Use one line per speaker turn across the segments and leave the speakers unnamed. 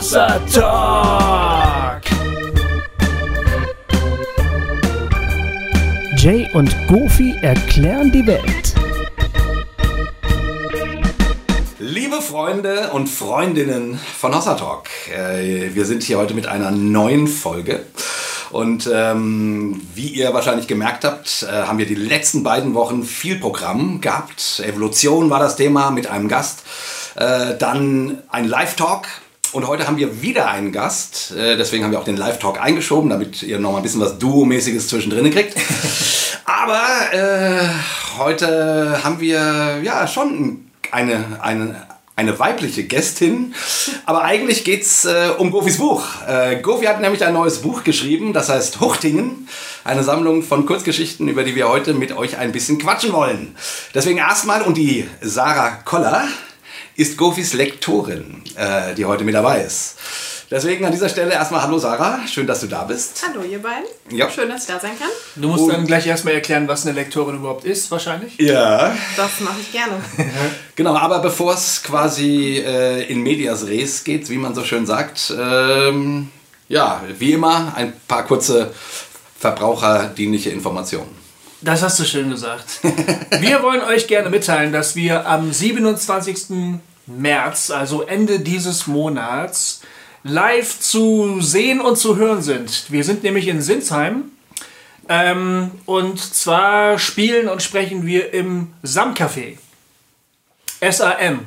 Hossa Talk. Jay und Goofy erklären die Welt.
Liebe Freunde und Freundinnen von Hossa Talk, äh, wir sind hier heute mit einer neuen Folge. Und ähm, wie ihr wahrscheinlich gemerkt habt, äh, haben wir die letzten beiden Wochen viel Programm gehabt. Evolution war das Thema mit einem Gast. Äh, dann ein Live-Talk. Und heute haben wir wieder einen Gast. Äh, deswegen haben wir auch den Live-Talk eingeschoben, damit ihr noch mal ein bisschen was Duo-mäßiges zwischendrin kriegt. Aber äh, heute haben wir ja schon eine, eine, eine weibliche Gästin. Aber eigentlich geht es äh, um Gofis Buch. Äh, Gofi hat nämlich ein neues Buch geschrieben, das heißt Huchtingen. Eine Sammlung von Kurzgeschichten, über die wir heute mit euch ein bisschen quatschen wollen. Deswegen erstmal und die Sarah Koller ist Gofis Lektorin, äh, die heute mit dabei ist. Deswegen an dieser Stelle erstmal Hallo Sarah, schön, dass du da bist.
Hallo ihr beiden.
Ja.
Schön, dass ich da sein kann.
Du musst
Und-
dann gleich erstmal erklären, was eine Lektorin überhaupt ist, wahrscheinlich.
Ja.
Das mache ich gerne.
Genau, aber bevor es quasi äh, in medias res geht, wie man so schön sagt, ähm, ja, wie immer ein paar kurze verbraucherdienliche Informationen.
Das hast du schön gesagt. Wir wollen euch gerne mitteilen, dass wir am 27. März, also Ende dieses Monats, live zu sehen und zu hören sind. Wir sind nämlich in Sinsheim. Ähm, und zwar spielen und sprechen wir im Sam-Café. S-A-M.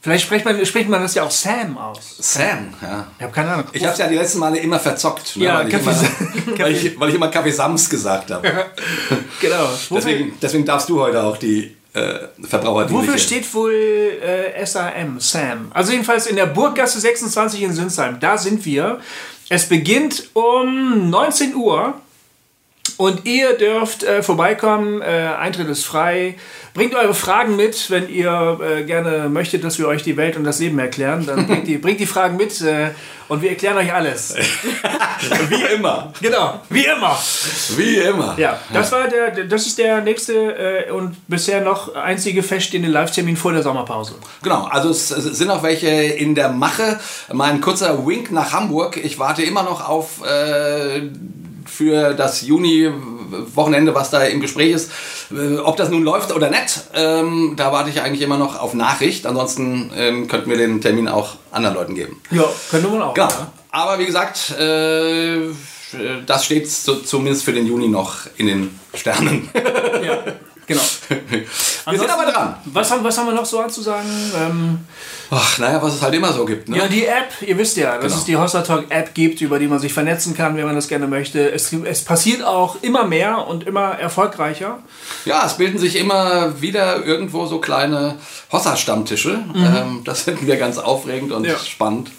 Vielleicht spricht man, spricht man das ja auch Sam aus.
Sam, ja.
Ich habe keine Ahnung.
Ich habe es ja die letzten Male immer verzockt, ne,
Ja,
weil, ich immer, weil, ich, weil ich immer Kaffee Sams gesagt habe.
genau.
Deswegen, deswegen darfst du heute auch die äh, verbraucherdienliche...
Wofür steht wohl äh, SAM, Sam? Also jedenfalls in der Burggasse 26 in Sinsheim. Da sind wir. Es beginnt um 19 Uhr. Und ihr dürft äh, vorbeikommen, äh, Eintritt ist frei. Bringt eure Fragen mit, wenn ihr äh, gerne möchtet, dass wir euch die Welt und das Leben erklären. Dann bringt die, bringt die Fragen mit äh, und wir erklären euch alles.
Wie immer.
Genau, wie immer.
Wie immer.
Ja, das war der, das ist der nächste äh, und bisher noch einzige feststehende Live-Termin vor der Sommerpause.
Genau, also es sind auch welche in der Mache. Mal ein kurzer Wink nach Hamburg. Ich warte immer noch auf äh, für das Juni-Wochenende, was da im Gespräch ist. Äh, ob das nun läuft oder nicht, ähm, da warte ich eigentlich immer noch auf Nachricht. Ansonsten ähm, könnten wir den Termin auch anderen Leuten geben.
Ja, könnte man auch.
Genau. Aber wie gesagt, äh, das steht zumindest für den Juni noch in den Sternen.
Ja, genau.
wir sind aber dran.
Was haben, was haben wir noch so anzusagen? Ähm,
Ach, naja, was es halt immer so gibt. Ne?
ja, die App, ihr wisst ja, dass
Genau.
es die Hossa Talk App gibt, über die man sich vernetzen kann, wenn man das gerne möchte. Es, es passiert auch immer mehr und immer erfolgreicher.
Ja, es bilden sich immer wieder irgendwo so kleine Hossa-Stammtische. Ähm, das finden wir ganz aufregend und
Ja.
spannend.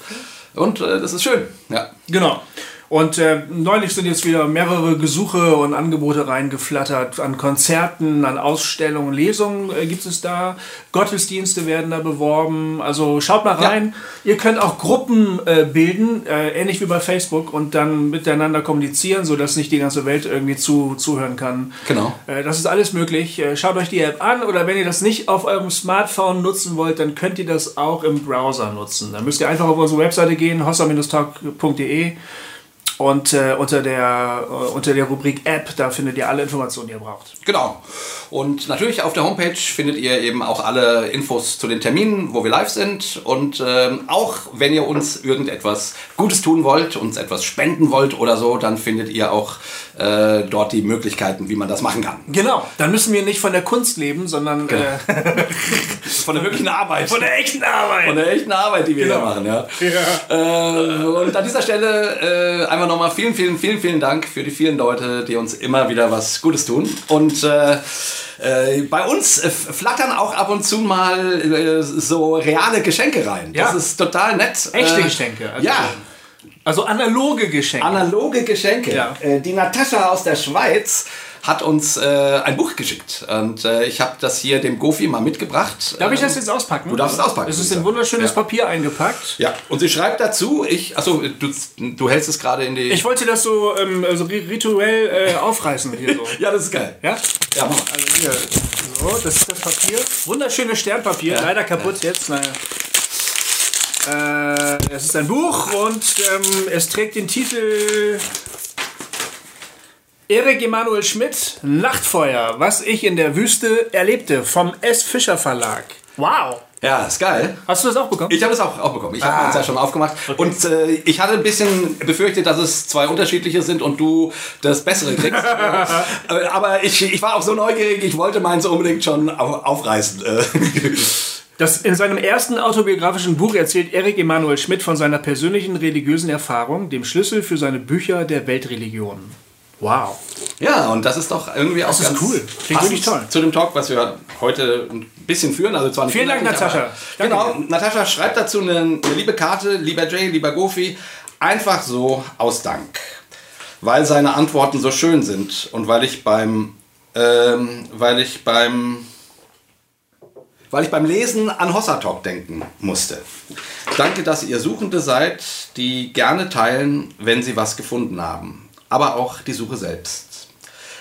Und äh, das ist schön. Ja.
Genau. Und äh, neulich sind jetzt wieder mehrere Gesuche und Angebote reingeflattert. An Konzerten, an Ausstellungen, Lesungen äh, gibt es da. Gottesdienste werden da beworben. Also schaut mal
Ja.
rein. Ihr könnt auch Gruppen äh, bilden, äh, ähnlich wie bei Facebook, und dann miteinander kommunizieren, sodass nicht die ganze Welt irgendwie zu, zuhören kann.
Genau.
Äh, das ist alles möglich. Äh, schaut euch die App an oder wenn ihr das nicht auf eurem Smartphone nutzen wollt, dann könnt ihr das auch im Browser nutzen. Dann müsst ihr einfach auf unsere Webseite gehen, hossa-talk.de und äh, unter, der, äh, unter der Rubrik App, da findet ihr alle Informationen, die ihr braucht.
Genau. Und natürlich auf der Homepage findet ihr eben auch alle Infos zu den Terminen, wo wir live sind. Und ähm, auch wenn ihr uns irgendetwas Gutes tun wollt, uns etwas spenden wollt oder so, dann findet ihr auch äh, dort die Möglichkeiten, wie man das machen kann.
Genau, dann müssen wir nicht von der Kunst leben, sondern äh,
Von der wirklichen Arbeit.
von der echten Arbeit.
Von der echten Arbeit, die wir hier machen, ja. Äh, und an dieser Stelle äh, einfach nochmal vielen, vielen, vielen, vielen Dank für die vielen Leute, die uns immer wieder was Gutes tun. Und äh, äh, bei uns flattern auch ab und zu mal äh, so reale Geschenke rein.
Ja.
Das ist total nett.
Echte
Äh,
Geschenke. Also,
ja,
Also analoge Geschenke.
analoge Geschenke.
Ja.
Äh, die Natascha aus der Schweiz hat uns äh, ein Buch geschickt. Und äh, ich habe das hier dem Gofi mal mitgebracht.
Darf ich das
Ähm,
jetzt auspacken?
Du darfst es auspacken.
Es ist
bitte.
in wunderschönes
Ja.
Papier eingepackt.
Ja, und sie schreibt dazu, ich, achso, du, du hältst es gerade in die.
Ich wollte das so, ähm, so ri- rituell äh, aufreißen hier so.
ja, das ist geil.
Ja?
Ja, mach mal.
Also hier, so, das ist das Papier. Wunderschönes Sternpapier, leider kaputt jetzt. Naja. Äh, es ist ein Buch und ähm, es trägt den Titel Erik Emanuel Schmidt, Nachtfeuer, was ich in der Wüste erlebte, vom S. Fischer Verlag. Wow.
Ja, ist geil.
Hast du das auch bekommen?
Ich habe es auch, auch bekommen. Ich habe
Ah.
es ja schon aufgemacht. Und äh, ich hatte ein bisschen befürchtet, dass es zwei unterschiedliche sind und du das Bessere kriegst. Äh, Aber ich, ich war auch so neugierig, ich wollte meins unbedingt schon au- aufreißen. Äh,
Das in seinem ersten autobiografischen Buch erzählt Erik Emanuel Schmidt von seiner persönlichen religiösen Erfahrung, dem Schlüssel für seine Bücher der Weltreligionen. Wow.
ja, und das ist doch irgendwie auch
Das ist
ganz
cool. Klingt wirklich toll.
Zu dem Talk, was wir heute ein bisschen führen. Also zwar
Vielen Dank, Natascha. Danke
Genau. Natascha schreibt dazu eine, eine liebe Karte, lieber Jay, lieber Gofi, einfach so aus Dank. Weil seine Antworten so schön sind und weil ich beim, ähm, weil ich beim, weil ich beim Lesen an Hossa Talk denken musste. Danke, dass ihr Suchende seid, die gerne teilen, wenn sie was gefunden haben. Aber auch die Suche selbst.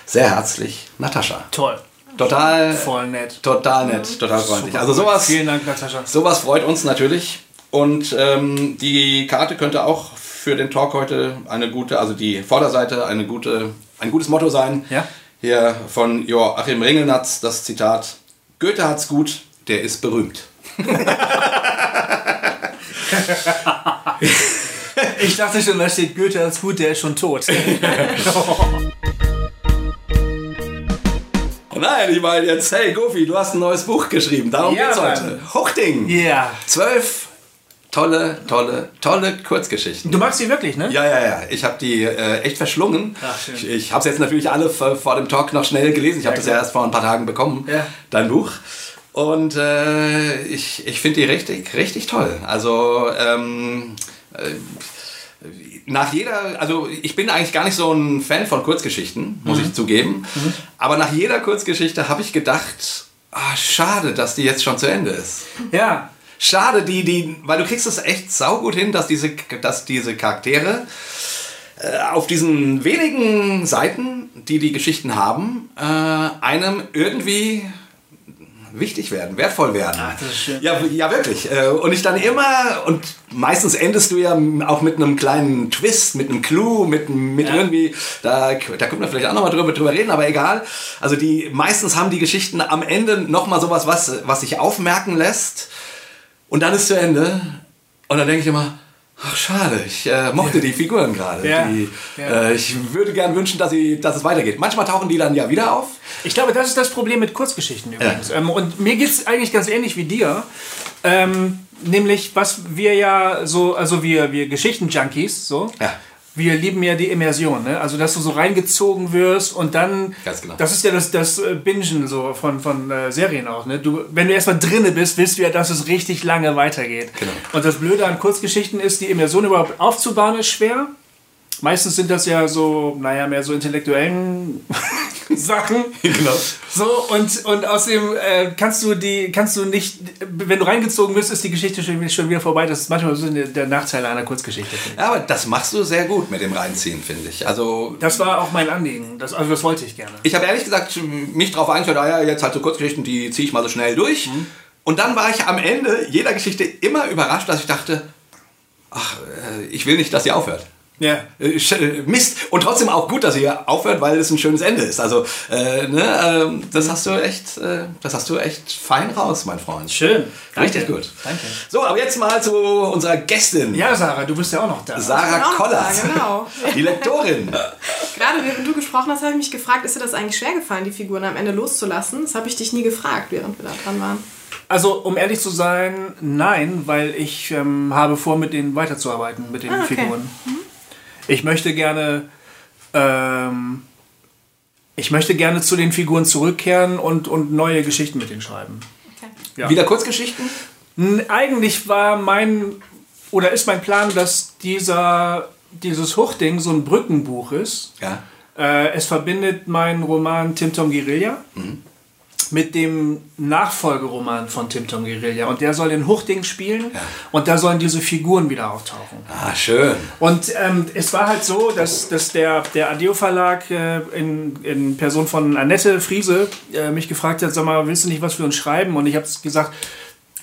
Sehr herzlich, Natascha.
Toll.
Total,
Voll nett.
total nett, total freundlich. Also sowas,
Vielen Dank, Natascha.
sowas freut uns natürlich. Und ähm, die Karte könnte auch für den Talk heute eine gute, also die Vorderseite eine gute, ein gutes Motto sein.
Ja.
Hier von Joachim Ringelnatz das Zitat: Goethe hat's gut, der ist berühmt.
Ich dachte schon, da steht Goethe als gut, der ist schon tot.
Nein, ich meine jetzt, hey Gofi, du hast ein neues Buch geschrieben, darum
Ja,
geht's
Mann.
heute. Huchting!
Ja.
Zwölf tolle, tolle, tolle Kurzgeschichten.
Du magst sie wirklich, ne?
Ja, ja, ja. Ich habe die äh, echt verschlungen.
Ach, schön.
ich ich habe es jetzt natürlich alle vor, vor dem Talk noch schnell gelesen. Ich habe
Ja,
das ja erst vor ein paar Tagen bekommen,
Ja.
dein Buch. Und äh, ich, ich finde die richtig, richtig toll. Also ähm, äh, nach jeder, also ich bin eigentlich gar nicht so ein Fan von Kurzgeschichten, muss
Mhm.
ich zugeben. Aber nach jeder Kurzgeschichte habe ich gedacht, ah, schade, dass die jetzt schon zu Ende ist.
Ja.
Schade, die, die, weil du kriegst es echt saugut hin, dass diese, dass diese Charaktere äh, auf diesen wenigen Seiten, die die Geschichten haben, äh, einem irgendwie wichtig werden, wertvoll werden.
Ach, das ist schön.
Ja, ja, wirklich. Äh, Und ich dann immer, und meistens endest du ja auch mit einem kleinen Twist, mit einem Clou, mit, mit
Ja.
irgendwie, da, da können wir vielleicht auch nochmal drüber, drüber reden, aber egal. Also die, meistens haben die Geschichten am Ende nochmal sowas, was, was sich aufmerken lässt. Und dann ist zu Ende. Und dann denke ich immer, ach schade, ich äh, mochte die Figuren gerade.
Ja. Ja.
Äh, ich würde gern wünschen, dass, sie, dass es weitergeht. Manchmal tauchen die dann ja wieder auf.
Ich glaube, das ist das Problem mit Kurzgeschichten übrigens. Ähm, und mir geht es eigentlich ganz ähnlich wie dir. Ähm, nämlich, was wir ja so, also wir, wir Geschichten-Junkies, so. Wir lieben ja die Immersion, ne? Also, dass du so reingezogen wirst und dann.
Ganz genau.
Das ist ja das, das äh, Bingen so von, von äh, Serien auch, ne? Du, wenn du erstmal drinne bist, willst du ja, dass es richtig lange weitergeht.
Genau.
Und das Blöde an Kurzgeschichten ist, die Immersion überhaupt aufzubauen, ist schwer. Meistens sind das ja so, naja, mehr so intellektuellen Sachen.
genau.
So, und, und außerdem äh, kannst du die, kannst du nicht, wenn du reingezogen bist, ist die Geschichte schon, schon wieder vorbei. Das ist manchmal so der, Nachteil einer Kurzgeschichte.
Ja, aber das machst du sehr gut mit dem Reinziehen, finde ich. Also
Das war auch mein Anliegen. Das, also das wollte ich gerne.
Ich habe ehrlich gesagt mich darauf eingestellt, ah ja, jetzt halt so Kurzgeschichten, die ziehe ich mal so schnell durch. Und dann war ich am Ende jeder Geschichte immer überrascht, dass ich dachte, ach, äh, ich will nicht, dass sie aufhört.
Ja.
Äh, äh, Mist. Und trotzdem auch gut, dass sie aufhört, weil es ein schönes Ende ist. Also, äh, ne, ähm, das hast du echt, äh, das hast du echt fein raus, mein Freund.
Schön.
Richtig gut.
Danke.
So, aber jetzt mal zu unserer Gästin.
Ja, Sarah, du bist ja auch noch da.
Sarah Kollert.
da, genau.
Die Lektorin.
Gerade während du gesprochen hast, habe ich mich gefragt, ist dir das eigentlich schwer gefallen, die Figuren am Ende loszulassen? Das habe ich dich nie gefragt, während wir da dran waren.
Also, um ehrlich zu sein, nein, weil ich ähm, habe vor, mit denen weiterzuarbeiten, mit den
Ah, okay.
Figuren. Ich möchte gerne, ähm, ich möchte gerne zu den Figuren zurückkehren und, und neue Geschichten mit denen schreiben.
Okay.
Ja.
Wieder Kurzgeschichten?
Eigentlich war mein oder ist mein Plan, dass dieser dieses Huchding so ein Brückenbuch ist.
Ja.
Äh, es verbindet meinen Roman Tim Tom Guerilla mit dem Nachfolgeroman von Tim Tom Guerilla. Und der soll in Huchding spielen und da sollen diese Figuren wieder auftauchen.
Ah, schön.
Und ähm, es war halt so, dass, dass der, der Adeo Verlag äh, in, in Person von Annette Friese äh, mich gefragt hat, sag mal, willst du nicht was für uns schreiben? Und ich habe gesagt,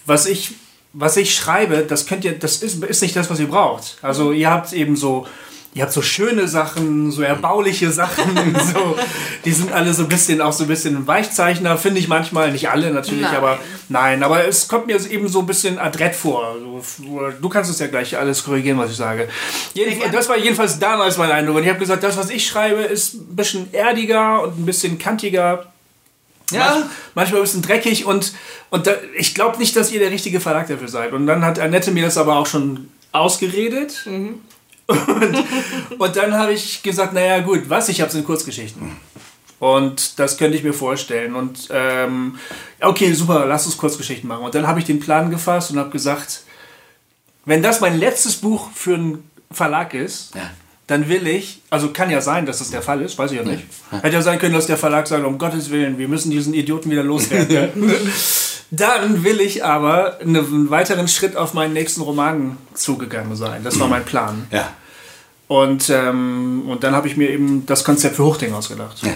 was ich was ich schreibe, das könnt ihr, das ist, ist nicht das, was ihr braucht. Also ihr habt eben so, ihr habt so schöne Sachen, so erbauliche Sachen, so, die sind alle so ein bisschen, auch so ein bisschen Weichzeichner, finde ich manchmal, nicht alle natürlich,
Nein.
aber nein, aber es kommt mir eben so ein bisschen adrett vor. Du kannst es ja gleich alles korrigieren, was ich sage. Das war jedenfalls damals mein Eindruck. Und ich habe gesagt, das, was ich schreibe, ist ein bisschen erdiger und ein bisschen kantiger. Manch, manchmal ein bisschen dreckig und, und da, ich glaube nicht, dass ihr der richtige Verlag dafür seid. Und dann hat Annette mir das aber auch schon ausgeredet. Und, und dann habe ich gesagt, naja gut, was, ich habe es in Kurzgeschichten. Und das könnte ich mir vorstellen. Und ähm, okay, super, lass uns Kurzgeschichten machen. Und dann habe ich den Plan gefasst und habe gesagt, wenn das mein letztes Buch für einen Verlag ist,
Ja.
dann will ich, also kann ja sein, dass das der Fall ist, weiß ich ja nicht. Hätte ja sein können, dass der Verlag sagt, um Gottes Willen, wir müssen diesen Idioten wieder loswerden. Dann will ich aber einen weiteren Schritt auf meinen nächsten Roman zugegangen sein. Das war mein Plan.
Ja.
Und, ähm, und dann habe ich mir eben das Konzept für Hochding ausgedacht.
Ja.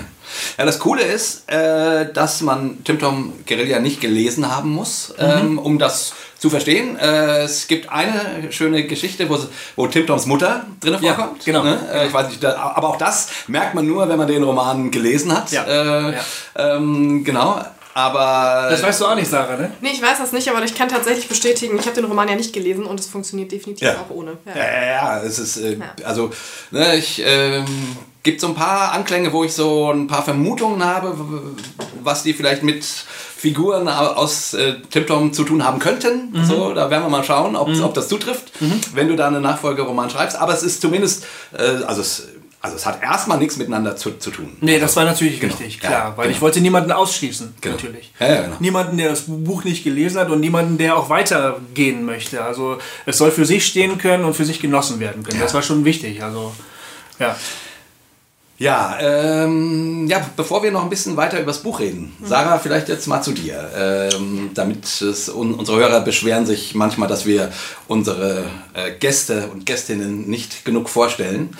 ja, das Coole ist, äh, dass man Tim Tom Guerilla nicht gelesen haben muss, ähm, um das zu verstehen. Äh, es gibt eine schöne Geschichte, wo, wo Tim Toms Mutter drin
Ja,
vorkommt.
genau.
Ne? Äh, ich weiß nicht, da, aber auch das merkt man nur, wenn man den Roman gelesen hat.
Ja.
Äh,
Ja.
Ähm, genau. Aber
Das weißt du auch nicht, Sarah, ne?
Nee, ich weiß das nicht, aber ich kann tatsächlich bestätigen, ich habe den Roman ja nicht gelesen und es funktioniert definitiv
Ja.
auch ohne. Ja.
Ja, ja, ja, es ist, äh,
Ja.
also, ne, ich, ähm, gibt so ein paar Anklänge, wo ich so ein paar Vermutungen habe, was die vielleicht mit Figuren au- aus äh, Tim Tom zu tun haben könnten.
Mhm.
So, da werden wir mal schauen, ob, ob das zutrifft, wenn du da einen Nachfolgeroman schreibst. Aber es ist zumindest, äh, also es, also es hat erstmal nichts miteinander zu, zu tun.
Nee, das war natürlich
Genau.
richtig,
Ja,
klar. weil
genau.
ich wollte niemanden ausschließen,
Genau.
natürlich.
Ja, ja, genau.
Niemanden, der das Buch nicht gelesen hat und niemanden, der auch weitergehen möchte. Also es soll für sich stehen können und für sich genossen werden können.
Ja.
Das war schon wichtig. Also, ja.
Ja, ähm, ja, bevor wir noch ein bisschen weiter über das Buch reden, Sarah, vielleicht jetzt mal zu dir, ähm, damit es un unsere Hörer beschweren sich manchmal, dass wir unsere äh, Gäste und Gästinnen nicht genug vorstellen.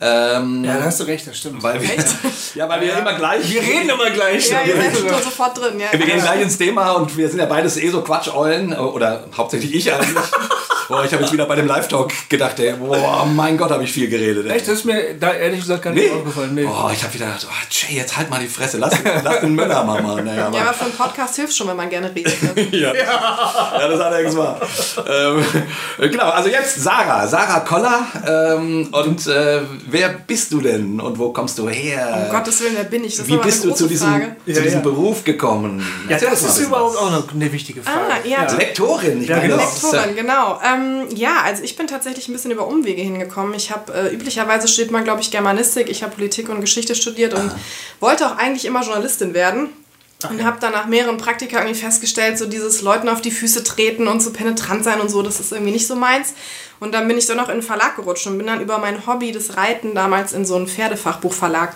Ähm,
Ja, da hast du recht, das stimmt.
weil wir, ja, weil wir immer gleich.
wir reden immer gleich.
Ja, ihr seid schon sofort drin. Ja,
Wir gehen
ja.
gleich ins Thema und wir sind ja beides eh so Quatscheulen, oder hauptsächlich ich eigentlich. Boah, ich habe jetzt wieder bei dem Live-Talk gedacht, ey, boah, mein Gott, habe ich viel geredet. Ey.
Echt, das ist mir da ehrlich gesagt gar nicht
Nee.
aufgefallen. Nee.
Oh, ich habe wieder gedacht, oh, Jay, jetzt halt mal die Fresse, lass, lass den Möller mal machen. Naja, aber,
Ja, aber für einen Podcast hilft schon, wenn man gerne redet. Ne?
ja. ja, das hat er wahr. ähm, genau, also jetzt Sarah, Sarah Koller. Ähm, und äh, wer bist du denn und wo kommst du her?
Um Gottes Willen, wer bin ich? Das
Wie bist du zu diesem,
Frage.
zu diesem
ja.
Beruf gekommen?
Ja,
Erzähl
das
mal
ist überhaupt
was.
auch noch eine wichtige Frage.
Ah, ja.
Lektorin, ich
Ja,
meine,
genau.
das
Lektorin, genau. Ähm, ja, also ich bin tatsächlich ein bisschen über Umwege hingekommen. Ich habe, äh, üblicherweise studiert man, glaube ich, Germanistik. Ich habe Politik und Geschichte studiert und wollte auch eigentlich immer Journalistin werden. Und habe dann nach mehreren Praktika irgendwie festgestellt, so dieses Leuten auf die Füße treten und so penetrant sein und so, das ist irgendwie nicht so meins. Und dann bin ich dann noch in einen Verlag gerutscht und bin dann über mein Hobby des Reiten damals in so einen Pferdefachbuchverlag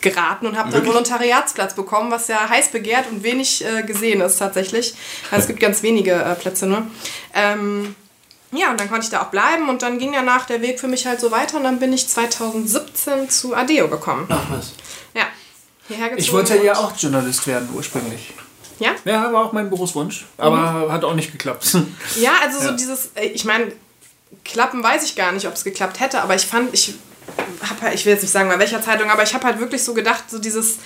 geraten und habe dann? Volontariatsplatz bekommen, was ja heiß begehrt und wenig äh, gesehen ist tatsächlich. Also es gibt ganz wenige äh, Plätze nur. Ähm, ja, und dann konnte ich da auch bleiben und dann ging danach der Weg für mich halt so weiter und dann bin ich 2017 zu Adeo gekommen.
Ach was.
Ja, hierher gezogen.
Ich wollte ja auch Journalist werden ursprünglich.
Ja?
Ja, war auch mein Berufswunsch, aber hat auch nicht geklappt.
Ja, also so
Ja.
dieses, äh, ich meine, klappen weiß ich gar nicht, ob es geklappt hätte, aber ich fand, ich habe halt, ich will jetzt nicht sagen bei welcher Zeitung, aber ich habe halt wirklich so gedacht, so dieses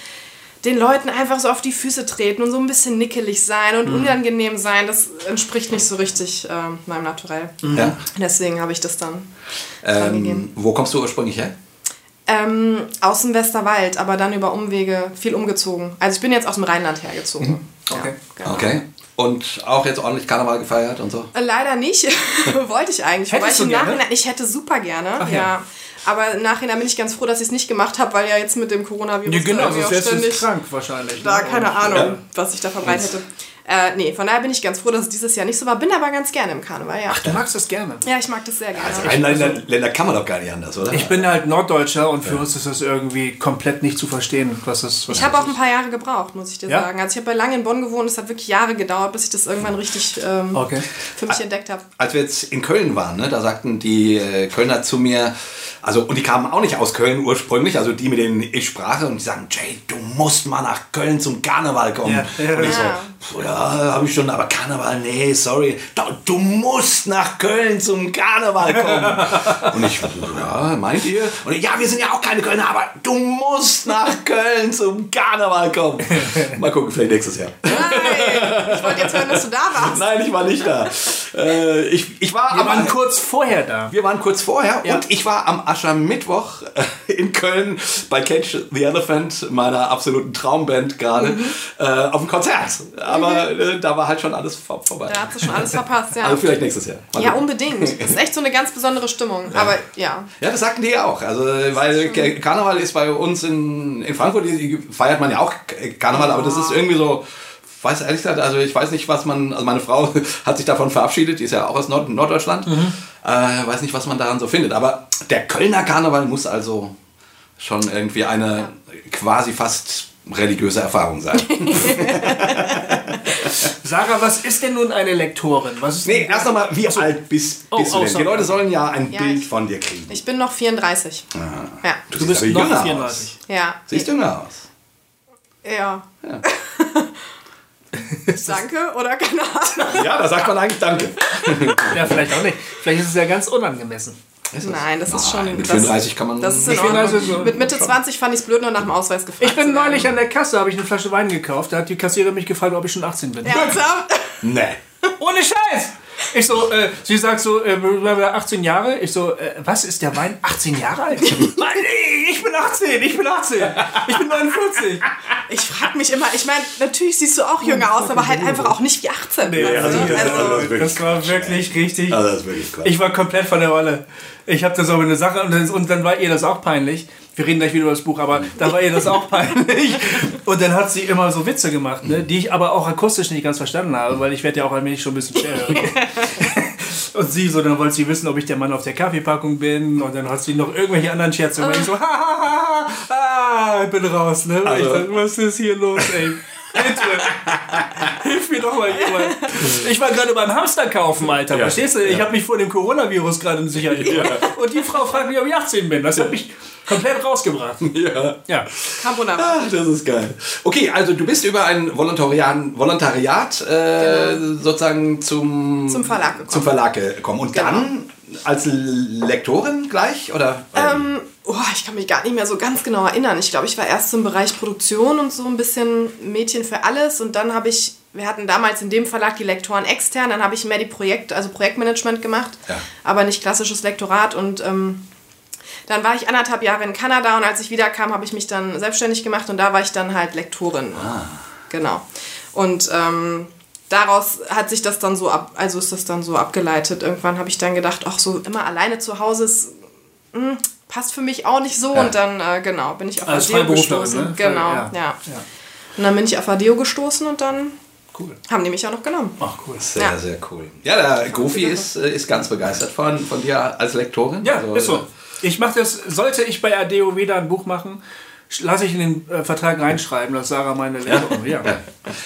den Leuten einfach so auf die Füße treten und so ein bisschen nickelig sein
Mhm.
und unangenehm sein, das entspricht nicht so richtig ähm, meinem Naturell.
ja.
Deswegen habe ich das dann
ähm, wo kommst du ursprünglich her?
Ähm, aus dem Westerwald, aber dann über Umwege viel umgezogen. Also ich bin jetzt aus dem Rheinland hergezogen.
Okay.
Ja, genau.
Okay. Und auch jetzt ordentlich Karneval gefeiert und so?
Äh, Leider nicht. Wollte ich eigentlich. Wobei
Hättest
ich
du
im? Nachhinein, ich hätte super gerne.
Ach
ja.
ja.
Aber im Nachhinein bin ich ganz froh, dass ich es nicht gemacht habe, weil ja jetzt mit dem Coronavirus
Ja, genau, sonst
auch
wärst du krank wahrscheinlich.
da
ne?
keine Ahnung,
Ja.
was ich da verbreitet hätte. Äh, nee, von daher bin ich ganz froh, dass es dieses Jahr nicht so war. Bin aber ganz gerne im Karneval, ja.
Ach, du magst das gerne.
Ja, ich mag das sehr gerne.
Also Rheinländer Länder kann man doch gar nicht anders, oder?
Ich bin halt Norddeutscher und für uns ist das irgendwie komplett nicht zu verstehen, was das was
ich habe auch ein paar Jahre gebraucht, muss ich dir
Ja?
sagen. Also ich habe lange in Bonn gewohnt, es hat wirklich Jahre gedauert, bis ich das irgendwann richtig ähm,
Okay.
für mich entdeckt habe.
als wir jetzt in Köln waren, ne, da sagten die äh, Kölner zu mir, also und die kamen auch nicht aus Köln ursprünglich, also die, mit denen ich sprach, und die sagen, Jay, du musst mal nach Köln zum Karneval kommen.
Ja, ja.
Und ich so,
Ja.
Ja, habe ich schon, aber Karneval, nee, sorry. Du, du musst nach Köln zum Karneval kommen. Und ich, ja, meint ihr? Und ich, ja, wir sind ja auch keine Kölner, aber du musst nach Köln zum Karneval kommen. Mal gucken, vielleicht nächstes Jahr.
Nein, ich wollte jetzt hören, dass du da warst.
Nein, ich war nicht da. Äh, ich, ich war
Wir
aber-
waren kurz vorher da.
wir waren kurz vorher
Ja.
und ich war am Aschermittwoch äh, in Köln bei Catch the Elephant, meiner absoluten Traumband gerade,
Mhm.
äh, auf dem Konzert. Aber äh, da war halt schon alles vor, vorbei.
Da hat sie schon alles verpasst, ja.
Also vielleicht nächstes Jahr. Mal
Ja,
gucken.
unbedingt. Das ist echt so eine ganz besondere Stimmung. Aber ja.
Ja, das sagten die ja auch. Also, weil Karneval ist bei uns in, in Frankfurt, feiert man ja auch Karneval, aber das ist irgendwie so, weiß ehrlich gesagt, also ich weiß nicht, was man, also meine Frau hat sich davon verabschiedet, die ist ja auch aus Nord Norddeutschland, äh, weiß nicht, was man daran so findet. Aber der Kölner Karneval muss also schon irgendwie eine quasi fast religiöse Erfahrung sein.
Sarah, was ist denn nun eine Lektorin? Was ist
nee, erst nochmal, wie alt bist,
Oh,
bist
oh,
du denn? Die
sorry.
Leute sollen ja ein
Ja,
Bild von dir kriegen.
Ich bin noch 34. Ja.
Du bist
aber
noch
jünger
34.
Ja.
Siehst jünger aus.
Ja. Danke oder keine Ahnung.
Ja, da sagt man eigentlich Danke.
Ja, vielleicht auch nicht. Vielleicht ist es ja ganz unangemessen.
Nein, das ist schon.
Mit
das,
34 kann man.
Das ist in
Mit 34
Ordnung.
so-
Mit Mitte 20 fand ich es blöd, nur nach dem Ausweis gefragt.
Ich bin neulich an der Kasse, habe ich eine Flasche Wein gekauft. Da hat die Kassiererin mich gefragt, ob ich schon 18 bin.
Ernsthaft?
Nee.
Ohne Scheiß! Ich so, äh, sie sagt so, äh, 18 Jahre. Ich so, äh, was ist der Wein? 18 Jahre alt? Nein, nee, ich bin 18, ich bin 18. Ich bin 49.
Ich frage mich immer, ich meine, natürlich siehst du auch jünger aus, aber halt einfach auch nicht wie 18. weißt du?
also, ja,
also,
das
war wirklich richtig.
Also das ist wirklich krass.
Ich war komplett von der Rolle. Ich habe das aber eine Sache und dann war ihr das auch peinlich. Wir reden gleich wieder über das Buch, aber da war ihr das auch peinlich. Und dann hat sie immer so Witze gemacht, ne, die ich aber auch akustisch nicht ganz verstanden habe, weil ich werde ja auch allmählich schon ein bisschen schwerhörig. Und sie so, dann wollte sie wissen, ob ich der Mann auf der Kaffeepackung bin. Und dann hat sie noch irgendwelche anderen Scherze gemacht. Ich so, ha, ha, ha, ha, ah, ich bin raus. Ne? Und ich
Also-
dachte, was ist hier los, ey? Hilf mir doch mal jemand. Ich war gerade beim Hamster kaufen, Alter.
Ja.
Verstehst du? Ich habe mich vor dem Coronavirus gerade in Sicherheit gebracht. Und die Frau fragt mich, ob ich 18 bin. Das hat mich komplett rausgebracht.
Ja.
Ja.
Carbonara.
Ach, das ist geil. Okay, also du bist über ein Volontariat, Volontariat äh, sozusagen zum,
Genau. Zum Verlag gekommen.
Zum Verlag gekommen. Und
Genau.
dann als Lektorin gleich? Oder?
Ähm, oh, ich kann mich gar nicht mehr so ganz genau erinnern. Ich glaube, ich war erst im Bereich Produktion und so ein bisschen Mädchen für alles. Und dann habe ich, wir hatten damals in dem Verlag die Lektoren extern, dann habe ich mehr die Projekt, also Projektmanagement gemacht,
Ja.
aber nicht klassisches Lektorat. Und ähm, dann war ich anderthalb Jahre in Kanada und als ich wiederkam, habe ich mich dann selbstständig gemacht und da war ich dann halt Lektorin. Genau. Und ähm, daraus hat sich das dann so ab, also ist das dann so abgeleitet. Irgendwann habe ich dann gedacht, ach so immer alleine zu Hause ist hm, passt für mich auch nicht so
Ja.
und dann äh, genau bin ich auf
Als
Adeo gestoßen.
ne?
Genau,
Ja.
ja.
Ja.
Und dann bin ich auf Adeo gestoßen und dann
Cool.
haben die mich ja noch genommen.
Ach, cool.
Sehr,
Ja.
sehr cool. Ja, der Gofi ist, äh, ist ganz begeistert von, von dir als Lektorin.
Ja,
Also,
ist so. Ich mache das, sollte ich bei ADO wieder ein Buch machen, lasse ich in den äh, Vertrag reinschreiben, dass Sarah meine Lektorin ja. ja.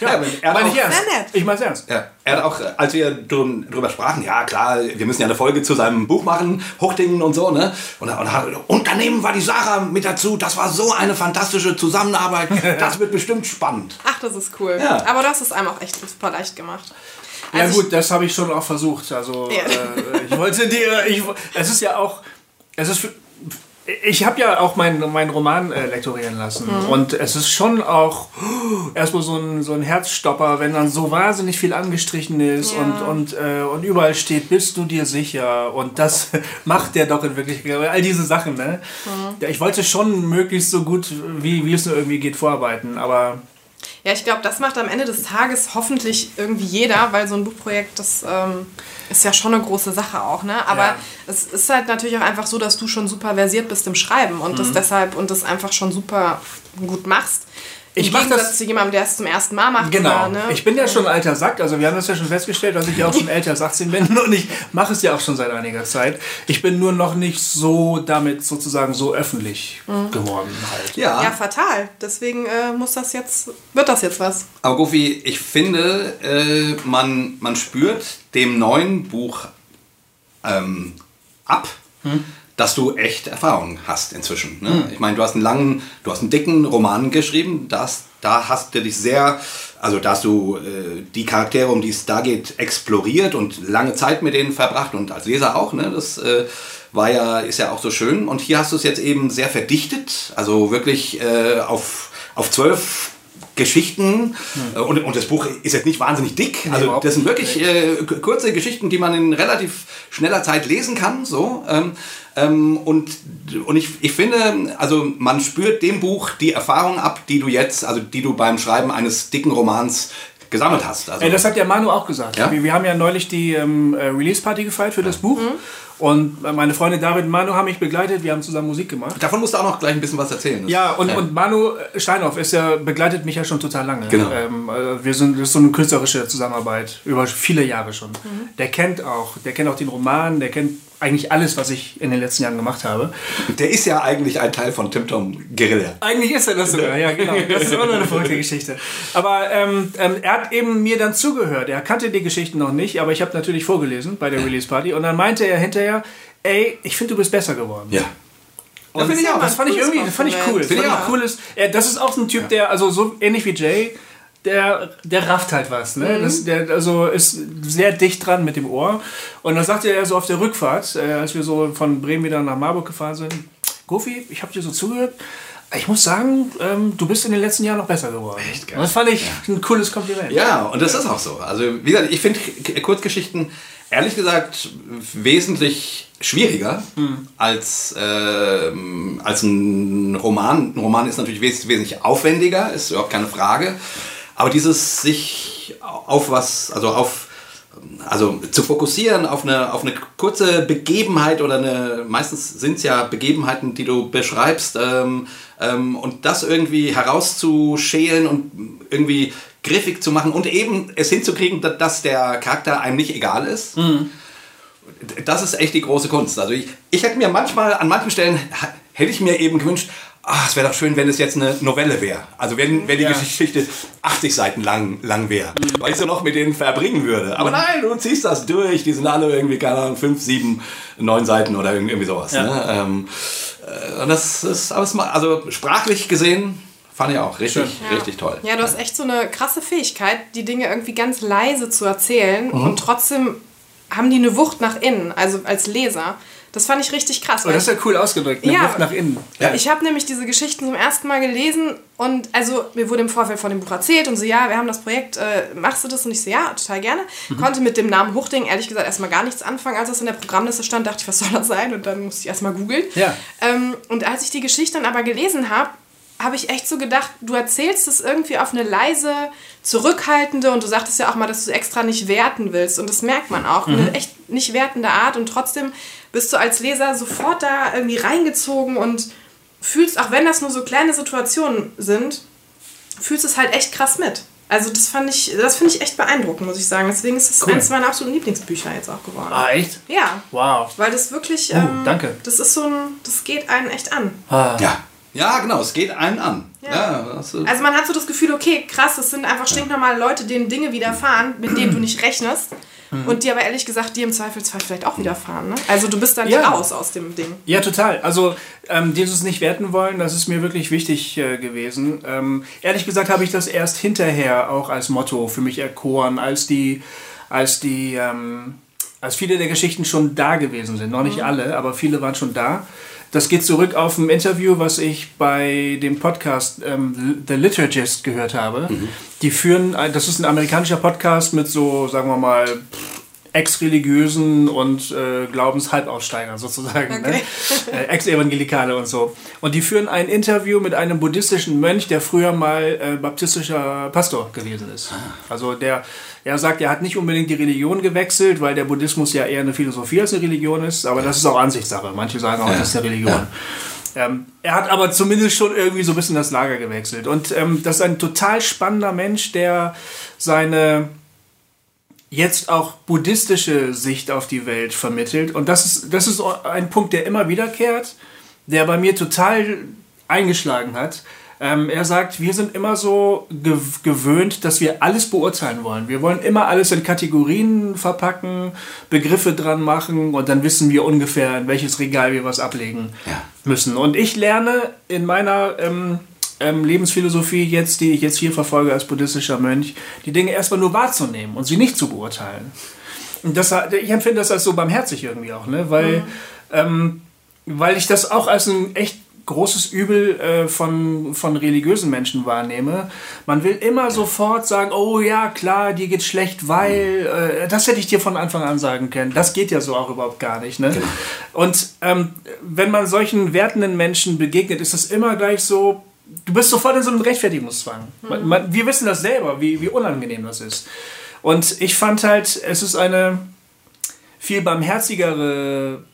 Ja, er
meine ich ernst. Ich meine ernst.
Ja, er hat auch, äh, als wir drü- drüber sprachen, ja klar, wir müssen ja eine Folge zu seinem Buch machen, Huchtingen und so, ne? Und, und hat, Unternehmen war die Sarah mit dazu, das war so eine fantastische Zusammenarbeit, das wird bestimmt spannend.
Ach, das ist cool.
Ja.
Aber das ist einem auch echt super leicht gemacht.
Ja
Also
gut, das habe ich schon auch versucht. Also
Ja.
äh, ich wollte dir, ich, es ist ja auch, es ist, für, ich habe ja auch meinen meinen Roman äh, lektorieren lassen. Und es ist schon auch erstmal so ein, so ein Herzstopper, wenn dann so wahnsinnig viel angestrichen ist
Ja.
und, und, äh, und überall steht, bist du dir sicher? Und das macht der doch in Wirklichkeit, all diese Sachen, ne? Ja, ich wollte schon möglichst so gut, wie, wie es nur irgendwie geht, vorarbeiten, aber
Ja, ich glaube, das macht am Ende des Tages hoffentlich irgendwie jeder, weil so ein Buchprojekt, das ähm, ist ja schon eine große Sache auch, ne? Aber
Ja.
es ist halt natürlich auch einfach so, dass du schon super versiert bist im Schreiben und
Mhm.
das deshalb und das einfach schon super gut machst. Im
Ich
Gegensatz
das-
zu jemandem, der es zum ersten Mal macht.
Genau.
Oder, ne?
Ich bin ja schon ein alter Sack. Also wir haben das ja schon festgestellt, dass ich ja auch schon älter als 18 bin und ich mache es ja auch schon seit einiger Zeit. Ich bin nur noch nicht so damit sozusagen so öffentlich geworden halt.
Ja,
ja, fatal. Deswegen äh, muss das jetzt, wird das jetzt was.
aber Gofi, ich finde, äh, man, man spürt dem neuen Buch ähm, ab, dass du echt Erfahrung hast inzwischen. Ne? Ich meine, du hast einen langen, du hast einen dicken Roman geschrieben, das, da hast du dich sehr also da hast du äh, die Charaktere, um die es da geht, exploriert und lange Zeit mit denen verbracht und als Leser auch, ne? Das äh, war ja, ist ja auch so schön. Und hier hast du es jetzt eben sehr verdichtet, also wirklich äh, auf, auf zwölf Geschichten hm. und, und das Buch ist jetzt nicht wahnsinnig dick. Also das sind wirklich äh, kurze Geschichten, die man in relativ schneller Zeit lesen kann. So. Ähm, ähm, und und ich, ich finde, also man spürt dem Buch die Erfahrung ab, die du jetzt, also die du beim Schreiben eines dicken Romans gesammelt hast.
Also, das hat ja Manu auch gesagt. Ja? Wir, wir, haben ja neulich die ähm, äh, Release-Party gefeiert für das Buch. Mhm. Und meine Freunde David und Manu haben mich begleitet, wir haben zusammen Musik gemacht.
Davon musst du auch noch gleich ein bisschen was erzählen.
Ja, und, ja. und Manu Steinhoff ist ja, begleitet mich ja schon total lange. Genau. Ähm, äh, wir sind, das ist so eine künstlerische Zusammenarbeit über viele Jahre schon. Mhm. Der kennt auch, der kennt auch den Roman, der kennt eigentlich alles, was ich in den letzten Jahren gemacht habe.
Der ist ja eigentlich ein Teil von Tim Tom Guerilla.
Eigentlich ist er das sogar, ja genau. Das ist auch noch eine verrückte Geschichte. Aber ähm, ähm, er hat eben mir dann zugehört. Er kannte die Geschichten noch nicht, aber ich habe natürlich vorgelesen bei der Release Party. Und dann meinte er hinterher, ey, ich finde, du bist besser geworden.
Ja.
Das, ja das fand ich irgendwie, das fand ich cool. Das, fand ich auch cool ist, das ist auch so ein Typ, der, also so ähnlich wie Jay, der, der rafft halt was. Ne? Mhm. Das, der also ist sehr dicht dran mit dem Ohr. Und dann sagte er so auf der Rückfahrt, äh, als wir so von Bremen wieder nach Marburg gefahren sind, Gofi, ich habe dir so zugehört. Ich muss sagen, ähm, du bist in den letzten Jahren noch besser geworden. Echt geil. das fand ich ja. ein cooles Kompliment.
Ja, und das ist auch so. Also, wie gesagt, ich finde Kurzgeschichten ehrlich gesagt wesentlich schwieriger mhm. als, äh, als ein Roman. Ein Roman ist natürlich wes wesentlich aufwendiger, ist überhaupt keine Frage. Aber dieses sich auf was, also auf also zu fokussieren auf eine, auf eine kurze Begebenheit oder eine, meistens sind es ja Begebenheiten, die du beschreibst, ähm, ähm, und das irgendwie herauszuschälen und irgendwie griffig zu machen und eben es hinzukriegen, dass der Charakter einem nicht egal ist. Mhm. Das ist echt die große Kunst. Also ich, ich hätte mir manchmal, an manchen Stellen, hätte ich mir eben gewünscht, ach, es wäre doch schön, wenn es jetzt eine Novelle wäre. Also wenn, wenn die ja. Geschichte 80 Seiten lang, lang wäre. Mhm. Weil ich so noch mit denen verbringen würde. Aber nein, du ziehst das durch. Die sind alle irgendwie, keine Ahnung, 5, 7, 9 Seiten oder irgendwie sowas. Ja. Ne? Ähm, äh, und das ist alles mal, also sprachlich gesehen, fand ich auch richtig, ja. richtig toll.
Ja, du hast echt so eine krasse Fähigkeit, die Dinge irgendwie ganz leise zu erzählen mhm. und trotzdem haben die eine Wucht nach innen, also als Leser. Das fand ich richtig krass.
Oh, das ist ja cool ausgedrückt, eine ja, Luft nach innen.
Ja. Ich habe nämlich diese Geschichten zum ersten Mal gelesen und also mir wurde im Vorfeld von dem Buch erzählt und so, ja, wir haben das Projekt, äh, machst du das? Und ich so, ja, total gerne. Mhm. Konnte mit dem Namen Huchting ehrlich gesagt erstmal gar nichts anfangen, als das in der Programmliste stand, dachte ich, was soll das sein? Und dann musste ich erstmal googeln. Ja. Ähm, und als ich die Geschichte dann aber gelesen habe, habe ich echt so gedacht, du erzählst es irgendwie auf eine leise, zurückhaltende und du sagtest ja auch mal, dass du extra nicht werten willst und das merkt man auch, mhm. eine echt nicht wertende Art und trotzdem bist du als Leser sofort da irgendwie reingezogen und fühlst, auch wenn das nur so kleine Situationen sind, fühlst es halt echt krass mit. Also das fand ich, das finde ich echt beeindruckend, muss ich sagen. Deswegen ist es cool. eines meiner absoluten Lieblingsbücher jetzt auch geworden.
Ah, echt?
Ja.
Wow.
Weil das wirklich,
oh, ähm, danke.
Das ist so ein, das geht einen echt an.
Ah. Ja. Ja, genau, es geht einen an.
Ja. ja also man hat so das Gefühl, okay, krass, das sind einfach stinknormale Leute, denen Dinge widerfahren, mit denen du nicht rechnest. Mhm. Und die aber ehrlich gesagt dir im Zweifelsfall vielleicht auch widerfahren. Ne? Also du bist dann ja. raus aus dem Ding.
Ja, total. Also ähm, dieses nicht werten wollen, das ist mir wirklich wichtig äh, gewesen. Ähm, ehrlich gesagt habe ich das erst hinterher auch als Motto für mich erkoren, als die, als die, ähm, als viele der Geschichten schon da gewesen sind. Noch nicht mhm. alle, aber viele waren schon da. Das geht zurück auf ein Interview, was ich bei dem Podcast ähm, The Liturgist gehört habe. Mhm. Die führen, das ist ein amerikanischer Podcast mit so, sagen wir mal, Ex-Religiösen und äh, Glaubenshalbaussteigern sozusagen, ne? okay. ne? äh, Ex-Evangelikale und so. Und die führen ein Interview mit einem buddhistischen Mönch, der früher mal äh, baptistischer Pastor gewesen ist. Also der, er sagt, er hat nicht unbedingt die Religion gewechselt, weil der Buddhismus ja eher eine Philosophie als eine Religion ist, aber das ist auch Ansichtssache. Manche sagen auch, ja. das ist eine Religion. Ja. Ähm, er hat aber zumindest schon irgendwie so ein bisschen das Lager gewechselt. Und ähm, das ist ein total spannender Mensch, der seine jetzt auch buddhistische Sicht auf die Welt vermittelt. Und das ist, das ist ein Punkt, der immer wiederkehrt, der bei mir total eingeschlagen hat. Ähm, er sagt, wir sind immer so gew gewöhnt, dass wir alles beurteilen wollen. Wir wollen immer alles in Kategorien verpacken, Begriffe dran machen und dann wissen wir ungefähr, in welches Regal wir was ablegen ja. müssen. Und ich lerne in meiner ähm, ähm, Lebensphilosophie jetzt, die ich jetzt hier verfolge als buddhistischer Mönch, die Dinge erstmal nur wahrzunehmen und sie nicht zu beurteilen. Und das, ich empfinde das als so barmherzig irgendwie auch, ne? weil, mhm. ähm, weil ich das auch als ein echt großes Übel äh, von, von religiösen Menschen wahrnehme. Man will immer sofort sagen, oh ja, klar, dir geht schlecht, weil, äh, das hätte ich dir von Anfang an sagen können. Das geht ja so auch überhaupt gar nicht. Ne? Genau. Und ähm, wenn man solchen wertenden Menschen begegnet, ist das immer gleich so, du bist sofort in so einem Rechtfertigungszwang. Mhm. Man, man, wir wissen das selber, wie, wie unangenehm das ist. Und ich fand halt, es ist eine viel barmherzigere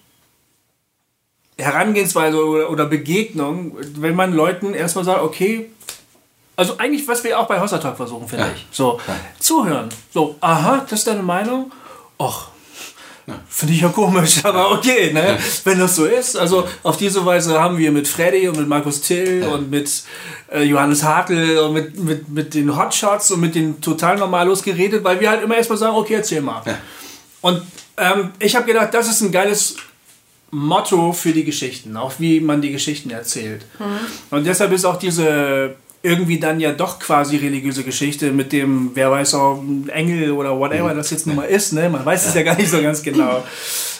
Herangehensweise oder, oder Begegnung, wenn man Leuten erstmal sagt, okay, also eigentlich, was wir auch bei Hossertalk versuchen, finde ja. ich. So, ja. zuhören. So, aha, das ist deine Meinung? Och. Finde ich ja komisch, aber okay, ne? wenn das so ist. Also auf diese Weise haben wir mit Freddy und mit Markus Till und mit äh, Johannes Hartl und mit, mit, mit den Hotshots und mit den total Normalos geredet, weil wir halt immer erstmal sagen, okay, erzähl mal. Und ähm, ich habe gedacht, das ist ein geiles Motto für die Geschichten, auch wie man die Geschichten erzählt. Mhm. Und deshalb ist auch diese irgendwie dann ja doch quasi religiöse Geschichte mit dem, wer weiß auch, Engel oder whatever das jetzt nun mal ist, ne? man weiß es ja gar nicht so ganz genau.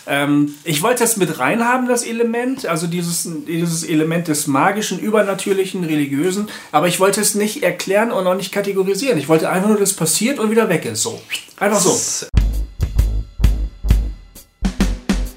Ähm, ich wollte das mit reinhaben, das Element, also dieses, dieses Element des magischen, übernatürlichen, religiösen, aber ich wollte es nicht erklären und auch nicht kategorisieren. Ich wollte einfach nur, dass es passiert und wieder weg ist. So. Einfach so.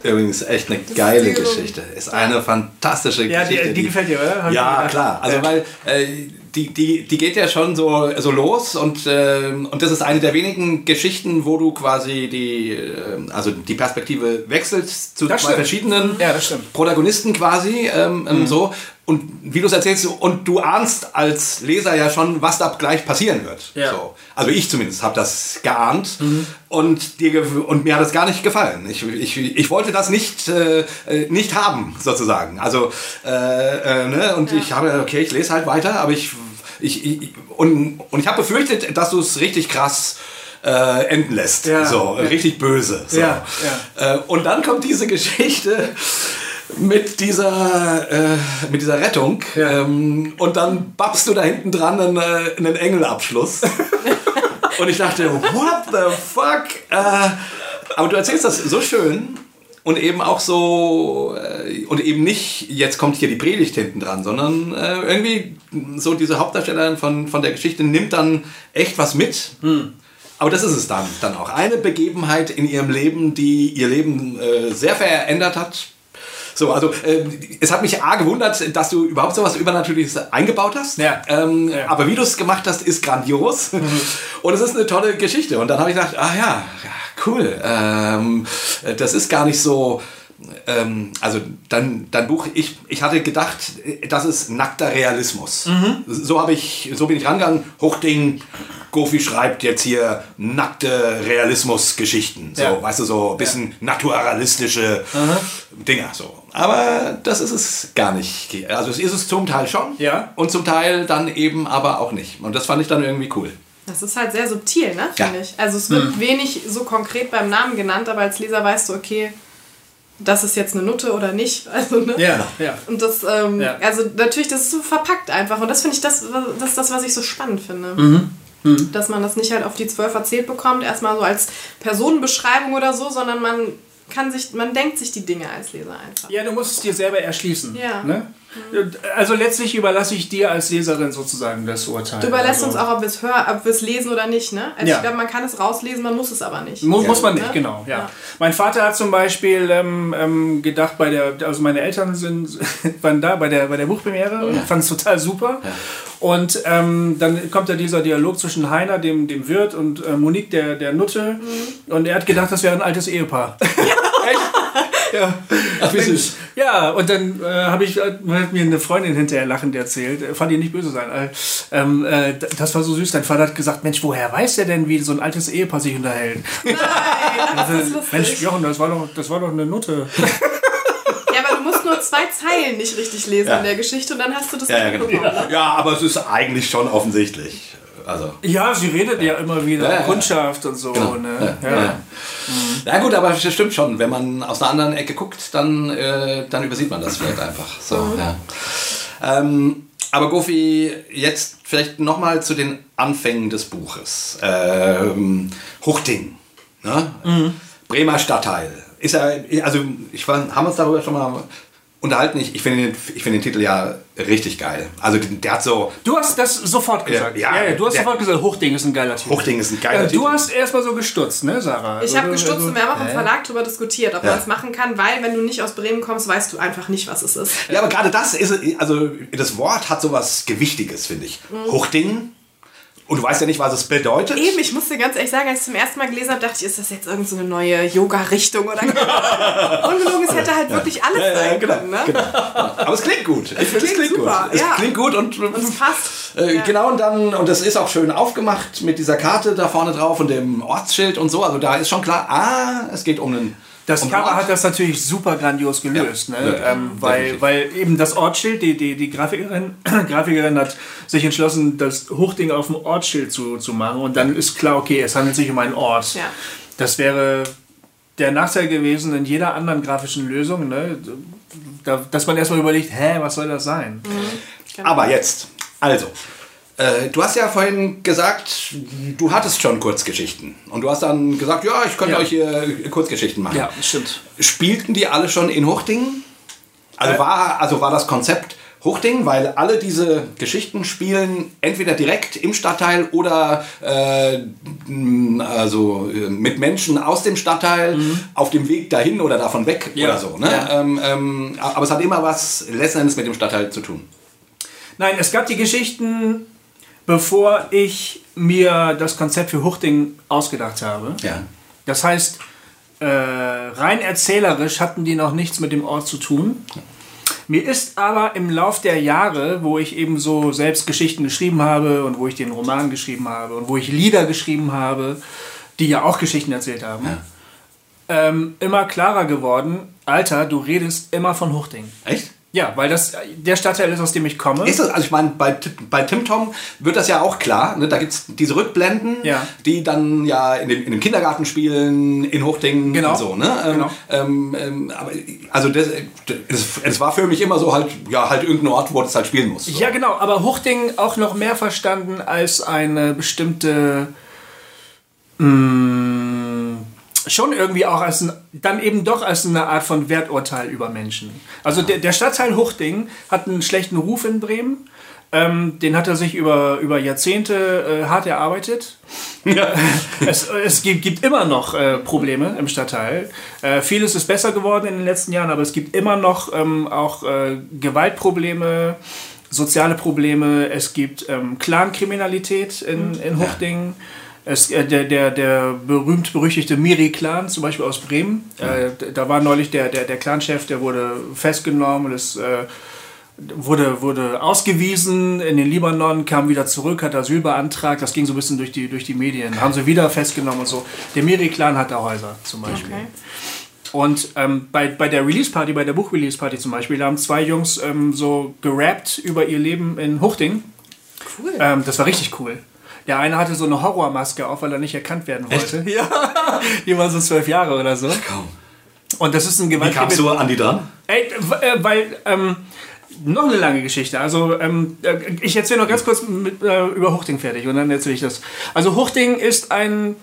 Übrigens echt eine geile Geschichte. Ist eine fantastische
ja,
Geschichte.
Ja, die, die, gefällt dir, oder?
Hab ja, klar. Also weil äh, die, die, die geht ja schon so, so los und, äh, und das ist eine der wenigen Geschichten, wo du quasi die, äh, also die Perspektive wechselst zu das zwei stimmt. verschiedenen
ja,
Protagonisten quasi ähm, ähm, mhm. so und wie du es erzählst, und du ahnst als Leser ja schon, was da gleich passieren wird. Ja. So. Also ich zumindest habe das geahnt mhm. und, dir und mir hat es gar nicht gefallen. Ich, ich, ich wollte das nicht, äh, nicht haben, sozusagen. Also, äh, äh, ne? und ja. ich habe, okay, ich lese halt weiter, aber ich, ich, ich und, und ich habe befürchtet, dass du es richtig krass äh, enden lässt. Ja. So, richtig böse. So. Ja, ja. Äh, und dann kommt diese Geschichte mit dieser, äh, mit dieser Rettung. Ja. Ähm, und dann babst du da hinten dran einen, äh, einen Engelabschluss. und ich dachte, what the fuck? Äh, aber du erzählst das so schön und eben auch so, äh, und eben nicht, jetzt kommt hier die Predigt hinten dran, sondern äh, irgendwie so diese Hauptdarstellerin von, von der Geschichte nimmt dann echt was mit. Hm. Aber das ist es dann, dann auch. Eine Begebenheit in ihrem Leben, die ihr Leben äh, sehr verändert hat, so, also äh, es hat mich A gewundert, dass du überhaupt so was Übernatürliches eingebaut hast. Ja. Ähm, ja. Aber wie du es gemacht hast, ist grandios. Mhm. Und es ist eine tolle Geschichte. Und dann habe ich gedacht, ah ja, cool. Ähm, das ist gar nicht so ähm, also dein, dein Buch, ich, ich hatte gedacht, das ist nackter Realismus. Mhm. So habe ich, so bin ich rangegangen. Hochding, Gofi schreibt jetzt hier nackte Realismus-Geschichten. So, ja. weißt du, so ein bisschen ja. naturalistische mhm. Dinger. So. Aber das ist es gar nicht. Also es ist es zum Teil schon. Ja. Und zum Teil dann eben aber auch nicht. Und das fand ich dann irgendwie cool.
Das ist halt sehr subtil, ne, finde ja. ich. Also es wird mhm. wenig so konkret beim Namen genannt, aber als Leser weißt du, okay, das ist jetzt eine Nutte oder nicht. Also, ne? Ja, ja. Und das, ähm, ja. also natürlich, das ist so verpackt einfach. Und das finde ich das, das ist das, was ich so spannend finde. Mhm. Mhm. Dass man das nicht halt auf die zwölf erzählt bekommt, erstmal so als Personenbeschreibung oder so, sondern man kann sich, man denkt sich die Dinge als Leser einfach.
Ja, du musst es dir selber erschließen. Ja. Ne? Also letztlich überlasse ich dir als Leserin sozusagen das Urteil.
Du überlässt also. uns auch, ob wir es hören, ob wir es lesen oder nicht, ne? Also ja. ich glaube, man kann es rauslesen, man muss es aber nicht.
Muss, ja. muss man nicht, ne? genau. Ja. ja. Mein Vater hat zum Beispiel ähm, ähm, gedacht, bei der, also meine Eltern sind, waren da bei der, bei der Buchpremiere und fanden es total super. Und ähm, dann kommt ja dieser Dialog zwischen Heiner, dem, dem Wirt, und äh, Monique, der, der Nutte. Mhm. Und er hat gedacht, das wäre ein altes Ehepaar. Echt? ja. Ach, wie süß. Ja, und dann äh, habe ich äh, hat mir eine Freundin hinterher lachend erzählt, äh, fand ihr nicht böse sein. Äh, ähm, äh, das war so süß. Dein Vater hat gesagt, Mensch, woher weiß der denn, wie so ein altes Ehepaar sich unterhält? Nein, das also. Mensch, Jochen, das war doch, das war doch eine Nutte.
Ja, aber du musst nur zwei Zeilen nicht richtig lesen ja. in der Geschichte und dann hast du das
ja, ja, genau. ja, aber es ist eigentlich schon offensichtlich. Also.
Ja, sie redet ja, immer wieder ja, ja, Kundschaft und so. Genau. Ne? Ja. Ja.
Mhm. ja. gut, aber das stimmt schon. Wenn man aus einer anderen Ecke guckt, dann, äh, dann übersieht man das vielleicht einfach. So, mhm. ja. Ähm, aber Gofi, jetzt vielleicht nochmal zu den Anfängen des Buches. Ähm, Huchting, ne? Bremer Stadtteil. Ist ja, also ich war, haben wir uns darüber schon mal unterhalten. Ich, ich finde den, ich finde den Titel ja richtig geil. Also der hat so,
Du hast das sofort gesagt.
Ja,
Ja, ja, du hast
der-
sofort gesagt, Hochding ist ein geiler Titel.
Huchting ist ein geiler Titel.
du hast erstmal so gestutzt, ne, Sarah?
Ich habe
Also,
gestutzt
also,
und wir haben auch im? Verlag darüber diskutiert, ob
Ja.
man es machen kann, weil wenn du nicht aus Bremen kommst, weißt du einfach nicht, was es ist.
Ja, aber gerade das ist, also das Wort hat sowas Gewichtiges, finde ich. Huchting. Und du weißt ja nicht, was es bedeutet.
Eben, ich musste ganz ehrlich sagen, als ich zum ersten Mal gelesen habe, dachte ich, ist das jetzt irgendeine so eine neue Yoga-Richtung oder Ungelogen, es hätte halt wirklich alles
Ja, ja,
sein
genau,
können, ne?
genau. Aber es klingt gut. Ich finde, es
klingt super,
gut. Es
ja.
klingt gut und,
Und es passt.
Äh,
Ja.
Genau, und dann, und das ist auch schön aufgemacht mit dieser Karte da vorne drauf und dem Ortsschild und so. Also da ist schon klar, ah, es geht um einen.
Das Cover hat das natürlich super grandios gelöst,
Ja,
ne?
wirklich.
ähm, weil, weil eben das Ortsschild, die, die, die Grafikerin, Grafikerin hat sich entschlossen, das Hochding auf dem Ortsschild zu, zu machen und dann ist klar, okay, es handelt sich um einen Ort.
Ja.
Das wäre der Nachteil gewesen in jeder anderen grafischen Lösung, ne? da, dass man erstmal überlegt, hä, was soll das sein?
Aber jetzt, also. Äh, du hast ja vorhin gesagt, du hattest schon Kurzgeschichten. Und du hast dann gesagt, ja, ich könnte
Ja.
euch hier Kurzgeschichten machen.
stimmt.
Spielten die alle schon in Huchting? Also,
Äh.
war, also war das Konzept Huchting, weil alle diese Geschichten spielen entweder direkt im Stadtteil oder äh, also äh, mit Menschen aus dem Stadtteil auf dem Weg dahin oder davon weg
Mhm. Ja.
oder so. Ne?
Ja.
Ähm, ähm, aber es hat immer was letzten Endes mit dem Stadtteil zu tun.
Nein, es gab die Geschichten, bevor ich mir das Konzept für Huchting ausgedacht habe.
Ja.
Das heißt, äh, rein erzählerisch hatten die noch nichts mit dem Ort zu tun. Mir ist aber im Lauf der Jahre, wo ich eben so selbst Geschichten geschrieben habe und wo ich den Roman geschrieben habe und wo ich Lieder geschrieben habe, die ja auch Geschichten erzählt haben, ähm, immer klarer geworden, Alter, du redest immer von Huchting.
Echt?
Ja, weil das der Stadtteil ist, aus dem ich komme.
Ist das, also ich meine, bei, bei Tim Tom wird das ja auch klar. Ne? Da gibt es diese Rückblenden,
Ja.
die dann ja in dem, in dem Kindergarten spielen, in Huchting
Genau.
und so. Ne? Ähm,
Genau.
ähm, ähm, aber also das, es war für mich immer so halt, ja, halt irgendein Ort, wo das halt spielen muss. So.
Ja, genau, aber Huchting auch noch mehr verstanden als eine bestimmte. Mh, schon irgendwie auch als ein, dann eben doch als eine Art von Werturteil über Menschen. Also der, der Stadtteil Huchting hat einen schlechten Ruf in Bremen. Ähm, den hat er sich über, über Jahrzehnte äh, hart erarbeitet. es es gibt, gibt immer noch äh, Probleme im Stadtteil. Äh, vieles ist besser geworden in den letzten Jahren, aber es gibt immer noch ähm, auch äh, Gewaltprobleme, soziale Probleme. Es gibt ähm, Clankriminalität in, in Huchting. Es, äh, der, der, der berühmt-berüchtigte Miri-Clan, zum Beispiel aus Bremen, äh, da war neulich der, der, der Clanchef, der wurde festgenommen und es äh, wurde, wurde ausgewiesen in den Libanon, kam wieder zurück, hat Asyl beantragt. Das ging so ein bisschen durch die, durch die Medien. Haben sie wieder festgenommen und so. Der Miri-Clan hat da Häuser zum Beispiel.
Okay.
Und ähm, bei, bei der Release-Party, bei der Buch-Release-Party zum Beispiel, da haben zwei Jungs ähm, so gerappt über ihr Leben in Huchting.
Cool.
Ähm, das war richtig cool. Der eine hatte so eine Horrormaske auf, weil er nicht erkannt werden wollte. Ja, die war so zwölf Jahre oder so.
Kaum.
Und das ist ein
Wie kamst du an die dran?
Ey, äh, weil, ähm, noch eine lange Geschichte. Also, ähm, äh, ich erzähle noch ganz kurz mit, äh, über Huchting fertig und dann erzähle ich das. Also, Huchting ist ein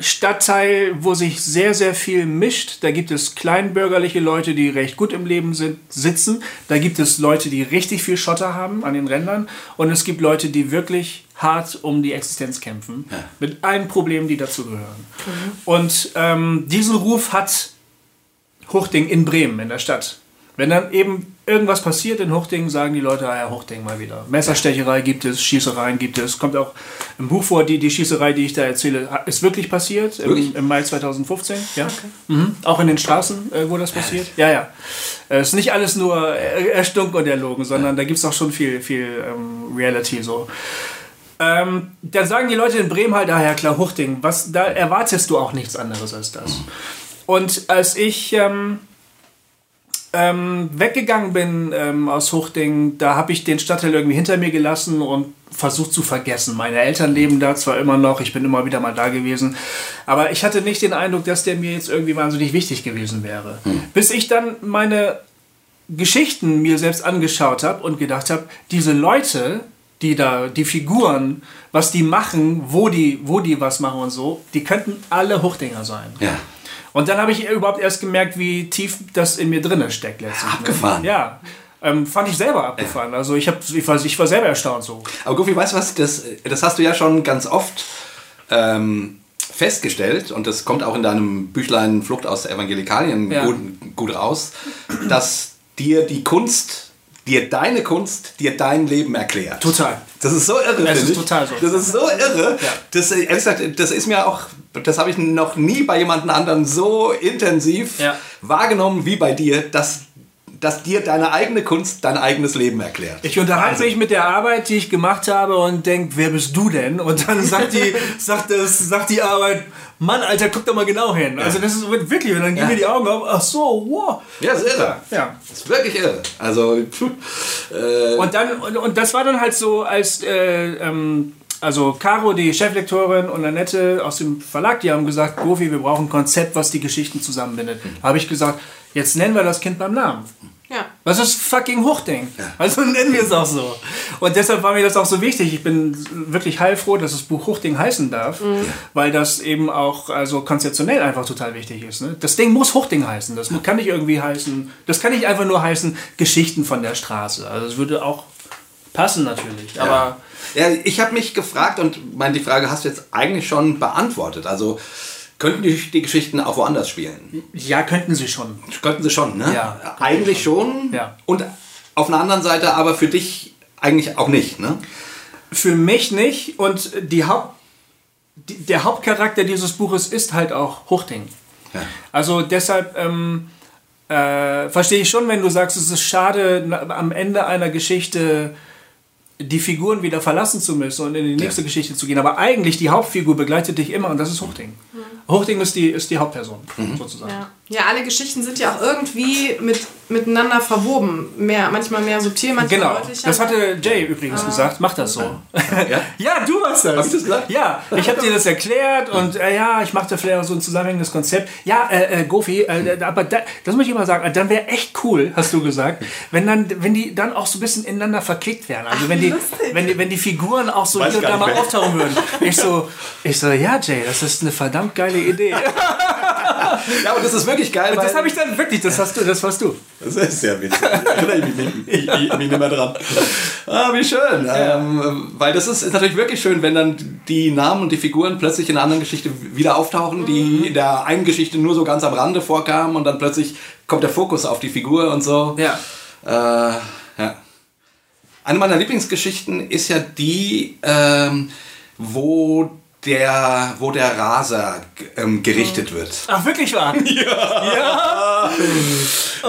Stadtteil, wo sich sehr, sehr viel mischt. Da gibt es kleinbürgerliche Leute, die recht gut im Leben sind, sitzen. Da gibt es Leute, die richtig viel Schotter haben an den Rändern. Und es gibt Leute, die wirklich hart um die Existenz kämpfen. Mit allen Problemen, die dazu gehören. Und ähm, diesen Ruf hat Huchting in Bremen, in der Stadt. Wenn dann eben irgendwas passiert in Huchting, sagen die Leute, ah ja, Huchting mal wieder. Messerstecherei gibt es, Schießereien gibt es. Kommt auch im Buch vor, die, die Schießerei, die ich da erzähle, ist wirklich passiert.
Wirklich?
Im, Im Mai 2015. Ja. Mhm. Auch in den Straßen, äh, wo das passiert. Ja, ja. Es ist nicht alles nur äh, erstunken und erlogen, sondern da gibt es auch schon viel, viel ähm, Reality so. Ähm, dann sagen die Leute in Bremen halt, ah ja klar, Huchting, was, da erwartest du auch nichts anderes als das. Und als ich ähm, ähm, weggegangen bin ähm, aus Huchting, da habe ich den Stadtteil irgendwie hinter mir gelassen und versucht zu vergessen. Meine Eltern leben da zwar immer noch, ich bin immer wieder mal da gewesen, aber ich hatte nicht den Eindruck, dass der mir jetzt irgendwie wahnsinnig wichtig gewesen wäre. Bis ich dann meine Geschichten mir selbst angeschaut habe und gedacht habe, diese Leute, die da, die Figuren, was die machen, wo die, wo die was machen und so, die könnten alle Hochdinger sein.
Ja.
Und dann habe ich überhaupt erst gemerkt, wie tief das in mir drinne steckt letztlich. ne?
Abgefahren.
Ja. Ähm, fand ich selber abgefahren. Also ich, hab, ich, war, ich war selber erstaunt so.
Aber Goofy, weißt du was? Das, das hast du ja schon ganz oft ähm, festgestellt und das kommt auch in deinem Büchlein Flucht aus der Evangelikalien
Ja.
gut, gut raus, dass dir die Kunst, dir deine Kunst, dir dein Leben erklärt.
Total.
Das ist so irre. Finde
ist
ich.
total so.
Das ist so irre. Das, äh, ehrlich gesagt, das ist mir auch, das habe ich noch nie bei jemand anderem so intensiv
Ja.
wahrgenommen wie bei dir, dass, dass dir deine eigene Kunst dein eigenes Leben erklärt.
Ich unterhalte mich mit der Arbeit, die ich gemacht habe und denke, wer bist du denn? Und dann sagt die, sagt das, sagt die Arbeit, Mann, Alter, guck doch mal genau hin. Also das ist wirklich, und dann gehen
Ja.
mir die Augen auf, ach so, wow.
Ja, ist irre.
Ja.
Das ist wirklich irre. Also, äh,
Und dann, und, und das war dann halt so, als, äh, ähm, also Caro, die Cheflektorin und Annette aus dem Verlag, die haben gesagt, Gofi, wir brauchen ein Konzept, was die Geschichten zusammenbindet. Da habe ich gesagt, jetzt nennen wir das Kind beim Namen.
Ja.
Das ist fucking Hochding. Also nennen wir es auch so. Und deshalb war mir das auch so wichtig. Ich bin wirklich heilfroh, dass das Buch Hochding heißen darf, weil das eben auch also konzeptionell einfach total wichtig ist. Ne? Das Ding muss Hochding heißen. Das kann nicht irgendwie heißen, das kann nicht einfach nur heißen Geschichten von der Straße. Also es würde auch passen natürlich. Aber
ja, ich habe mich gefragt und meine, die Frage hast du jetzt eigentlich schon beantwortet. Also, könnten die, die Geschichten auch woanders spielen?
ja, könnten sie schon.
Könnten sie schon, ne?
Ja.
Eigentlich schon.
Ja.
Und auf einer anderen Seite aber für dich eigentlich auch nicht, ne?
Für mich nicht. Und die Haupt, die, der Hauptcharakter dieses Buches ist halt auch Hochding.
Ja.
Also deshalb ähm, äh, verstehe ich schon, wenn du sagst, es ist schade, am Ende einer Geschichte die Figuren wieder verlassen zu müssen und in die nächste Geschichte zu gehen. Aber eigentlich die Hauptfigur begleitet dich immer und das ist Hochding. Hochding ist die, ist die Hauptperson, sozusagen.
Ja. Ja, alle Geschichten sind ja auch irgendwie mit, miteinander verwoben. Mehr, manchmal mehr subtil, manchmal
Genau,
deutlicher.
das hatte Jay übrigens gesagt. Mach das so.
Ja?
Ja, du warst das.
Hab ich das gesagt?
Ja, ich habe dir das erklärt und äh, ja, ich machte vielleicht auch so ein zusammenhängendes Konzept. Ja, äh, äh, Gofi, äh, aber da, das muss ich mal sagen, dann wäre echt cool, hast du gesagt, wenn dann, wenn die dann auch so ein bisschen ineinander verklickt wären. Also wenn die,
lustig.
wenn die, wenn die Figuren auch so
Weiß
hier und da mal
mehr.
auftauchen würden. Ich so, ich so, ja, Jay, das ist eine verdammt geile Idee.
Ja, und das ist wirklich geil.
Und das habe ich dann wirklich, das hast du, das warst du.
Das ist sehr witzig. Erinnere ich mich, ich, ich, mich nicht mehr dran. Ah, wie schön. Ähm, weil das ist, ist natürlich wirklich schön, wenn dann die Namen und die Figuren plötzlich in einer anderen Geschichte wieder auftauchen, die in der einen Geschichte nur so ganz am Rande vorkamen und dann plötzlich kommt der Fokus auf die Figur und so.
Ja.
Äh, ja. Eine meiner Lieblingsgeschichten ist ja die, ähm, wo der, wo der Raser ähm, gerichtet wird.
Ach, wirklich wahr?
ja,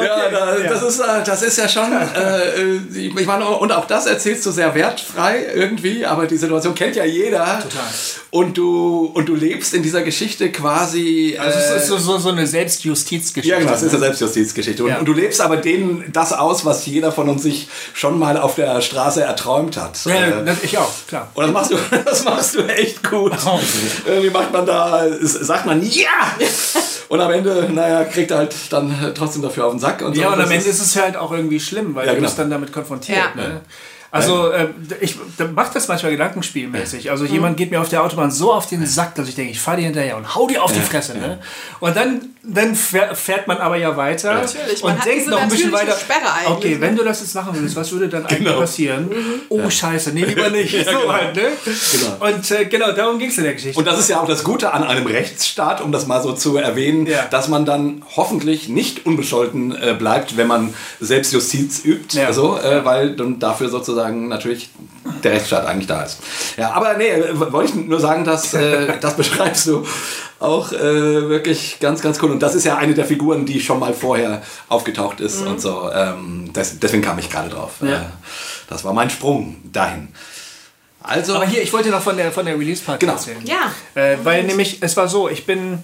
da,
ja.
Das, ist, äh, das ist ja schon, äh, ich meine, und auch das erzählst du sehr wertfrei irgendwie, aber die Situation kennt ja jeder.
Total.
Und du, und du lebst in dieser Geschichte quasi.
Also
äh,
es ist so, so, so eine Selbstjustizgeschichte.
ja, genau, das ist
ne?
eine Selbstjustizgeschichte. Und,
Ja.
und du lebst aber denen das aus, was jeder von uns sich schon mal auf der Straße erträumt hat.
Ja,
Äh,
ich auch, klar.
und das machst du, das machst du echt gut.
Oh.
Irgendwie macht man da, sagt man ja! Und am Ende, naja, kriegt er halt dann äh, trotzdem dafür auf den Sack. Und so.
Ja, und
Das
am Ende
ist-
ist es halt auch irgendwie schlimm, weil
Ja,
du
genau.
bist dann damit konfrontiert.
Ja.
Ne? Also äh, ich mache das manchmal gedankenspielmäßig. Also jemand geht mir auf der Autobahn so auf den Sack, dass ich denke, ich fahre dir hinterher und hau dir auf die Fresse. Ne? Und dann, dann fähr- fährt man aber ja weiter
Natürlich, man
und
hat
denkt
diese
noch ein bisschen weiter.
Sperre eigentlich,
okay,
ne?
wenn du das jetzt machen würdest, was würde dann eigentlich
Genau.
passieren? Oh Scheiße, nee, lieber nicht. so
genau.
halt, ne?
Genau.
Und äh, genau, darum ging es in der Geschichte.
Und das ist ja auch das Gute an einem Rechtsstaat, um das mal so zu erwähnen,
Ja.
dass man dann hoffentlich nicht unbescholten äh, bleibt, wenn man Selbstjustiz übt,
Ja.
so, äh, weil dann dafür sozusagen natürlich der Rechtsstaat eigentlich da ist. Ja, aber nee, äh, wollte ich nur sagen, dass äh, das beschreibst du auch äh, wirklich ganz, ganz cool. Und das ist ja eine der Figuren, die schon mal vorher aufgetaucht ist und so. Ähm, des, deswegen kam ich gerade drauf.
Ja.
Äh, das war mein Sprung dahin. Also,
aber hier, ich wollte noch von der, von der Release-Party
Genau.
erzählen.
Ja.
Äh, weil nämlich, es war so, ich bin.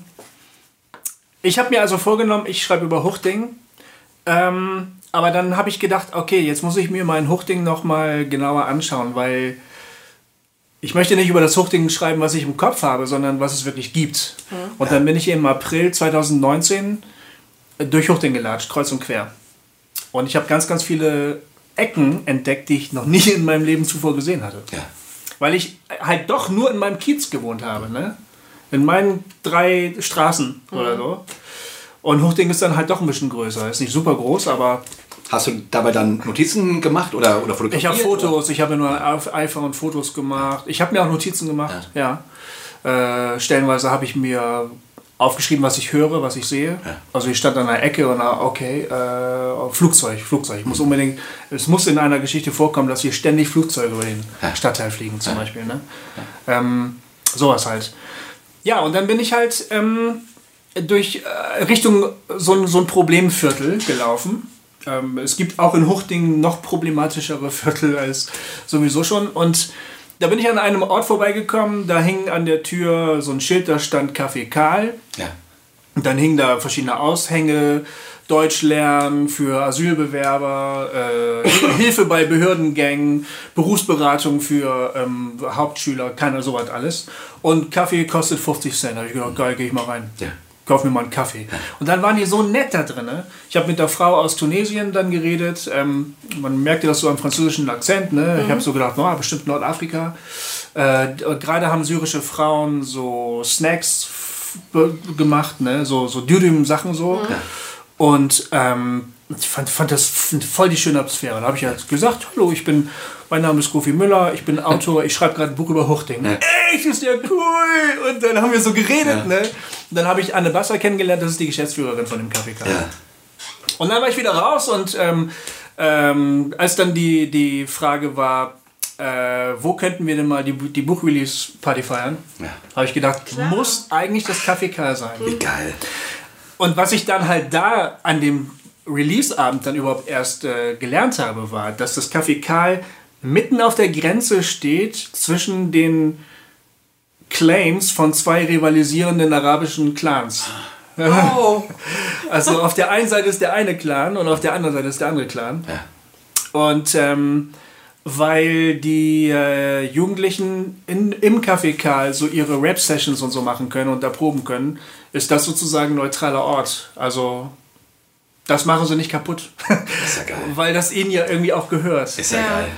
Ich habe mir also vorgenommen, ich schreibe über Huchting. Ähm, aber dann habe ich gedacht, okay, jetzt muss ich mir mein Huchting nochmal genauer anschauen, weil ich möchte nicht über das Huchting schreiben, was ich im Kopf habe, sondern was es wirklich gibt. Und dann bin ich im April 2019 durch Huchting gelatscht, kreuz und quer. Und ich habe ganz, ganz viele Ecken entdeckt, die ich noch nie in meinem Leben zuvor gesehen hatte.
Ja.
Weil ich halt doch nur in meinem Kiez gewohnt habe, ne? In meinen drei Straßen oder so. Und Huchting ist dann halt doch ein bisschen größer. Ist nicht super groß, aber
Hast du dabei dann Notizen gemacht oder, oder fotografiert?
ich habe Fotos, ich habe nur auf iPhone Fotos gemacht. Ich habe mir auch Notizen gemacht, ja. Äh, stellenweise habe ich mir aufgeschrieben, was ich höre, was ich sehe. Also ich stand an einer Ecke und ah, okay, äh, Flugzeug, Flugzeug. Ich muss unbedingt, es muss in einer Geschichte vorkommen, dass hier ständig Flugzeuge über den Stadtteil fliegen zum Beispiel. Ne? Ähm, sowas halt. Ja, und dann bin ich halt ähm, durch äh, Richtung so, ein- so ein Problemviertel gelaufen. Ähm, es gibt auch in Huchting noch problematischere Viertel als sowieso schon. Und da bin ich an einem Ort vorbeigekommen, da hing an der Tür so ein Schild, da stand Café Karl.
Ja.
Und dann hingen da verschiedene Aushänge, Deutsch lernen für Asylbewerber, äh, Hilfe bei Behördengängen, Berufsberatung für ähm, Hauptschüler, keiner sowas alles. Und Kaffee kostet 50 Cent. Da habe ich gedacht, geil, gehe ich mal rein.
Ja.
Kauf mir mal einen Kaffee. Und dann waren die so nett da drin. Ne? Ich habe mit der Frau aus Tunesien dann geredet. Ähm, man merkte das so am französischen Akzent. Ne? Ich habe so gedacht, oh, bestimmt Nordafrika. Äh, und Gerade haben syrische Frauen so Snacks gemacht, ne? so, so Dürüm-Sachen so. Und ähm, ich fand, fand das voll die schöne Atmosphäre. Da habe ich halt gesagt, hallo, ich bin, mein Name ist Gofi Müller, ich bin Autor, ich schreibe gerade ein Buch über Huchting. Echt, ist ja cool! Und dann haben wir so geredet, ne? Und dann habe ich Anne Basser kennengelernt, das ist die Geschäftsführerin von dem Café Karl.
Ja.
Und dann war ich wieder raus und ähm, ähm, als dann die, die Frage war, äh, wo könnten wir denn mal die, die Buchrelease-Party feiern,
Ja.
habe ich gedacht, muss eigentlich das Café Karl sein.
Wie geil.
Und was ich dann halt da an dem Release-Abend dann überhaupt erst äh, gelernt habe, war, dass das Café Karl mitten auf der Grenze steht zwischen den Claims von zwei rivalisierenden arabischen Clans.
Oh,
Also auf der einen Seite ist der eine Clan und auf der anderen Seite ist der andere Clan. Und ähm, weil die äh, Jugendlichen in, im Café Karl so ihre Rap-Sessions und so machen können und da proben können, ist das sozusagen ein neutraler Ort. Also das machen sie nicht kaputt.
Ist ja geil.
weil das ihnen ja irgendwie auch gehört.
Ist ja,
Ja.
geil.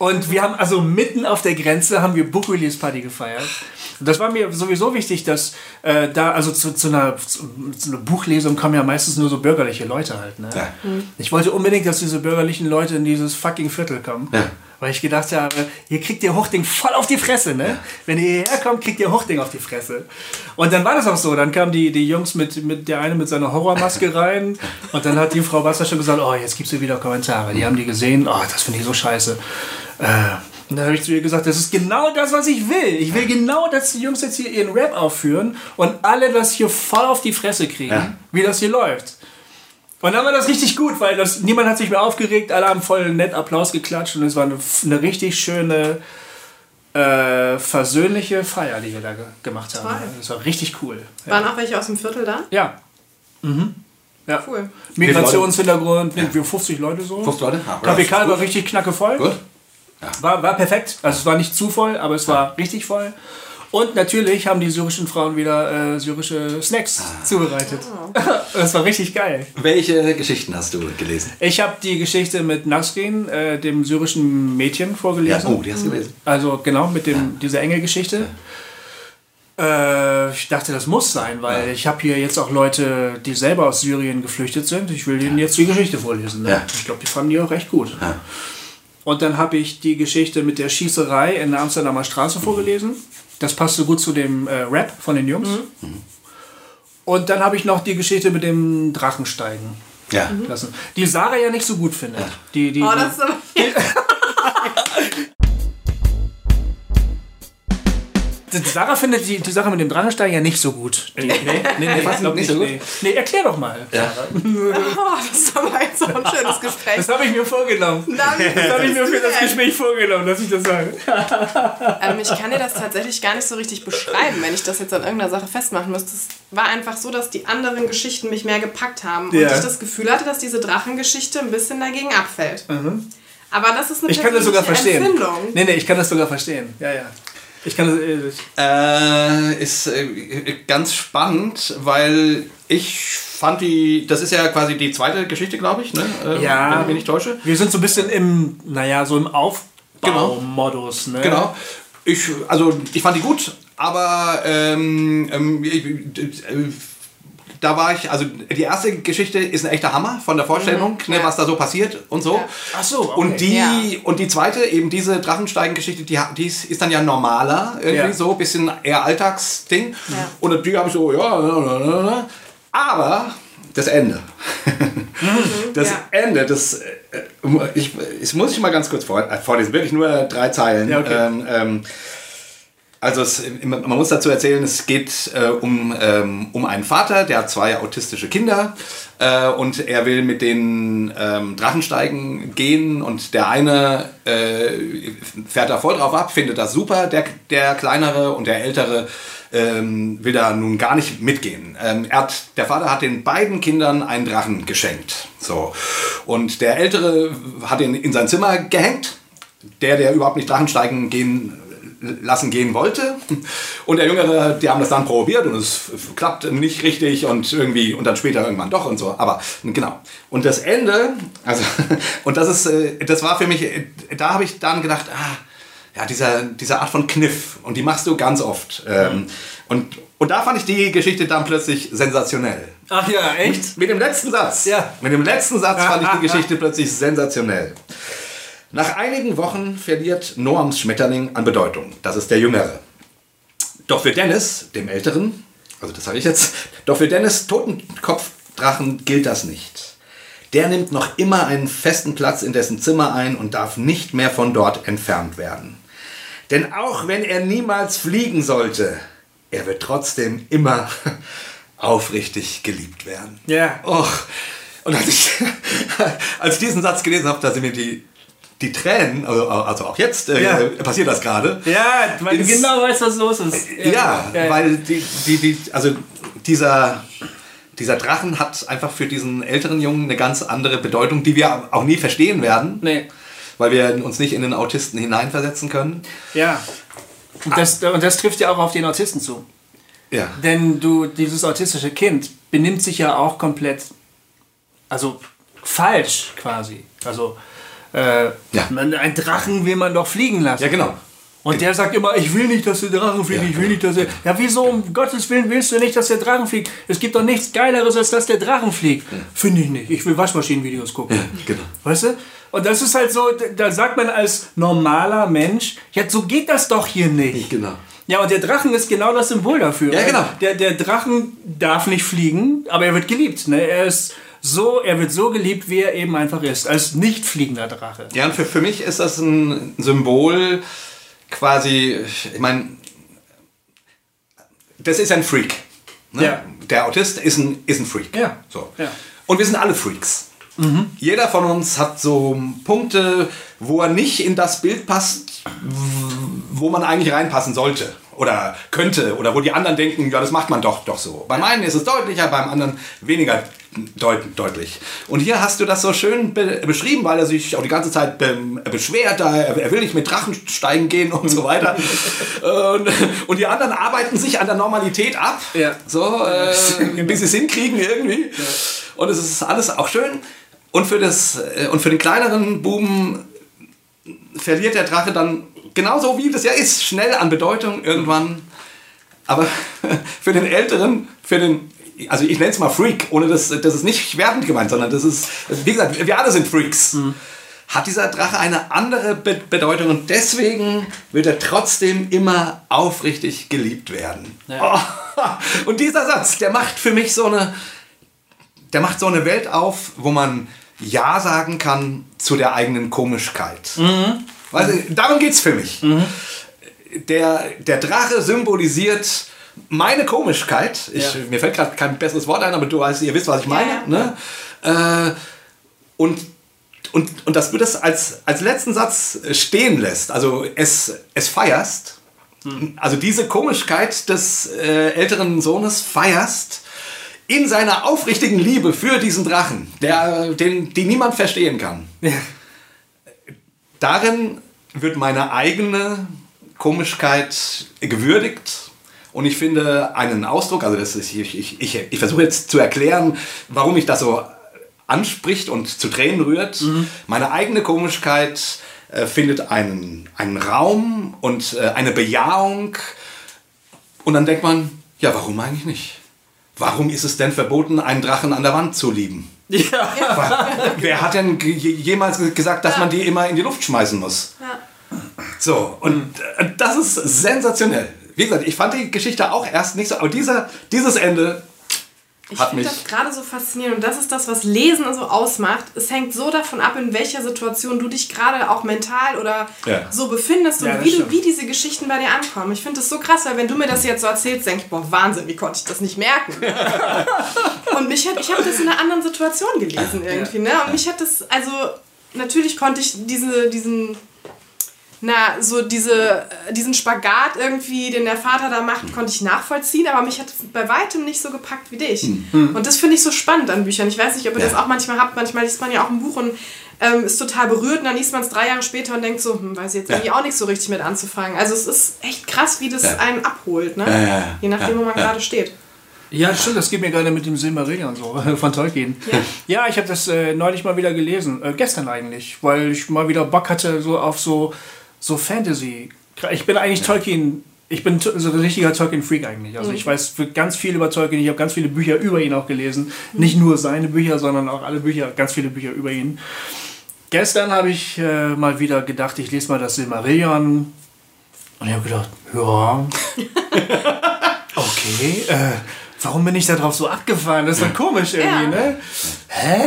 Und wir haben also mitten auf der Grenze haben wir Book Release Party gefeiert. Und das war mir sowieso wichtig, dass äh, da, also zu, zu, einer, zu, zu einer Buchlesung kommen ja meistens nur so bürgerliche Leute halt. Ne?
Ja.
Ich wollte unbedingt, dass diese bürgerlichen Leute in dieses fucking Viertel kommen.
Ja.
Weil ich gedacht habe, hier kriegt ihr Huchting voll auf die Fresse, ne? Wenn ihr hierher kommt, kriegt ihr Huchting auf die Fresse. Und dann war das auch so. Dann kamen die, die Jungs mit, mit der eine mit seiner Horrormaske rein. Und dann hat die Frau Wasser schon gesagt, oh, jetzt gibt's hier wieder Kommentare. Die haben die gesehen, oh, das finde ich so scheiße. Äh, und dann habe ich zu ihr gesagt, das ist genau das, was ich will. Ich will genau, dass die Jungs jetzt hier ihren Rap aufführen und alle das hier voll auf die Fresse kriegen,
Ja.
wie das hier läuft. Und dann war das richtig gut, weil das, niemand hat sich mehr aufgeregt, alle haben voll nett Applaus geklatscht und es war eine, eine richtig schöne, äh, versöhnliche Feier, die wir da ge gemacht haben. Das war richtig cool. Ja.
waren auch welche aus dem Viertel da?
ja. Mhm. ja.
Cool.
Migrationshintergrund, wir 50 Leute so.
50 Leute? Ah,
Café Karl
gut.
war richtig knackevoll.
Gut.
War, war perfekt. Also es war nicht zu voll, aber es war richtig voll. Und natürlich haben die syrischen Frauen wieder äh, syrische Snacks zubereitet. Das war richtig geil.
Welche Geschichten hast du gelesen?
Ich habe die Geschichte mit Nasrin, äh, dem syrischen Mädchen,
Ja,
vorgelesen.
oh, die hast du gelesen.
Also genau, mit dem, dieser Engelgeschichte. Äh, ich dachte, das muss sein, weil ich habe hier jetzt auch Leute, die selber aus Syrien geflüchtet sind. Ich will denen jetzt die Geschichte vorlesen. Ne?
Ja.
Ich glaube, die fanden die auch recht gut. Und dann habe ich die Geschichte mit der Schießerei in der Amsterdamer Straße vorgelesen. Das passte gut zu dem äh, Rap von den Jungs. Und dann habe ich noch die Geschichte mit dem Drachensteigen
Ja.
lassen. Die Sarah ja nicht so gut findet. Die, die,
Oh, das ist aber.
Sarah findet die, die Sache mit dem Drachensteigen ja nicht so gut. Nee, nee, nee, nee,
du
glaub
nicht so gut?
Nee. nee, erklär doch mal.
Ja.
Oh, das ist aber jetzt so ein schönes Gespräch.
Das habe ich mir vorgenommen.
Dann-
Das habe ich mir für das Gespräch vorgenommen, dass ich das sage.
Ähm, ich kann dir das tatsächlich gar nicht so richtig beschreiben, wenn ich das jetzt an irgendeiner Sache festmachen müsste. Es war einfach so, dass die anderen Geschichten mich mehr gepackt haben und
Ja.
ich das Gefühl hatte, dass diese Drachengeschichte ein bisschen dagegen abfällt. Aber das ist eine
Ich kann das sogar verstehen.
Empfindung.
Nee, nee, ich kann das sogar verstehen. Ja, ja. Ich kann
äh, ist äh, ganz spannend, weil ich fand die, das ist ja quasi die zweite Geschichte, glaube ich, ne? Äh,
ja.
Wenn ich mich nicht täusche.
Wir sind so ein bisschen im, naja, so im Aufbaumodus, ne?
Genau. Ich, also ich fand die gut, aber ähm, ähm, ich, äh, da war ich, also die erste Geschichte ist ein echter Hammer von der Vorstellung,
Mhm,
ne,
ja.
was da so passiert und so.
Ja.
Ach so, okay.
Und die,
Ja.
und die zweite, eben diese Drachensteigen-Geschichte, die, ha- die ist, ist dann ja normaler, irgendwie
Ja.
so, bisschen eher Alltagsding.
Ja.
Und die habe ich so, ja, ja, ja, ja, ja. aber das Ende. das
ja.
Ende, das, äh, ich, ich muss ich mal ganz kurz vor, äh, vorlesen, wirklich nur drei Zeilen.
Ja, okay.
ähm, ähm, also es, man muss dazu erzählen, es geht äh, um, ähm, um einen Vater, der hat zwei autistische Kinder äh, und er will mit den ähm, Drachensteigen gehen und der eine äh, fährt da voll drauf ab, findet das super, der, der kleinere und der ältere ähm, will da nun gar nicht mitgehen. Ähm, hat, der Vater hat den beiden Kindern einen Drachen geschenkt. So. Und der ältere hat ihn in sein Zimmer gehängt. Der, der überhaupt nicht Drachensteigen gehen lassen gehen wollte. Und der Jüngere, die haben das dann probiert und es klappt nicht richtig und irgendwie und dann später irgendwann doch und so. Aber genau. Und das Ende, also und das ist, äh, das war für mich, äh, da habe ich dann gedacht, ah, ja, dieser, diese Art von Kniff und die machst du ganz oft. Ähm, und, und da fand ich die Geschichte dann plötzlich sensationell.
Ach ja, echt?
Mit dem letzten Satz.
Ja.
Mit dem letzten Satz fand ich die Geschichte plötzlich sensationell. Nach einigen Wochen verliert Noams Schmetterling an Bedeutung. Das ist der Jüngere. Doch für Dennis, dem Älteren, also das sage ich jetzt, doch für Dennis Totenkopfdrachen gilt das nicht. Der nimmt noch immer einen festen Platz in dessen Zimmer ein und darf nicht mehr von dort entfernt werden. Denn auch wenn er niemals fliegen sollte, er wird trotzdem immer aufrichtig geliebt werden.
Ja.
Och. Und als ich, als ich diesen Satz gelesen habe, da sind mir die, die Tränen, also, also auch jetzt äh,
Ja.
passiert das gerade.
Ja, weil du genau weißt, was los ist.
Ja, weil die, die, die, also dieser, dieser Drachen hat einfach für diesen älteren Jungen eine ganz andere Bedeutung, die wir auch nie verstehen werden,
Nee.
weil wir uns nicht in den Autisten hineinversetzen können.
Ja. Und das, und das trifft ja auch auf den Autisten zu.
Ja.
Denn du, dieses autistische Kind benimmt sich ja auch komplett, also falsch quasi. Also, äh,
Ja.
man, ein Drachen will man doch fliegen lassen.
Ja, genau.
Und der sagt immer, ich will nicht, dass der Drachen fliegt,
Ja,
ich will nicht, dass er. Ja, wieso um Gottes Willen willst du nicht, dass der Drachen fliegt? Es gibt doch nichts Geileres, als dass der Drachen fliegt. Finde ich nicht. Ich will Waschmaschinenvideos gucken.
genau.
Weißt du? Und das ist halt so, da sagt man als normaler Mensch, ja, so geht das doch hier nicht.
Genau.
Ja, und der Drachen ist genau das Symbol dafür.
Ja, genau.
Der, der Drachen darf nicht fliegen, aber er wird geliebt. Ne? Er ist so, er wird so geliebt, wie er eben einfach ist, als nicht fliegender Drache.
Ja, und für, für mich ist das ein Symbol quasi, ich meine, das ist ein Freak. Ne?
Ja.
Der Autist ist ein, ist ein Freak.
Ja.
So.
Ja.
Und wir sind alle Freaks. Jeder von uns hat so Punkte, wo er nicht in das Bild passt, wo man eigentlich reinpassen sollte oder könnte oder wo die anderen denken, ja, das macht man doch doch so. Beim einen ist es deutlicher, beim anderen weniger deut deutlich. Und hier hast du das so schön be beschrieben, weil er sich auch die ganze Zeit be beschwert, er, er will nicht mit Drachen steigen gehen und so weiter. und, und die anderen arbeiten sich an der Normalität ab,
Ja.
so, äh, bis sie es hinkriegen irgendwie. Und es ist alles auch schön. Und für, das, äh, und für den kleineren Buben verliert der Drache dann genauso wie das ja ist, schnell an Bedeutung irgendwann. Aber für den Älteren, für den, also ich nenne es mal Freak, ohne das, das ist nicht wertend gemeint, sondern das ist, wie gesagt, wir alle sind Freaks. Hat dieser Drache eine andere Be Bedeutung und deswegen wird er trotzdem immer aufrichtig geliebt werden. Oh, und dieser Satz, der macht für mich so eine, der macht so eine Welt auf, wo man Ja sagen kann zu der eigenen Komischkeit. Weißt du, darum geht es für mich. Der, der Drache symbolisiert meine Komischkeit. Ich,
Ja.
Mir fällt gerade kein besseres Wort ein, aber du weißt, ihr wisst, was ich meine.
Ja.
Ne? Äh, und, und, und dass du das als, als letzten Satz stehen lässt, also es, es feierst, also diese Komischkeit des äh, älteren Sohnes feierst, in seiner aufrichtigen Liebe für diesen Drachen, der, den, die niemand verstehen kann. Darin wird meine eigene Komischkeit gewürdigt. Und ich finde einen Ausdruck, also das ist, ich, ich, ich, ich versuche jetzt zu erklären, warum mich das so anspricht und zu Tränen rührt. Meine eigene Komischkeit äh, findet einen, einen Raum und äh, eine Bejahung. Und dann denkt man, ja, warum eigentlich nicht? Warum ist es denn verboten, einen Drachen an der Wand zu lieben?
Ja.
Wer hat denn jemals gesagt, dass man die immer in die Luft schmeißen muss? So, und äh, das ist sensationell. Wie gesagt, ich fand die Geschichte auch erst nicht so, aber dieser, dieses Ende
Ich
hat
finde
mich.
das gerade so faszinierend und das ist das, was Lesen so ausmacht. Es hängt so davon ab, in welcher Situation du dich gerade auch mental oder
Ja.
so befindest
Ja,
und
das
wie, du, wie diese Geschichten bei dir ankommen. Ich finde das so krass, weil wenn du mir das jetzt so erzählst, denke ich, boah, Wahnsinn, wie konnte ich das nicht merken? und mich hat, ich habe das in einer anderen Situation gelesen irgendwie, ne? Und mich hat das, also natürlich konnte ich diese, diesen na, so diese, äh, diesen Spagat irgendwie, den der Vater da macht, konnte ich nachvollziehen, aber mich hat es bei weitem nicht so gepackt wie dich. Und das finde ich so spannend an Büchern. Ich weiß nicht, ob ihr das
Ja.
auch manchmal habt. Manchmal liest man ja auch ein Buch und ähm, ist total berührt und dann liest man es drei Jahre später und denkt so, hm, weiß ich jetzt irgendwie auch nicht so richtig mit anzufangen. Also es ist echt krass, wie das
Ja.
einen abholt, ne?
Ja, ja, ja.
Je nachdem, wo man
Ja.
gerade steht.
Ja, stimmt, das geht mir gerade mit dem Silmarillion so von Tolkien. Ja, ich habe das äh, neulich mal wieder gelesen, äh, gestern eigentlich, weil ich mal wieder Bock hatte so auf so, so Fantasy. Ich bin eigentlich Tolkien, ich bin so ein richtiger Tolkien-Freak eigentlich. Also ich weiß ganz viel über Tolkien, ich habe ganz viele Bücher über ihn auch gelesen. Nicht nur seine Bücher, sondern auch alle Bücher, ganz viele Bücher über ihn. Gestern habe ich äh, mal wieder gedacht, ich lese mal das Silmarillion. Und ich habe gedacht, ja, okay, äh, warum bin ich da drauf so abgefahren? Das ist doch komisch irgendwie,
Ja.
ne? Hä?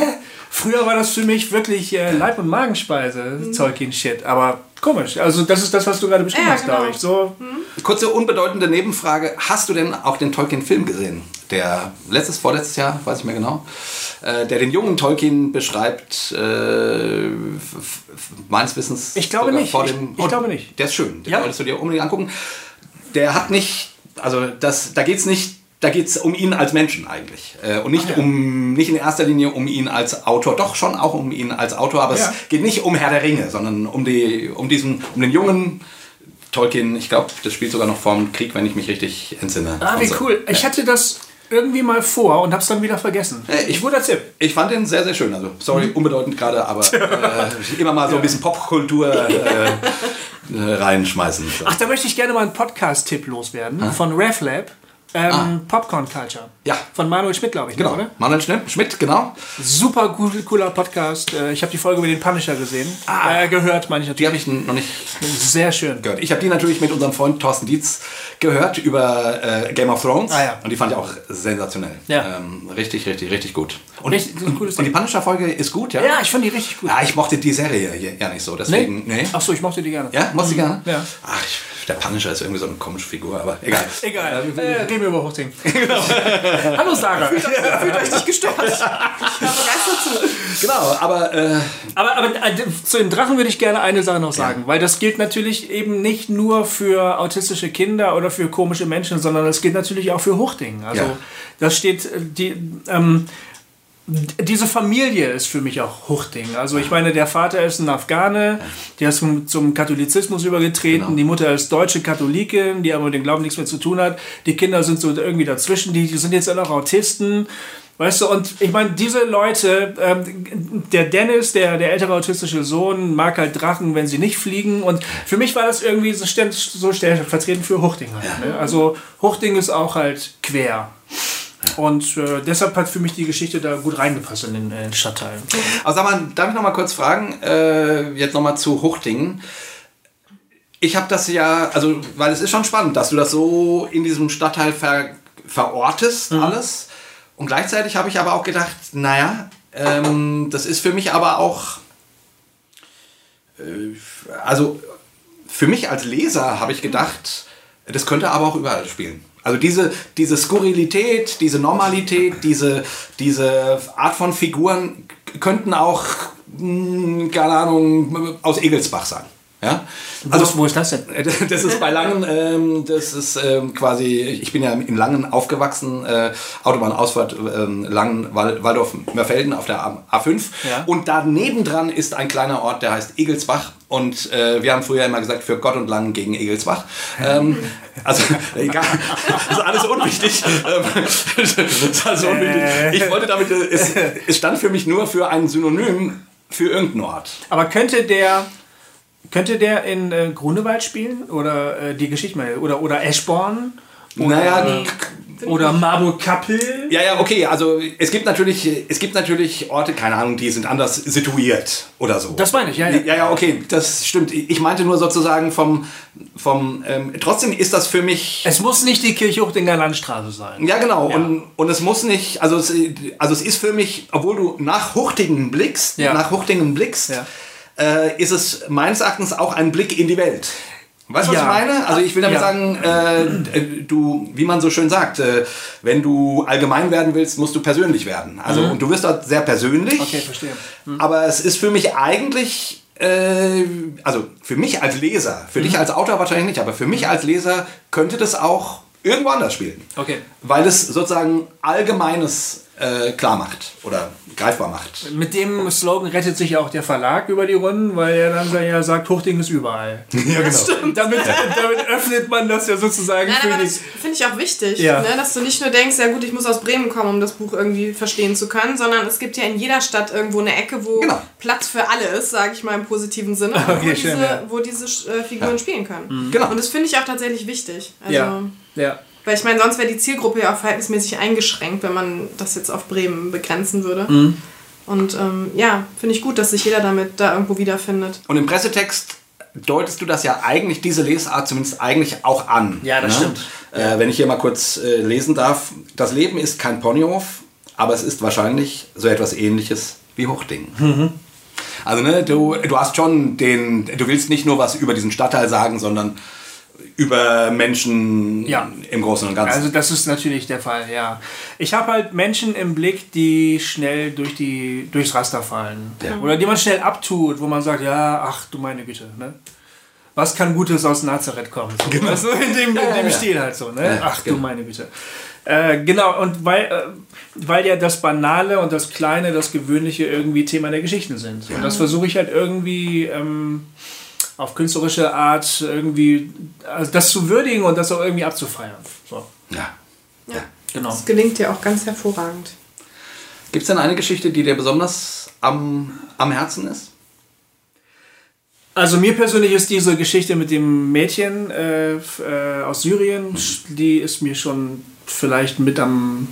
Früher war das für mich wirklich äh, Leib- und Magenspeise, Tolkien-Shit. Aber komisch. Also das ist das, was du gerade beschrieben
Ja,
hast, glaube
genau.
ich. So,
Kurze, unbedeutende Nebenfrage. Hast du denn auch den Tolkien-Film gesehen? Der letztes, vorletztes Jahr, weiß ich mehr genau, äh, der den jungen Tolkien beschreibt, äh, meines Wissens.
Ich glaube nicht.
Vor
Ich-
dem,
ich glaube nicht.
Der ist schön, den
Ja.
solltest du dir unbedingt angucken. Der hat nicht, also das, da geht es nicht, da geht es um ihn als Menschen eigentlich. Äh, und nicht, um, nicht in erster Linie um ihn als Autor, doch schon auch um ihn als Autor, aber
Ja.
es geht nicht um Herr der Ringe, sondern um, die, um, diesen, um den jungen Tolkien, ich glaube, das spielt sogar noch vorm Krieg, wenn ich mich richtig entsinne.
ah, wie
so.
cool. Ich hatte das irgendwie mal vor und habe es dann wieder vergessen.
Äh, ich-
Guter Tipp.
Ich fand den sehr, sehr schön. Also, sorry,
Mhm.
unbedeutend gerade, aber äh, immer mal so ein bisschen Popkultur äh, äh, reinschmeißen. So.
Ach, da möchte ich gerne mal einen Podcast-Tipp loswerden von RevLab. Ähm, Popcorn Culture.
Ja.
Von Manuel Schmidt, glaube ich, ne,
Genau.
oder?
Manuel Schmidt, genau.
Super cool, cooler Podcast. Äh, Ich habe die Folge über den Punisher gesehen. Äh, gehört, meine ich
Die
natürlich.
habe ich noch nicht
Sehr schön.
gehört. Ich habe die natürlich mit unserem Freund Thorsten Dietz gehört über äh, Game of Thrones.
Ah, ja.
Und die fand ich auch sensationell.
Ja.
Ähm, richtig, richtig, richtig gut. Und,
Richtig, cooles
und die. Punisher-Folge ist gut, ja?
Ja, ich fand die richtig gut.
Ja, ich mochte die Serie hier ja nicht so, deswegen. Nee.
Ach so, ich mochte die gerne.
Ja, mochte du gerne?
Ja.
Ach, der Punisher ist irgendwie so eine komische Figur, aber egal.
Egal. Äh, wir über Hosting. Hallo Sarah.
Fühlt euch nicht gestört. Ich höre begeistert zu.
Genau, aber äh,
Aber, aber äh, zu den Drachen würde ich gerne eine Sache noch sagen, weil das gilt natürlich eben nicht nur für autistische Kinder oder für komische Menschen, sondern das gilt natürlich auch für Huchting. Also
Ja.
das steht, äh, die, ähm, diese Familie ist für mich auch Huchting. Also ich meine, der Vater ist ein Afghane, der ist zum, zum Katholizismus übergetreten,
Genau.
die Mutter ist deutsche Katholikin, die aber mit dem Glauben nichts mehr zu tun hat. Die Kinder sind so irgendwie dazwischen, die, die sind jetzt auch Autisten. Weißt du, und ich meine, diese Leute, ähm, der Dennis, der, der ältere autistische Sohn, mag halt Drachen, wenn sie nicht fliegen. Und für mich war das irgendwie so, so stellvertretend für Huchting. Halt, ne? Also Huchting ist auch halt quer. Und äh, deshalb hat für mich die Geschichte da gut reingepasst in den, äh, Stadtteil.
Aber sag mal, darf ich noch mal kurz fragen, äh, jetzt noch mal zu Huchtingen. Ich habe das ja, also, weil es ist schon spannend, dass du das so in diesem Stadtteil ver, verortest, alles. Und gleichzeitig habe ich aber auch gedacht, naja, ähm, das ist für mich aber auch, äh, also für mich als Leser habe ich gedacht, das könnte aber auch überall spielen. Also diese, diese Skurrilität, diese Normalität, diese, diese Art von Figuren könnten auch, mh, keine Ahnung, aus Egelsbach sein. Ja?
Also, wo ist das denn?
Das ist bei Langen, ähm, das ist ähm, quasi, ich bin ja in Langen aufgewachsen, äh, Autobahnausfahrt ähm, Langen, Wal Waldorf, Mörfelden auf der A- A5.
Ja.
Und daneben dran ist ein kleiner Ort, der heißt Egelsbach. Und äh, wir haben früher immer gesagt, für Gott und Langen gegen Egelsbach. Ähm, also, egal, das ist alles unwichtig. Ähm, das ist alles unwichtig. Ich wollte damit, äh, es, es stand für mich nur für ein Synonym für irgendeinen Ort.
Aber könnte der könnte der in äh, Grunewald spielen oder äh, die Geschichte mal oder oder Eschborn oder,
Naja,
oder Marburg-Kappel?
Ja, ja, okay. Also es gibt natürlich, es gibt natürlich Orte, keine Ahnung, die sind anders situiert oder so.
Das meine ich, ja, ja.
Ja, ja, okay, das stimmt. Ich meinte nur sozusagen vom, vom. Ähm, trotzdem ist das für mich.
Es muss nicht die Kirchhochdinger Landstraße sein.
Ja, genau. Und, und es muss nicht, also es, also es ist für mich, obwohl du nach Huchtingen blickst,
Ja.
nach Huchtingen blickst,
Ja.
Äh, ist es meines Erachtens auch ein Blick in die Welt. Weißt du, was
Ja.
ich meine? Also ich will damit
Ja.
sagen, äh, äh, du, wie man so schön sagt, äh, wenn du allgemein werden willst, musst du persönlich werden. Also und du wirst dort sehr persönlich.
Mhm. Okay, verstehe.
Aber es ist für mich eigentlich, äh, also für mich als Leser, für
Mhm.
dich als Autor wahrscheinlich nicht, aber für mich als Leser könnte das auch irgendwo anders spielen.
Okay.
Weil es sozusagen Allgemeines äh, klar macht oder greifbar macht.
Mit dem Slogan rettet sich auch der Verlag über die Runden, weil er dann ja sagt, Huchting ist überall.
Ja, genau.
damit, damit öffnet man das ja sozusagen
Nein,
für
aber
die.
das finde ich auch wichtig,
Ja.
ne? dass du nicht nur denkst, ja gut, ich muss aus Bremen kommen, um das Buch irgendwie verstehen zu können, sondern es gibt ja in jeder Stadt irgendwo eine Ecke, wo
Genau.
Platz für alle ist, sage ich mal im positiven Sinne,
Okay,
wo, diese,
schön, ja.
wo diese äh, Figuren spielen können.
Genau.
Und das finde ich auch tatsächlich wichtig. Also,
Ja. Ja.
Weil ich meine, sonst wäre die Zielgruppe ja auch verhältnismäßig eingeschränkt, wenn man das jetzt auf Bremen begrenzen würde.
Mhm.
Und ähm, ja, finde ich gut, dass sich jeder damit da irgendwo wiederfindet.
Und im Pressetext deutest du das ja eigentlich, diese Lesart zumindest eigentlich auch an.
Ja, das stimmt.
Äh, wenn ich hier mal kurz äh, lesen darf. Das Leben ist kein Ponyhof, aber es ist wahrscheinlich so etwas ähnliches wie Huchting.
Mhm.
Also ne, du, du hast schon den, du willst nicht nur was über diesen Stadtteil sagen, sondern über Menschen
Ja.
im Großen und Ganzen.
Also das ist natürlich der Fall, ja. Ich habe halt Menschen im Blick, die schnell durch die, durchs Raster fallen. Oder die man schnell abtut, wo man sagt, ja, ach du meine Güte, ne? Was kann Gutes aus Nazareth kommen? So, genau. du, in dem, in dem
ja.
Stil halt so, ne?
Ja,
ach
genau.
du meine Güte. Äh, genau, und weil, äh, weil ja das Banale und das Kleine, das Gewöhnliche irgendwie Thema der Geschichten sind. Und das versuche ich halt irgendwie ähm, auf künstlerische Art irgendwie also das zu würdigen und das auch irgendwie abzufeiern. So.
ja. ja.
Genau.
Das gelingt dir auch ganz hervorragend.
Gibt es denn eine Geschichte, die dir besonders am, am Herzen ist?
Also mir persönlich ist diese Geschichte mit dem Mädchen äh, äh, aus Syrien, die ist mir schon vielleicht mit am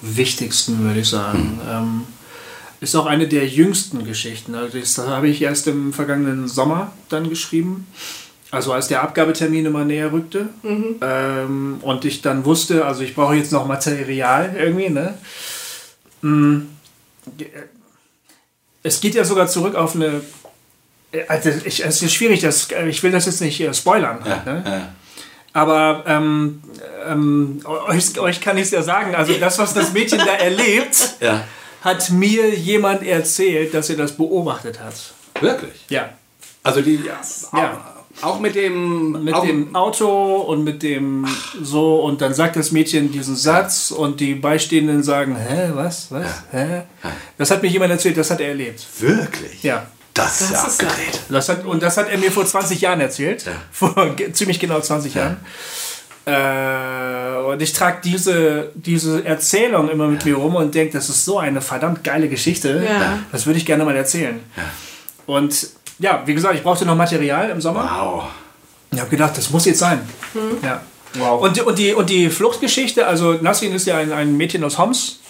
wichtigsten, würde ich sagen. Ähm, ist auch eine der jüngsten Geschichten. Also das habe ich erst im vergangenen Sommer dann geschrieben. Also als der Abgabetermin immer näher rückte. Ähm, und ich dann wusste, also ich brauche jetzt noch Material irgendwie, ne? Mm, Es geht ja sogar zurück auf eine also ich, es ist schwierig, das, ich will das jetzt nicht äh, spoilern. Halt, ne?
Ja.
Aber ähm, ähm, euch, euch kann ich es ja sagen. Also das, was das Mädchen da erlebt,
ja.
Hat mir jemand erzählt, dass er das beobachtet hat.
Wirklich?
Ja.
Also die
Ja.
auch, auch mit dem
Mit
auch,
dem Auto und mit dem so und dann sagt das Mädchen diesen Satz und die Beistehenden sagen, hä, was, was, hä? Das hat mir jemand erzählt, das hat er erlebt.
wirklich.
Ja.
Das, ist ja
Das ist ja-
abgedreht.
Das hat, und das hat er mir vor 20 Jahren erzählt.
Ja.
Vor ziemlich genau 20 Jahren. Äh, und ich trage diese, diese Erzählung immer mit mir rum und denke, das ist so eine verdammt geile Geschichte.
Ja.
Das würde ich gerne mal erzählen. Und ja, wie gesagt, ich brauchte noch Material im Sommer.
Wow.
Ich habe gedacht, das muss jetzt sein. Ja.
Wow.
Und, die- und, die, und die Fluchtgeschichte, also Nasrin ist ja ein, ein Mädchen aus Homs.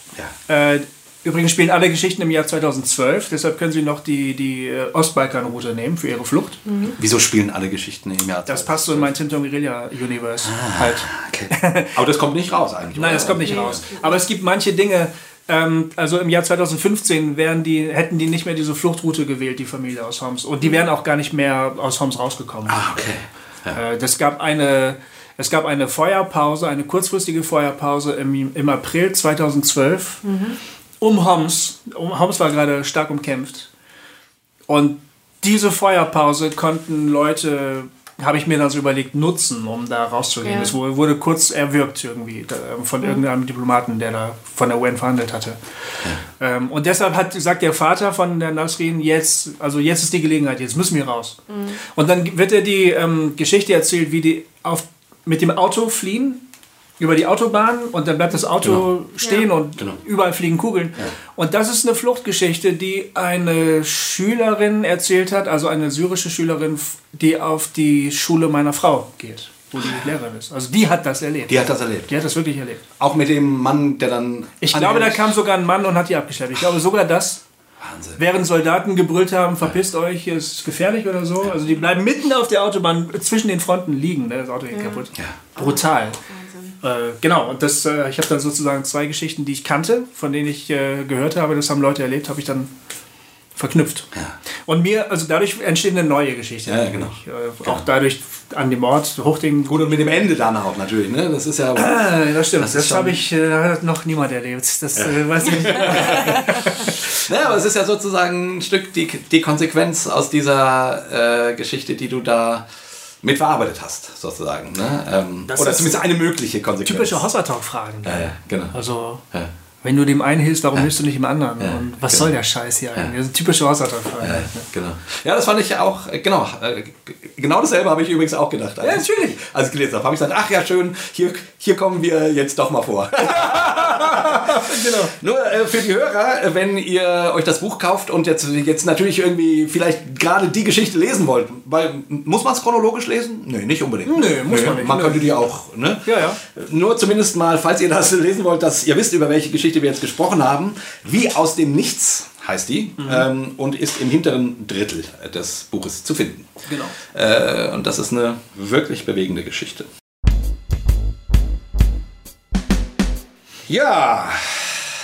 ja.
Äh, übrigens spielen alle Geschichten im Jahr 2012, deshalb können Sie noch die, die äh, Ostbalkan-Route nehmen für Ihre Flucht.
Wieso spielen alle Geschichten im Jahr?
Das passt so in mein Tinton Guerilla Universe halt.
Okay. Aber das kommt nicht raus eigentlich.
Nein,
oder?
das kommt nicht raus. Aber es gibt manche Dinge, ähm, also im Jahr 2015 wären die, hätten die nicht mehr diese Fluchtroute gewählt, die Familie aus Homs. Und die wären auch gar nicht mehr aus Homs rausgekommen.
Ah, okay. Ja.
Äh, das gab eine, es gab eine Feuerpause, eine kurzfristige Feuerpause im, im April 2012 um Homs. Um, Homs war gerade stark umkämpft. Und diese Feuerpause konnten Leute, habe ich mir dann so überlegt, nutzen, um da rauszugehen.
Ja.
Es wurde kurz erwürgt irgendwie da, von irgendeinem Diplomaten, der da von der UN verhandelt hatte. Ähm, und deshalb hat sagt der Vater von der Nasrin jetzt, also jetzt ist die Gelegenheit, jetzt müssen wir raus. Und dann wird er die ähm, Geschichte erzählt, wie die auf, mit dem Auto fliehen über die Autobahn und dann bleibt das Auto
Genau.
stehen
Ja.
und
Genau.
überall fliegen Kugeln. Und das ist eine Fluchtgeschichte, die eine Schülerin erzählt hat, also eine syrische Schülerin, die auf die Schule meiner Frau geht, wo die Lehrerin ist. Also die hat das erlebt.
Die hat das erlebt.
Die hat das wirklich erlebt.
Auch mit dem Mann, der dann.
Ich glaube, da kam sogar ein Mann und hat die abgeschleppt. Ich glaube sogar das,
Wahnsinn.
während Soldaten gebrüllt haben, verpisst euch, hier ist gefährlich oder so. Also die bleiben mitten auf der Autobahn zwischen den Fronten liegen. Ne? Das Auto geht kaputt. Brutal. Äh, genau, und das, äh, ich habe dann sozusagen zwei Geschichten, die ich kannte, von denen ich äh, gehört habe, das haben Leute erlebt, habe ich dann verknüpft. Und mir, also dadurch entsteht eine neue Geschichte.
Ja, genau.
Äh, Auch dadurch an dem Ort, Hochding.
Gut, und mit dem Ende danach auch natürlich, ne? Das ist ja.
Äh, das stimmt,
Das
das, habe ich äh, noch niemand erlebt. Das äh, weiß ich nicht.
Naja, aber es ist ja sozusagen ein Stück die, die Konsequenz aus dieser äh, Geschichte, die du da mitverarbeitet hast, sozusagen. Ne? Ähm, oder
ist
zumindest eine mögliche Konsequenz.
Typische Hossa-Talk-Fragen.
Ja, ja, genau.
Also,
Ja.
Wenn du dem einen hilfst, warum hilfst du nicht dem anderen? Und was
genau.
soll der Scheiß hier eigentlich? Das sind typische Hossa-Talk-Fragen.
Ja, genau. Ja, das fand ich auch, äh, genau, äh, genau dasselbe habe ich übrigens auch gedacht.
Ja,
ich-
natürlich.
Als ich gelesen habe, habe ich gesagt, ach ja, schön, hier, hier kommen wir jetzt doch mal vor.
Genau.
Nur äh, für die Hörer, äh, wenn ihr euch das Buch kauft und jetzt, jetzt natürlich irgendwie vielleicht gerade die Geschichte lesen wollt, weil muss man es chronologisch lesen? Nee, nicht unbedingt.
Nö, muss man nicht.
Man
Nö.
könnte die auch, ne?
Ja, ja.
Nur zumindest mal, falls ihr das lesen wollt, dass ihr wisst, über welche Geschichte wir jetzt gesprochen haben. Wie aus dem Nichts heißt die
Mhm.
ähm, und ist im hinteren Drittel des Buches zu finden.
Genau.
Äh, und das ist eine wirklich bewegende Geschichte. Ja,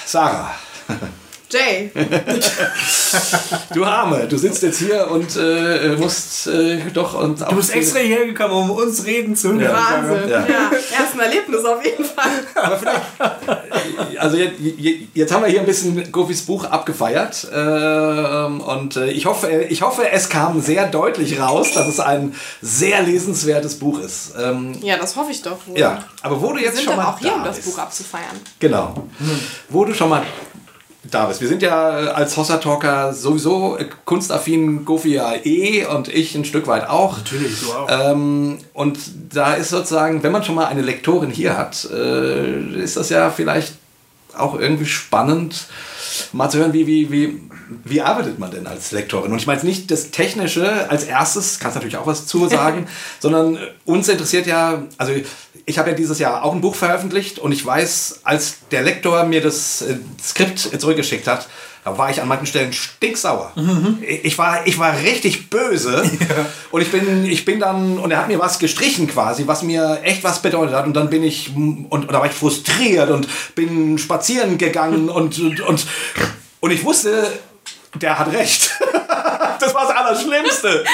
Sarah,
Jay,
du Arme, du sitzt jetzt hier und äh, musst äh, doch und
Du bist extra hierher gekommen, um uns reden zu hören.
Wahnsinn.
Ja.
Ja. erst ein Erlebnis auf jeden Fall.
Aber vielleicht, also jetzt, jetzt haben wir hier ein bisschen Gofis Buch abgefeiert ähm, und äh, ich hoffe, ich hoffe, es kam sehr deutlich raus, dass es ein sehr lesenswertes Buch ist. Ähm,
Ja, das hoffe ich doch wohl.
ja, aber wo du
Wir
jetzt
sind
schon mal
auch hier,
da
um das Buch abzufeiern.
genau, wo du schon mal da bist. Wir sind ja äh, als Hossa Talker sowieso äh, kunstaffin, Gofi ja eh und ich ein Stück weit auch.
Natürlich, du auch.
Ähm, und da ist sozusagen, wenn man schon mal eine Lektorin hier hat, äh, ist das ja vielleicht auch irgendwie spannend, mal zu hören, wie, wie, wie, wie arbeitet man denn als Lektorin? Und ich meine jetzt nicht das Technische als erstes, kannst natürlich auch was zu sagen, sondern uns interessiert ja, also ich habe ja dieses Jahr auch ein Buch veröffentlicht und ich weiß, als der Lektor mir das äh, Skript zurückgeschickt hat, da war ich an manchen Stellen stinksauer. Ich, war, ich war richtig böse. Und ich bin, ich bin dann, und er hat mir was gestrichen quasi, was mir echt was bedeutet hat. Und dann bin ich, und, und da war ich frustriert und bin spazieren gegangen und, und, und, und ich wusste, der hat recht. War das Allerschlimmste.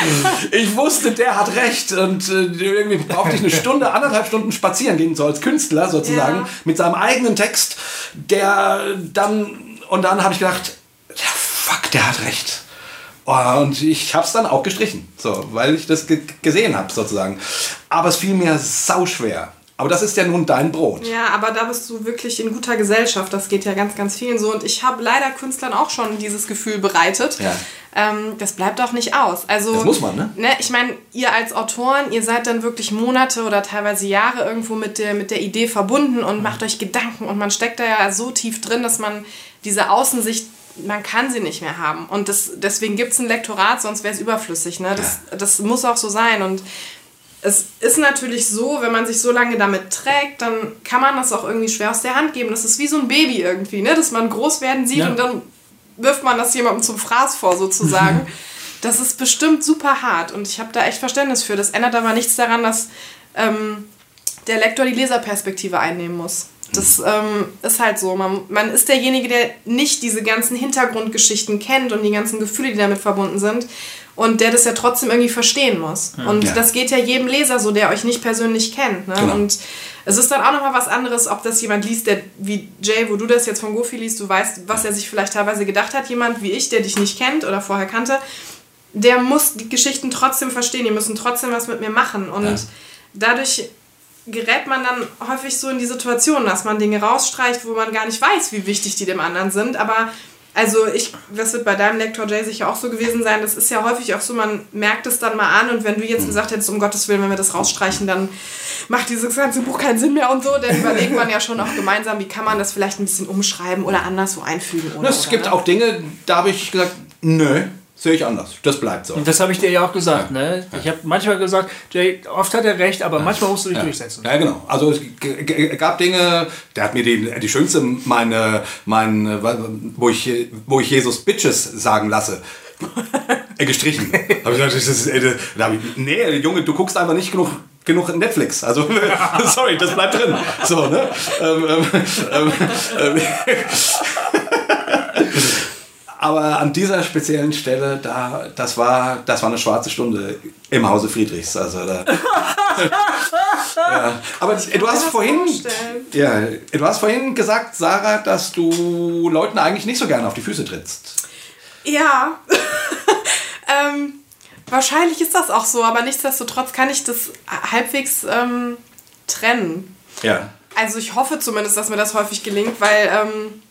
Ich wusste, der hat recht. Und äh, irgendwie brauchte ich eine Stunde, anderthalb Stunden spazieren gehen, so als Künstler sozusagen,
Ja.
mit seinem eigenen Text, der dann, und dann habe ich gedacht, ja, fuck, der hat recht. Oh, und ich habe es dann auch gestrichen, so, weil ich das ge gesehen habe sozusagen. Aber es fiel mir sauschwer. Aber das ist ja nun dein Brot.
Ja, aber da bist du wirklich in guter Gesellschaft. Das geht ja ganz, ganz vielen so. Und ich habe leider Künstlern auch schon dieses Gefühl bereitet.
Ja.
Ähm, das bleibt auch nicht aus. Also,
Das muss man, ne?
Ich meine, ihr als Autoren, ihr seid dann wirklich Monate oder teilweise Jahre irgendwo mit der, mit der Idee verbunden und macht euch Gedanken. Und man steckt da ja so tief drin, dass man diese Außensicht man kann sie nicht mehr haben. Und das, deswegen gibt es ein Lektorat, sonst wäre es überflüssig. Ne? Das, das muss auch so sein. Und es ist natürlich so, wenn man sich so lange damit trägt, dann kann man das auch irgendwie schwer aus der Hand geben. Das ist wie so ein Baby irgendwie, ne? dass man groß werden sieht
Ja.
und dann wirft man das jemandem zum Fraß vor sozusagen. das ist bestimmt super hart und ich habe da echt Verständnis für. Das ändert aber nichts daran, dass ähm, der Lektor die Leserperspektive einnehmen muss. Das ähm, ist halt so. Man, man ist derjenige, der nicht diese ganzen Hintergrundgeschichten kennt und die ganzen Gefühle, die damit verbunden sind. Und der das ja trotzdem irgendwie verstehen muss. Und
Ja.
das geht ja jedem Leser so, der euch nicht persönlich kennt. Ne?
Genau.
Und es ist dann auch nochmal was anderes, ob das jemand liest, der wie Jay, wo du das jetzt von Goofy liest, du weißt, was er sich vielleicht teilweise gedacht hat. Jemand wie ich, der dich nicht kennt oder vorher kannte, der muss die Geschichten trotzdem verstehen, die müssen trotzdem was mit mir machen. Und
Ja.
dadurch gerät man dann häufig so in die Situation, dass man Dinge rausstreicht, wo man gar nicht weiß, wie wichtig die dem anderen sind. Aber also ich, das wird bei deinem Lektor Jay sicher auch so gewesen sein, das ist ja häufig auch so, man merkt es dann mal an und wenn du jetzt gesagt hättest, um Gottes Willen, wenn wir das rausstreichen, dann macht dieses ganze Buch keinen Sinn mehr und so, dann überlegt man ja schon auch gemeinsam, wie kann man das vielleicht ein bisschen umschreiben oder anders so einfügen. Oder,
Es
oder,
gibt
ne?
auch Dinge, da habe ich gesagt, nö, sehe ich anders. Das bleibt so.
Und das habe ich dir ja auch gesagt. Ne? Ich habe manchmal gesagt, Jay, oft hat er recht, aber manchmal musst du dich durchsetzen.
Ja, genau. Also es gab Dinge, der hat mir die, die schönste, meine, mein, wo ich, wo ich Jesus Bitches sagen lasse. äh, gestrichen. Hab ich gesagt, das ist, äh, da hab ich, nee, Junge, du guckst einfach nicht genug, genug Netflix. Also, sorry, das bleibt drin. So, ne? Ähm, ähm, ähm, ähm, aber an dieser speziellen Stelle, da, das war, das war eine schwarze Stunde im Hause Friedrichs. Also da, ja. Aber du hast vorhin, ja, du hast vorhin gesagt, Sarah, dass du Leuten eigentlich nicht so gerne auf die Füße trittst.
Ja. ähm, wahrscheinlich ist das auch so, aber nichtsdestotrotz kann ich das halbwegs ähm, trennen.
Ja.
Also ich hoffe zumindest, dass mir das häufig gelingt, weil, ähm,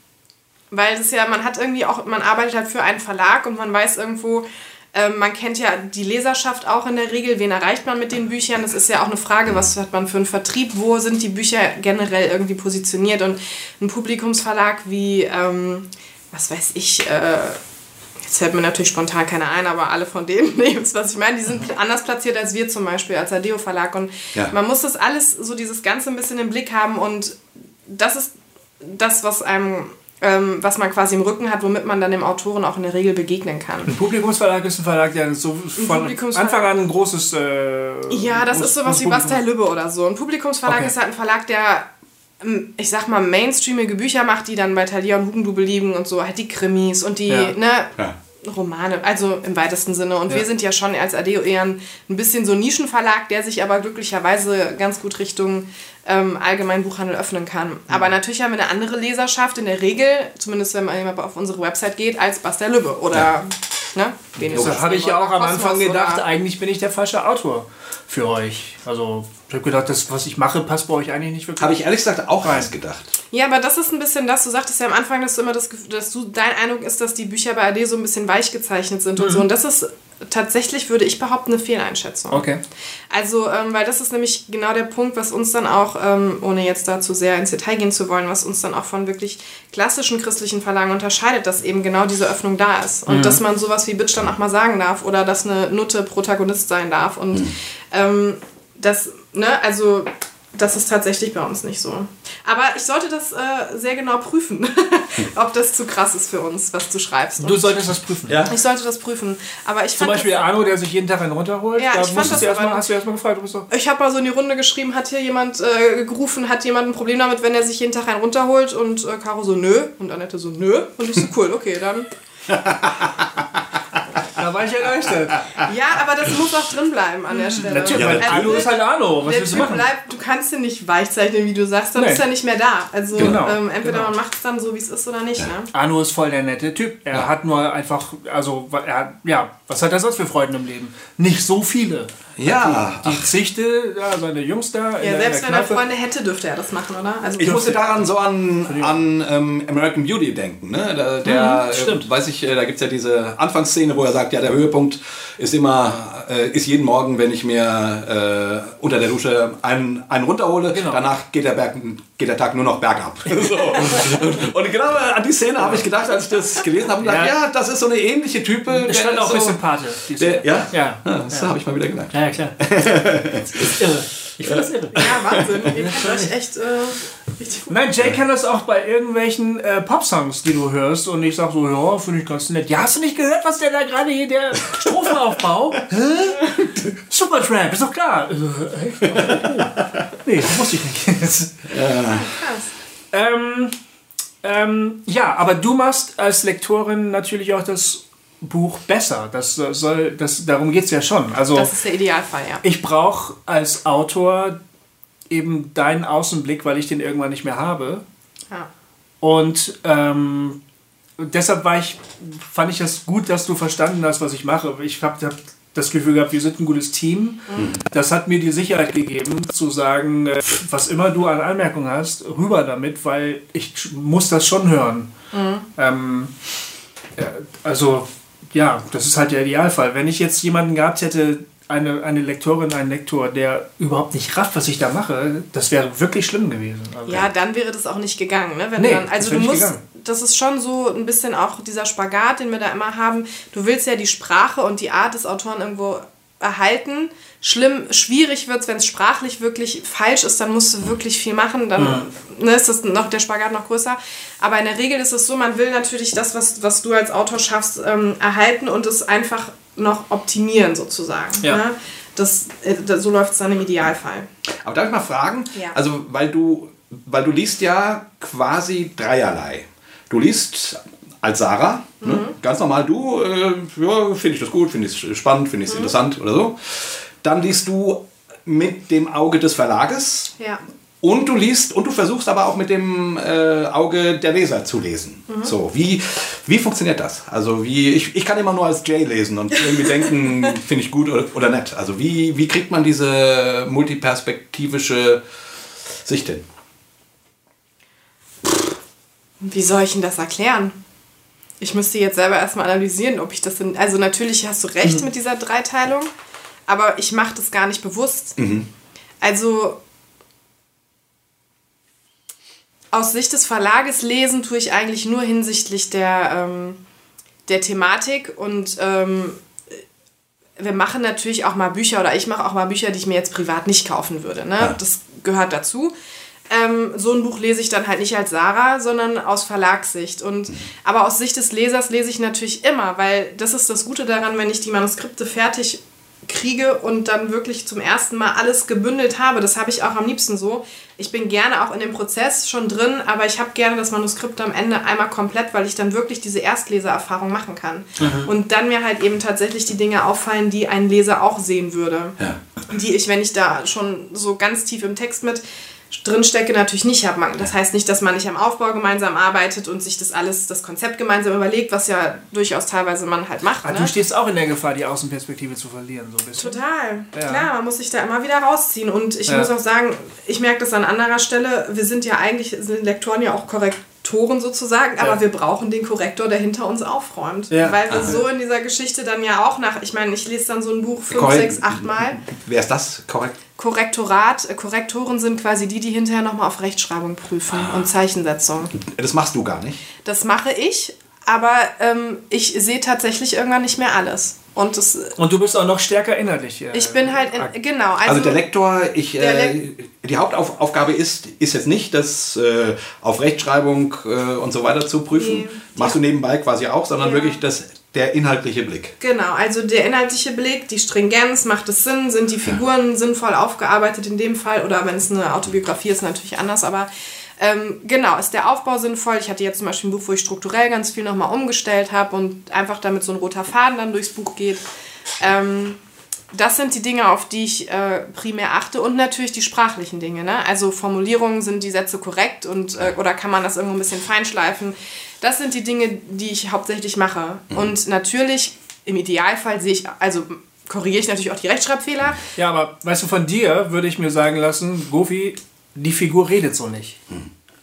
weil das ja, man hat irgendwie auch, man arbeitet halt für einen Verlag und man weiß irgendwo, ähm, man kennt ja die Leserschaft auch in der Regel, wen erreicht man mit den Büchern. Das ist ja auch eine Frage, was hat man für einen Vertrieb, wo sind die Bücher generell irgendwie positioniert und ein Publikumsverlag wie, ähm, was weiß ich, äh, Jetzt fällt mir natürlich spontan keiner ein, aber alle von denen, nee, wisst, was ich meine, die sind anders platziert als wir zum Beispiel, als Adeo Verlag. Und
Ja.
man muss das alles, so dieses Ganze ein bisschen im Blick haben und das ist das, was einem, ähm, was man quasi im Rücken hat, womit man dann dem Autoren auch in der Regel begegnen kann.
Ein Publikumsverlag ist ein Verlag, der so von Anfang an ein großes. Äh,
Ja, das
groß-
ist sowas wie Bastei Lübbe oder so. Ein Publikumsverlag
Okay.
ist halt ein Verlag, der, ähm, ich sag mal, mainstreamige Bücher macht, die dann bei Thalia und Hugendubel liegen und so, halt die Krimis und die,
Ja.
ne,
Ja.
Romane, also im weitesten Sinne. Und wir sind ja schon als Adeo eher ein, ein bisschen so ein Nischenverlag, der sich aber glücklicherweise ganz gut Richtung ähm, allgemeinen Buchhandel öffnen kann. Aber natürlich haben wir eine andere Leserschaft in der Regel, zumindest wenn man auf unsere Website geht, als Bastei Lübbe oder ne? wen ist
Das
das
habe ich ja auch am Anfang gedacht,
oder-
eigentlich bin ich der falsche Autor für euch. Also, ich habe gedacht, das, was ich mache, passt bei euch eigentlich nicht wirklich.
Habe ich ehrlich gesagt auch eins gedacht.
Ja, aber das ist ein bisschen das, du sagtest ja am Anfang, dass du immer das Gefühl, dass du dein Eindruck ist, dass die Bücher bei AD so ein bisschen weich gezeichnet sind
Mhm.
und so. Und das ist tatsächlich, würde ich behaupten, eine Fehleinschätzung.
Okay.
Also, ähm, weil das ist nämlich genau der Punkt, was uns dann auch, ähm, ohne jetzt da zu sehr ins Detail gehen zu wollen, was uns dann auch von wirklich klassischen christlichen Verlagen unterscheidet, dass eben genau diese Öffnung da ist. Und dass man sowas wie Bitch dann auch mal sagen darf oder dass eine Nutte Protagonist sein darf. Und ähm, das, ne, also das ist tatsächlich bei uns nicht so. Aber ich sollte das äh, sehr genau prüfen, ob das zu krass ist für uns, was du schreibst.
Du solltest das prüfen.
Ja.
ich sollte das prüfen. Aber ich
Zum Beispiel
das,
Arno, der sich jeden Tag einen runterholt.
Ja,
da
ich fand das
du erstmal,
aber-
hast du erstmal gefragt, du.
Ich habe mal so in die Runde geschrieben, hat hier jemand äh, gerufen, hat jemand ein Problem damit, wenn er sich jeden Tag einen runterholt? Und äh, Caro so, nö. Und Annette so, nö. Und ich so, cool, okay, dann.
Da war ich erleichtert.
Ja, aber das muss auch drin bleiben an der Stelle.
Natürlich,
Ja,
weil
natürlich.
Arno ist halt Arno. Was
der
willst du
Typ
machen?
bleibt, du kannst ihn nicht weichzeichnen, wie du sagst, dann
Nee.
ist er nicht mehr da. Also
Genau,
ähm, entweder
genau.
man macht es dann so, wie es ist oder nicht. Ne?
Arno ist voll der nette Typ. Er hat nur einfach, also, er hat, ja, was hat er sonst für Freuden im Leben? Nicht so viele.
Ja.
Die Zichte, ja, seine Jungs da. in
Ja,
der- in
selbst
der
wenn er. Freunde hätte, dürfte er das machen, oder? Also
Ich musste daran so an, an ähm, American Beauty denken. Ne? Da, der,
Mhm, stimmt.
äh, weiß ich, äh, da gibt es ja diese Anfangsszene, wo er sagt, ja, der Höhepunkt ist immer, äh, ist jeden Morgen, wenn ich mir äh, unter der Dusche einen, einen runterhole,
Genau.
danach geht der, Berg, geht der Tag nur noch bergab. so. und, und genau an die Szene habe ich gedacht, als ich das gelesen habe, und gedacht,
Ja.
ja, das ist so eine ähnliche Type. Der
stand auch
so,
ein bisschen Pate. die
der,
Szene.
ja?
Ja.
das habe ich mal wieder gemerkt.
Ja, ja, klar. Das ist irre. Ich finde das irre.
ja, Wahnsinn. Ihr kennt euch echt äh, richtig gut.
Nein, Jay kann das auch bei irgendwelchen äh, Popsongs, die du hörst. Und ich sag so, ja, finde ich ganz nett. Ja, hast du nicht gehört, was der da gerade hier, der Strophenaufbau? Hä? Supertramp, ist doch klar. Äh. Nee, wusste ich nicht.
Krass.
ähm, ähm, ja, aber du machst als Lektorin natürlich auch das Buch besser. Das soll, das, darum geht es ja schon. Also
Das ist der Idealfall, ja.
ich brauche als Autor eben deinen Außenblick, weil ich den irgendwann nicht mehr habe.
ja.
Und ähm, deshalb war ich, fand ich das gut, dass du verstanden hast, was ich mache. Ich habe hab das Gefühl gehabt, wir sind ein gutes Team. Das hat mir die Sicherheit gegeben, zu sagen, äh, was immer du an Anmerkungen hast, rüber damit, weil ich muss das schon hören. Ähm, ja, also, ja, das ist halt der Idealfall. Wenn ich jetzt jemanden gehabt hätte, eine, eine Lektorin, einen Lektor, der überhaupt nicht rafft, was ich da mache, das wäre wirklich schlimm gewesen. Also,
Ja, dann wäre das auch nicht gegangen. Ne? Wenn
Nee,
dann, also du musst,
gegangen.
das ist schon so ein bisschen auch dieser Spagat, den wir da immer haben. Du willst ja die Sprache und die Art des Autoren irgendwo erhalten. Schlimm, schwierig wird es, wenn es sprachlich wirklich falsch ist, dann musst du wirklich viel machen, dann ne, ist das noch, der Spagat noch größer. Aber in der Regel ist es so, man will natürlich das, was, was du als Autor schaffst, ähm, erhalten und es einfach noch optimieren sozusagen.
Ja.
Ne? Das, äh, das, so läuft es dann im Idealfall.
Aber darf ich mal fragen?
Ja.
Also, weil du, weil du liest ja quasi dreierlei. Du liest als Sarah, ne?
Mhm.
ganz normal du, äh, ja, finde ich das gut, finde ich es spannend, finde
Mhm.
ich es interessant oder so. Dann liest du mit dem Auge des Verlages
Ja.
und du liest und du versuchst aber auch mit dem äh, Auge der Leser zu lesen.
Mhm.
So, wie, wie funktioniert das? Also wie, ich, ich kann immer nur als Jay lesen und irgendwie denken, finde ich gut oder, oder nett. Also wie, wie kriegt man diese multiperspektivische Sicht hin?
Wie soll ich Ihnen das erklären? Ich müsste jetzt selber erstmal analysieren, ob ich das in. Also, natürlich hast du recht mit dieser Dreiteilung, aber ich mache das gar nicht bewusst. Also, aus Sicht des Verlages lesen tue ich eigentlich nur hinsichtlich der, ähm, der Thematik und ähm, wir machen natürlich auch mal Bücher oder ich mache auch mal Bücher, die ich mir jetzt privat nicht kaufen würde. Ne? Das gehört dazu. Ähm, so ein Buch lese ich dann halt nicht als Sarah, sondern aus Verlagssicht. Und, aber aus Sicht des Lesers lese ich natürlich immer, weil das ist das Gute daran, wenn ich die Manuskripte fertig kriege und dann wirklich zum ersten Mal alles gebündelt habe. Das habe ich auch am liebsten so. Ich bin gerne auch in dem Prozess schon drin, aber ich habe gerne das Manuskript am Ende einmal komplett, weil ich dann wirklich diese Erstlesererfahrung machen kann. Und dann mir halt eben tatsächlich die Dinge auffallen, die ein Leser auch sehen würde.
Ja.
Die ich, wenn ich da schon so ganz tief im Text mit drin stecke, natürlich nicht habe. Das heißt nicht, dass man nicht am Aufbau gemeinsam arbeitet und sich das alles, das Konzept gemeinsam überlegt, was ja durchaus teilweise man halt macht.
Ah,
ne?
Du stehst auch in der Gefahr, die Außenperspektive zu verlieren, so ein bisschen.
Total.
Ja.
Klar, man muss sich da immer wieder rausziehen. Und ich
Ja.
muss auch sagen, ich merke das an anderer Stelle. Wir sind ja eigentlich, sind Lektoren ja auch Korrektoren sozusagen, aber
Ja.
wir brauchen den Korrektor, der hinter uns aufräumt.
Ja.
Weil wir so in dieser Geschichte dann ja auch nach, ich meine, ich lese dann so ein Buch fünf,
Korrekt.
sechs, acht Mal.
Wer ist das? Korrekt?
Korrektorat, äh, Korrektoren sind quasi die, die hinterher nochmal auf Rechtschreibung prüfen und Zeichensetzung.
Das machst du gar nicht.
Das mache ich, aber ähm, ich sehe tatsächlich irgendwann nicht mehr alles. Und das,
Und du bist auch noch stärker innerlich. äh,
ich bin halt, in, genau. Also,
Also der Lektor, ich,
Der
äh, die Hauptaufgabe ist, ist jetzt nicht, das äh, auf Rechtschreibung äh, und so weiter zu prüfen.
Nee.
Machst du nebenbei quasi auch, sondern
Ja.
wirklich das, der inhaltliche Blick.
Genau, also der inhaltliche Blick, die Stringenz, macht es Sinn, sind die Figuren sinnvoll aufgearbeitet in dem Fall oder wenn es eine Autobiografie ist, natürlich anders, aber ähm, genau, ist der Aufbau sinnvoll. Ich hatte jetzt zum Beispiel ein Buch, wo ich strukturell ganz viel nochmal umgestellt habe und einfach damit so ein roter Faden dann durchs Buch geht. Ähm, das sind die Dinge, auf die ich äh, primär achte und natürlich die sprachlichen Dinge. Ne? Also Formulierungen, sind die Sätze korrekt und, äh, oder kann man das irgendwo ein bisschen feinschleifen? Das sind die Dinge, die ich hauptsächlich mache. Und natürlich, im Idealfall sehe ich, also korrigiere ich natürlich auch die Rechtschreibfehler.
Ja, aber weißt du, von dir würde ich mir sagen lassen, Gofi, die Figur redet so nicht.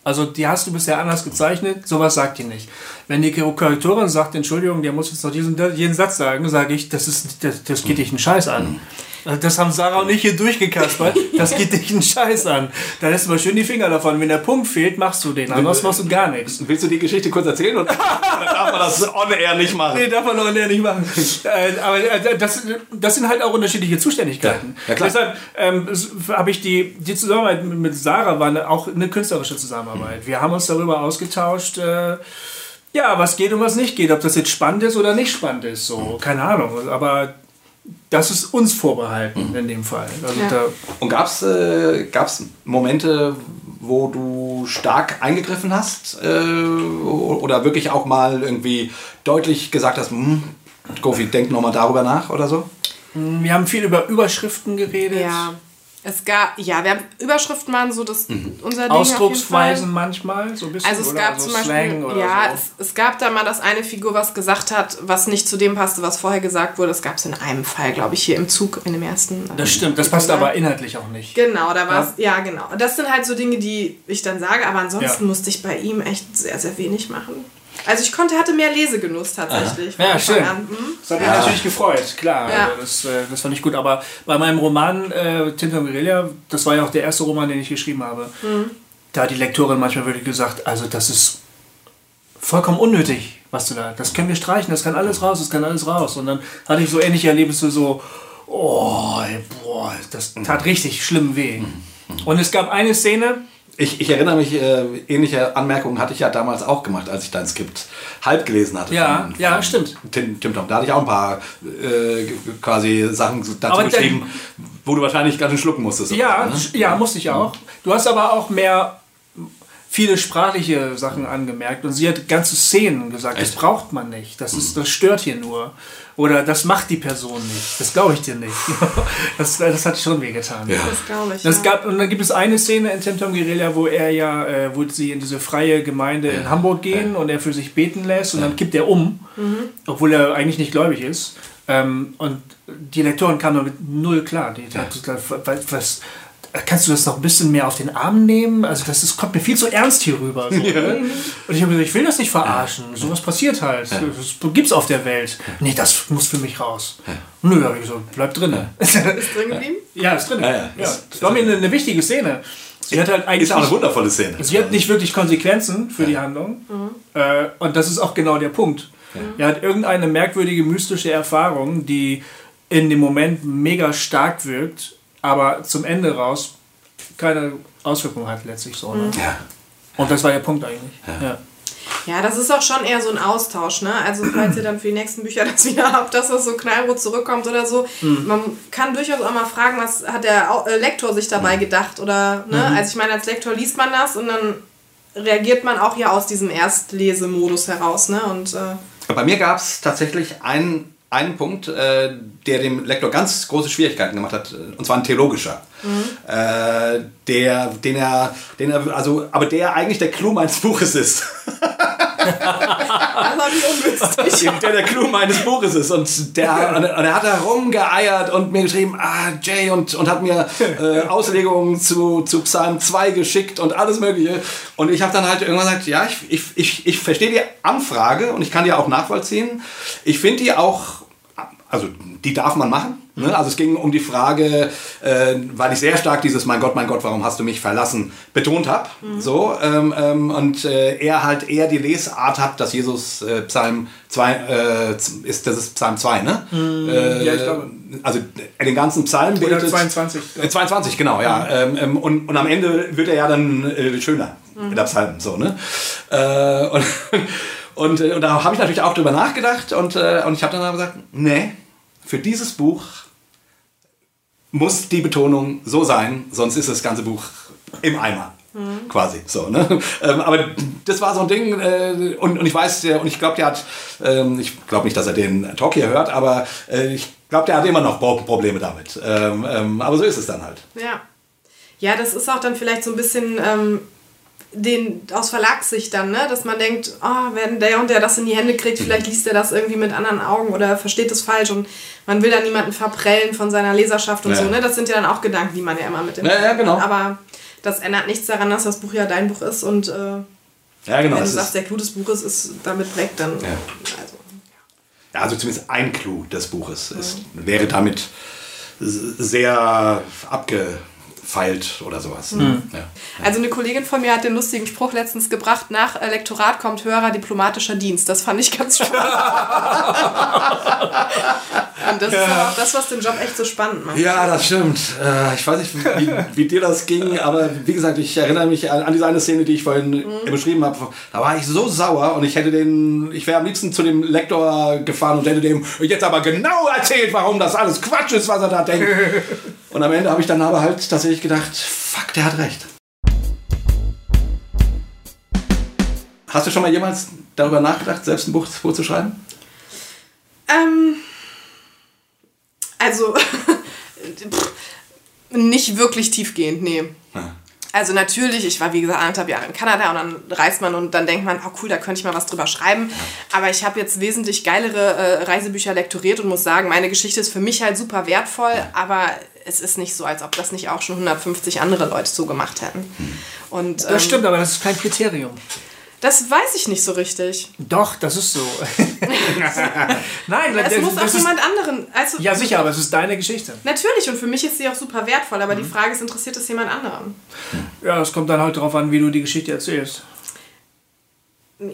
Also die hast du bisher anders gezeichnet, sowas sagt die nicht. Wenn die Korrektorin sagt, Entschuldigung, der muss jetzt noch diesen jeden Satz sagen, sage ich, das, ist, das, das geht dich einen Scheiß an. Also Das haben Sarah und ich hier durchgekaspert. Das geht dich einen Scheiß an. Da lässt du mal schön die Finger davon. Wenn der Punkt fehlt, machst du den. Ansonsten machst du gar nichts.
Willst du die Geschichte kurz erzählen oder, darf man das on-air nicht machen?
Nee, darf man noch nicht machen. äh, aber äh, das, das sind halt auch unterschiedliche Zuständigkeiten.
Ja, ja.
Deshalb ähm, habe ich die, die Zusammenarbeit mit, Sarah war auch eine künstlerische Zusammenarbeit. Wir haben uns darüber ausgetauscht, äh, ja, was geht und was nicht geht. Ob das jetzt spannend ist oder nicht spannend ist. So, keine Ahnung. Aber das ist uns vorbehalten in dem Fall. Also
Ja.
da,
Und gab es äh, gab's Momente, wo du stark eingegriffen hast äh, oder wirklich auch mal irgendwie deutlich gesagt hast, hm, Gofi, denk nochmal darüber nach oder so?
wir haben viel über Überschriften geredet.
Ja. Es gab, ja, wir haben Überschriften waren so das
Mhm.
unser Ding.
Ausdrucksweisen manchmal, so ein bisschen.
Also es
oder
gab
so
zum Beispiel,
Slang oder
ja,
so.
es, es gab da mal das eine Figur, was gesagt hat, was nicht zu dem passte, was vorher gesagt wurde. Das gab es in einem Fall, glaube ich, hier im Zug in dem ersten.
Das stimmt, das passt aber inhaltlich auch nicht.
Genau, da war es, ja. genau. Das sind halt so Dinge, die ich dann sage, aber ansonsten
Ja.
musste ich bei ihm echt sehr, sehr wenig machen. Also ich konnte, hatte mehr Lesegenuss tatsächlich.
Ja, schön.
an. Mhm.
Das hat mich natürlich gefreut, klar.
Ja.
Also Das, äh, das fand ich gut. Aber bei meinem Roman äh, Tinta und Guerilla, das war ja auch der erste Roman, den ich geschrieben habe,
Mhm.
da hat die Lektorin manchmal wirklich gesagt, also das ist vollkommen unnötig, was du da, das können wir streichen, das kann alles raus, das kann alles raus. Und dann hatte ich so ähnliche Erlebnisse, so, oh, boah, das tat richtig schlimm weh. Und es gab eine Szene,
Ich, ich erinnere mich, äh, ähnliche Anmerkungen hatte ich ja damals auch gemacht, als ich dein Skript halb gelesen hatte.
Ja, ja, stimmt.
Tim, Tim Tom. Da hatte ich auch ein paar äh, quasi Sachen dazu geschrieben, wo du wahrscheinlich ganz schön schlucken musstest.
Ja,
Ne?
ja, musste ich auch. Du hast aber auch mehr viele sprachliche Sachen angemerkt und sie hat ganze Szenen gesagt, das
Echt?
braucht man nicht, das, ist, das stört hier nur. Oder das macht die Person nicht. Das glaube ich dir nicht. Das, das hat schon wehgetan.
Ja.
Das glaube ich.
Das
ja.
gab, und dann gibt es eine Szene in Tim Tom Guerilla, wo er ja, äh, wo sie in diese freie Gemeinde in Hamburg gehen und er für sich beten lässt und dann kippt er um, obwohl er eigentlich nicht gläubig ist. Ähm, und die Lektorin kam damit null klar. Die, die hat gesagt, was, was, kannst du das noch ein bisschen mehr auf den Arm nehmen? Also das ist, kommt mir viel zu ernst hier rüber. So, ne? Und ich habe gesagt, ich will das nicht verarschen. Sowas passiert halt. Das gibt's auf der Welt. Nee, das muss für mich raus. Nö, habe ich gesagt, bleib drin.
Ist drin geblieben?
Ja, ist drin.
Ja,
Ja,
ja.
Das war mir eine, eine wichtige Szene. Sie hat halt eigentlich
Ist auch eine wundervolle Szene.
sie hat nicht wirklich Konsequenzen für die Handlung. Äh, und das ist auch genau der Punkt. Er hat irgendeine merkwürdige, mystische Erfahrung, die in dem Moment mega stark wirkt, aber zum Ende raus keine Auswirkung hat letztlich so. Ne?
Ja.
Und das war der Punkt eigentlich. Ja.
Ja, das ist auch schon eher so ein Austausch, ne? Also falls ihr dann für die nächsten Bücher das wieder habt, dass das so knallrot zurückkommt oder so. Man kann durchaus auch mal fragen, was hat der äh, Lektor sich dabei gedacht oder, ne? Also ich meine, als Lektor liest man das und dann reagiert man auch ja aus diesem Erstlesemodus heraus, ne? Und äh,
Bei mir gab es tatsächlich einen, einen Punkt, äh, der dem Lektor ganz große Schwierigkeiten gemacht hat, äh, und zwar ein theologischer. Äh, der, den er, den er, also, aber der eigentlich der Clou meines Buches ist.
War wie ungünstig.
der der Clou meines Buches ist. Und der, und er hat da rumgeeiert und mir geschrieben, ah, Jay, und, und hat mir äh, Auslegungen zu, zu Psalm 2 geschickt und alles Mögliche. Und ich habe dann halt irgendwann gesagt, ja, ich, ich, ich, ich verstehe die Anfrage und ich kann die auch nachvollziehen. Ich finde die auch, also die darf man machen. Ne? Also es ging um die Frage, äh, weil ich sehr stark dieses Mein Gott, mein Gott, warum hast du mich verlassen betont habe. So, ähm, ähm, und äh, er halt eher die Lesart hat, dass Jesus äh, Psalm 2 äh, ist, das ist Psalm 2, ne? Äh,
ja, ich glaube.
Also er den ganzen Psalm
Oder
betet.
22.
Äh, 22, genau, ja. Ähm, ähm, und, und am Ende wird er ja dann äh, schöner, der Psalm, so, ne? Äh, und, und, äh, und da habe ich natürlich auch drüber nachgedacht und, äh, und ich habe dann aber gesagt, nee, für dieses Buch muss die Betonung so sein, sonst ist das ganze Buch im Eimer. Quasi so, ne? Ähm, aber das war so ein Ding, äh, und, und ich weiß, der, und ich glaube, der hat, ähm, ich glaube nicht, dass er den Talk hier hört, aber äh, ich glaube, der hat immer noch Pro- Probleme damit. Ähm, ähm, aber so ist es dann halt.
Ja. Ja, das ist auch dann vielleicht so ein bisschen ähm, den, aus Verlagssicht dann, ne? dass man denkt, oh, wenn der und der das in die Hände kriegt, vielleicht liest er das irgendwie mit anderen Augen oder versteht es falsch und man will dann niemanden verprellen von seiner Leserschaft und
Ja.
so. Ne? Das sind ja dann auch Gedanken, die man ja immer mit dem
Ja, ja, genau.
Aber das ändert nichts daran, dass das Buch ja dein Buch ist und äh,
Ja, genau.
wenn du sagst, der Clou des Buches ist damit weg, dann
Ja.
also,
ja, also zumindest ein Clou des Buches ist, wäre damit sehr abgefeilt oder sowas.
Mhm.
Ja.
Also eine Kollegin von mir hat den lustigen Spruch letztens gebracht, nach Elektorat kommt höherer diplomatischer Dienst. Das fand ich ganz spannend. Und das ist aber auch das, was den Job echt so spannend macht.
Ja, das stimmt. Äh, ich weiß nicht, wie, wie dir das ging, aber wie gesagt, ich erinnere mich an, an diese eine Szene, die ich vorhin
Mhm.
beschrieben habe. Da war ich so sauer und ich hätte den, ich wäre am liebsten zu dem Lektor gefahren und hätte dem jetzt aber genau erzählt, warum das alles Quatsch ist, was er da denkt. Und am Ende habe ich dann aber halt tatsächlich gedacht, fuck, der hat recht. Hast du schon mal jemals darüber nachgedacht, selbst ein Buch, Buch zu schreiben?
Ähm, also, pff, Nicht wirklich tiefgehend, nee. Also natürlich, ich war wie gesagt anderthalb Jahre in Kanada und dann reist man und dann denkt man, oh cool, da könnte ich mal was drüber schreiben. Aber ich habe jetzt wesentlich geilere äh, Reisebücher lektoriert und muss sagen, meine Geschichte ist für mich halt super wertvoll, aber es ist nicht so, als ob das nicht auch schon 150 andere Leute so gemacht hätten. Und, ähm,
Das stimmt, aber das ist kein Kriterium.
Das weiß ich nicht so richtig.
Doch, das ist so. Nein,
Es
das,
muss auch jemand anderen. Also,
Ja, sicher, aber es ist deine Geschichte.
Natürlich, und für mich ist sie auch super wertvoll, aber
Mhm.
die Frage ist, interessiert es jemand anderen?
Ja, es kommt dann halt darauf an, wie du die Geschichte erzählst.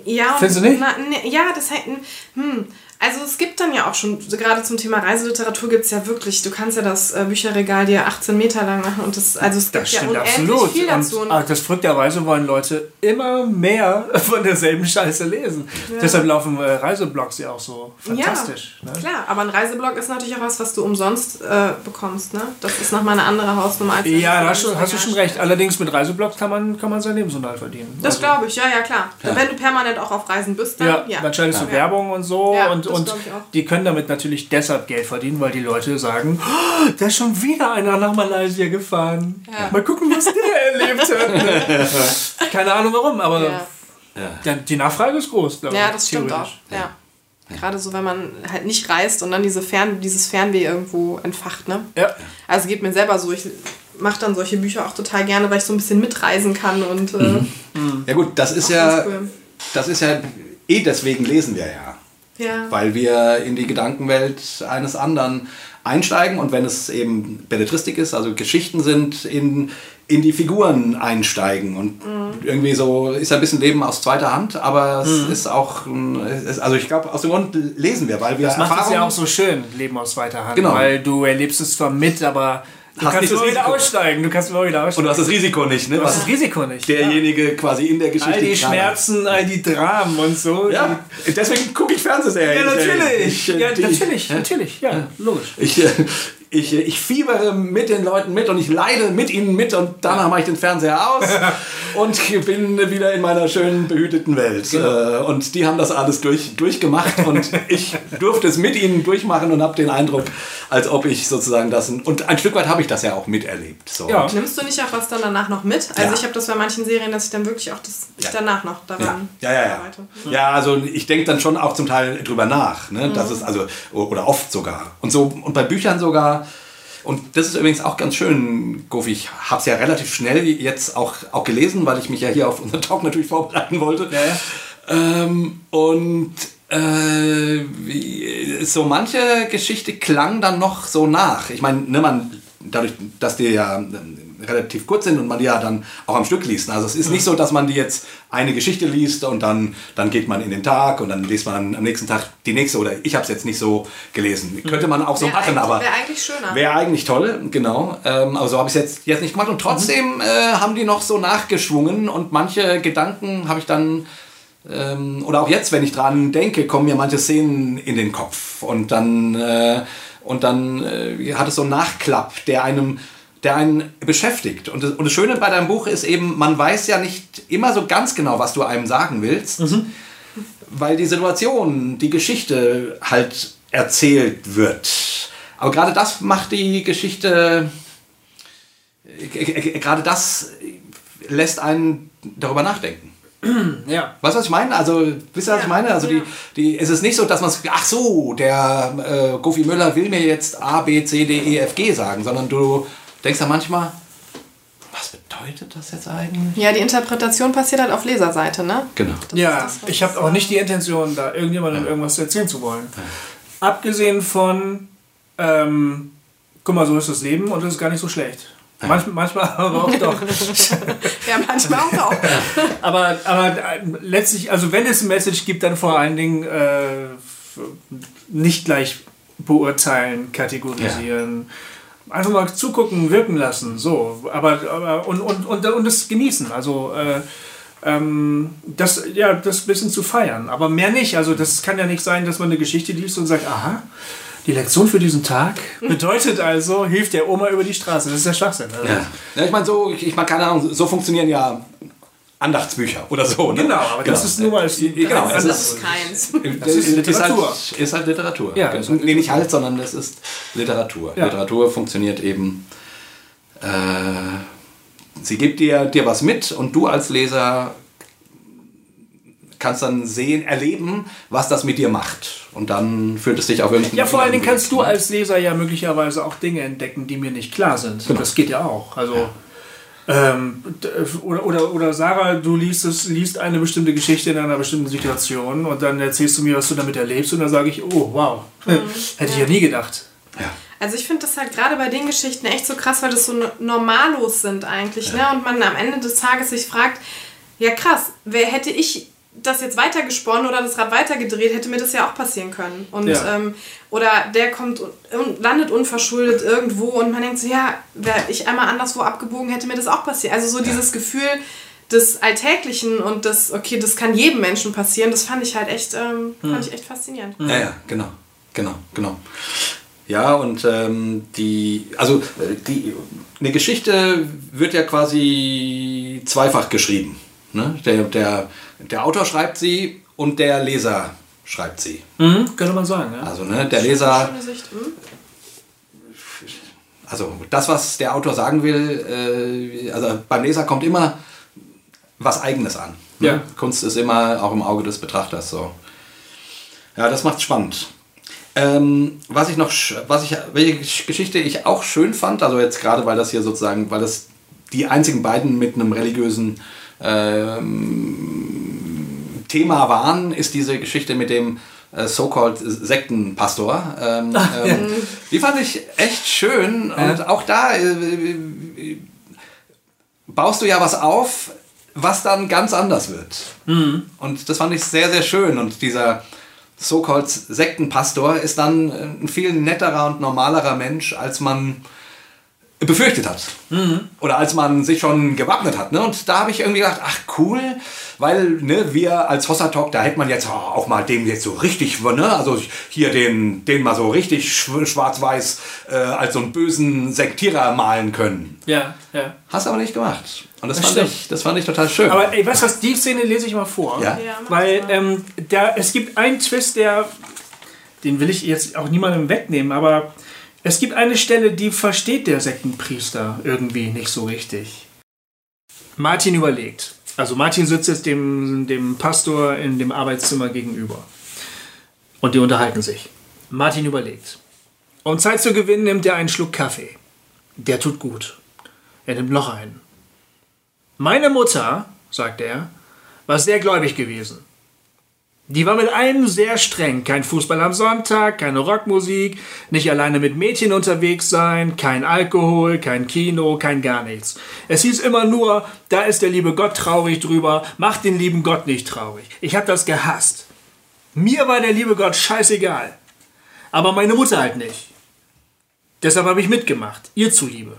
Ja, und-
Findest du nicht?
Na, ne, ja, das hängt. Hm. Also es gibt dann ja auch schon, so gerade zum Thema Reiseliteratur gibt es ja wirklich, du kannst ja das äh, Bücherregal dir 18 Meter lang machen und das, also es gibt
Das
ja
stimmt
unendlich
absolut.
viel dazu.
Und, ah, das verrückterweise wollen Leute immer mehr von derselben Scheiße lesen. Deshalb laufen äh, Reiseblogs ja auch so fantastisch.
Ja,
ne?
klar, aber ein Reiseblog ist natürlich auch was, was du umsonst äh, bekommst, ne? Das ist nochmal eine andere Hausnummer als
Ja, da hast du, hast du schon recht. Allerdings mit Reiseblogs kann man, kann man seinen Lebensunterhalt verdienen.
Das
Also,
glaube ich, ja, ja, klar. Wenn du permanent auch auf Reisen bist, dann
Ja,
ja.
dann schaltest du
Ja.
Werbung und so
Ja,
und, und
glaub ich auch.
die können damit natürlich deshalb Geld verdienen, weil die Leute sagen, oh, da ist schon wieder einer nach Malaysia gefahren.
Ja.
Mal gucken, was der erlebt hat. Keine Ahnung warum, aber
Ja.
die Nachfrage ist groß, glaube
Ja,
ich,
das stimmt auch. Gerade so, wenn man halt nicht reist und dann diese Fern, dieses Fernweh irgendwo entfacht, ne?
Ja.
Also geht mir selber so. Ich mache dann solche Bücher auch total gerne, weil ich so ein bisschen mitreisen kann und äh,
Ja gut, das ist ja,
cool.
das ist ja, eh deswegen lesen wir ja.
Ja.
Weil wir in die Gedankenwelt eines anderen einsteigen und wenn es eben Belletristik ist, also Geschichten sind, in, in die Figuren einsteigen und
Mhm.
irgendwie so ist ein bisschen Leben aus zweiter Hand, aber es ist auch, also ich glaube, aus dem Grund lesen wir, weil wir
Das macht es ja auch so schön, Leben aus weiter Hand.
Genau.
Weil du erlebst es zwar mit, aber du
Hast
kannst immer wieder aussteigen. Du kannst immer wieder
und
aussteigen.
du hast das Risiko nicht, ne?
Du hast das Risiko nicht.
derjenige quasi in der Geschichte
All die Schmerzen, all die Dramen und so.
Ja, deswegen gucke ich Fernsehserien.
Ja, natürlich.
Ich, äh,
ja, natürlich, natürlich. Ja, logisch.
Ich, äh, ich, ich fiebere mit den Leuten mit und ich leide mit ihnen mit und danach mache ich den Fernseher aus und bin wieder in meiner schönen behüteten Welt.
Genau.
Äh, Und die haben das alles durch, durchgemacht und ich durfte es mit ihnen durchmachen und habe den Eindruck, als ob ich sozusagen das... Und ein Stück weit habe ich das ja auch miterlebt. So.
Ja.
Nimmst du nicht auch was dann danach noch mit? Also
Ja.
ich habe das bei manchen Serien, dass ich dann wirklich auch das ich danach noch
Ja,
daran
ja, ja. Ja,
arbeite.
ja also ich denke dann schon auch zum Teil drüber nach. Ne? Das ist also, oder oft sogar. Und, so, und bei Büchern sogar. Und das ist übrigens auch ganz schön, Gofi. Ich habe es ja relativ schnell jetzt auch, auch gelesen, weil ich mich ja hier auf unseren Talk natürlich vorbereiten wollte. Ähm, und äh, so manche Geschichte klang dann noch so nach. Ich meine, ne, man, dadurch, dass die ja relativ kurz sind und man die ja dann auch am Stück liest. Also es ist nicht so, dass man die jetzt eine Geschichte liest und dann, dann geht man in den Tag und dann liest man am nächsten Tag die nächste. Oder ich habe es jetzt nicht so gelesen. Könnte man auch so
Wäre
machen, aber...
Wäre eigentlich schöner.
Wäre eigentlich toll, genau. Ähm, aber so habe ich es jetzt, jetzt nicht gemacht. Und trotzdem äh, haben die noch so nachgeschwungen und manche Gedanken habe ich dann, ähm, oder auch jetzt, wenn ich dran denke, kommen mir manche Szenen in den Kopf. Und dann, äh, und dann äh, hat es so einen Nachklapp, der einem der einen beschäftigt. Und das, und das Schöne bei deinem Buch ist eben, man weiß ja nicht immer so ganz genau, was du einem sagen willst, weil die Situation, die Geschichte halt erzählt wird. Aber gerade das macht die Geschichte, äh, äh, gerade das lässt einen darüber nachdenken.
Ja.
Weißt du, was ich meine? Also, wisst ihr, was ich
Ja,
meine? Also,
ja.
die, die, es ist nicht so, dass man ach so, der äh, Gofi Müller will mir jetzt A, B, C, D, E, F, G sagen, sondern du denkst ja manchmal, was bedeutet das jetzt eigentlich?
Ja, die Interpretation passiert halt auf Leserseite, ne?
Genau.
Das
Ja,
das,
ich habe auch nicht die Intention, da irgendjemandem irgendwas erzählen zu wollen. Abgesehen von, ähm, guck mal, so ist das Leben und das ist gar nicht so schlecht. Manch, manchmal aber auch doch.
Ja, manchmal auch. auch.
aber, aber äh, letztlich, also wenn es ein Message gibt, dann vor allen Dingen äh, nicht gleich beurteilen, kategorisieren. Einfach mal zugucken, wirken lassen, so. Aber, aber und, und, und, und das genießen. Also äh, ähm, das, ja, das ein bisschen zu feiern. Aber mehr nicht. Also das kann ja nicht sein, dass man eine Geschichte liest und sagt, aha, die Lektion für diesen Tag bedeutet also, hilft der Oma über die Straße. Das ist der Schwachsinn. Also,
Ja. ja ich meine, so, ich, ich meine, keine Ahnung, so funktionieren ja Andachtsbücher oder so. Ne?
Genau, aber das ist nur mal...
Genau, es
Das
ist,
ist keins.
Das ist Literatur.
Ist halt, ist halt Literatur.
Ja, ist halt
nee, nicht halt, sondern es ist Literatur.
Ja.
Literatur funktioniert eben äh, sie gibt dir, dir was mit und du als Leser kannst dann sehen, erleben, was das mit dir macht. Und dann fühlt es dich auf irgendeinen
Ja, vor allen Dingen kannst du als Leser ja möglicherweise auch Dinge entdecken, die mir nicht klar sind. Das geht ja auch. Also ähm, oder, oder, oder Sarah, du liest es, liest eine bestimmte Geschichte in einer bestimmten Situation und dann erzählst du mir, was du damit erlebst und dann sage ich, oh wow, hätte ich ja nie gedacht.
Ja.
Also ich finde das halt gerade bei den Geschichten echt so krass, weil das so normallos sind eigentlich, ne? Und man am Ende des Tages sich fragt, ja krass, wer hätte ich das jetzt weitergesponnen oder das Rad weitergedreht, hätte mir das ja auch passieren können. Und
Ja.
ähm, oder der kommt und landet unverschuldet irgendwo und man denkt so, ja, wäre ich einmal anderswo abgebogen, hätte mir das auch passiert. Also so dieses Gefühl des Alltäglichen und das, okay, das kann jedem Menschen passieren, das fand ich halt echt, ähm, fand ich echt faszinierend.
Ja, ja, genau, genau, genau. Ja, und ähm, die, also äh, die, eine Geschichte wird ja quasi zweifach geschrieben. Ne? Der, der, der Autor schreibt sie und der Leser schreibt sie.
Mhm, könnte man sagen, ja.
Also ne, der Leser,
Schöne Sicht. Hm?
also das, was der Autor sagen will, äh, also beim Leser kommt immer was Eigenes an. Ne?
Ja.
Kunst ist immer auch im Auge des Betrachters so. Ja, das macht spannend. Ähm, was ich noch, was ich, welche Gesch- Geschichte ich auch schön fand, also jetzt gerade, weil das hier sozusagen, weil das die einzigen beiden mit einem religiösen ähm, Thema waren, ist diese Geschichte mit dem äh, so-called Sektenpastor. Ähm, ähm, die fand ich echt schön und auch da äh, äh, baust du ja was auf, was dann ganz anders wird. Und das fand ich sehr, sehr schön. Und dieser so-called Sektenpastor ist dann ein viel netterer und normalerer Mensch, als man befürchtet hat. Oder als man sich schon gewappnet hat. Ne? Und da habe ich irgendwie gedacht, ach cool, weil ne, wir als Hossa Talk, da hätte man jetzt auch mal dem jetzt so richtig, ne? also hier den, den mal so richtig schw- schwarz-weiß äh, als so einen bösen Sektierer malen können.
Ja, ja.
Hast aber nicht gemacht. Und das,
Das
fand, ich, das fand ich total schön.
Aber ey, weißt du was, die Szene lese ich mal vor.
Ja.
Ja,
Weil ähm, da, es gibt einen Twist, der, den will ich jetzt auch niemandem wegnehmen, aber es gibt eine Stelle, die versteht der Sektenpriester irgendwie nicht so richtig. Martin überlegt. Also Martin sitzt jetzt dem, dem Pastor in dem Arbeitszimmer gegenüber. Und die unterhalten sich. Martin überlegt. Um Zeit zu gewinnen, nimmt er einen Schluck Kaffee. Der tut gut. Er nimmt noch einen. Meine Mutter, sagt er, war sehr gläubig gewesen. Die war mit allem sehr streng. Kein Fußball am Sonntag, keine Rockmusik, nicht alleine mit Mädchen unterwegs sein, kein Alkohol, kein Kino, kein gar nichts. Es hieß immer nur, da ist der liebe Gott traurig drüber, mach den lieben Gott nicht traurig. Ich hab das gehasst. Mir war der liebe Gott scheißegal. Aber meine Mutter halt nicht. Deshalb habe ich mitgemacht, ihr zuliebe.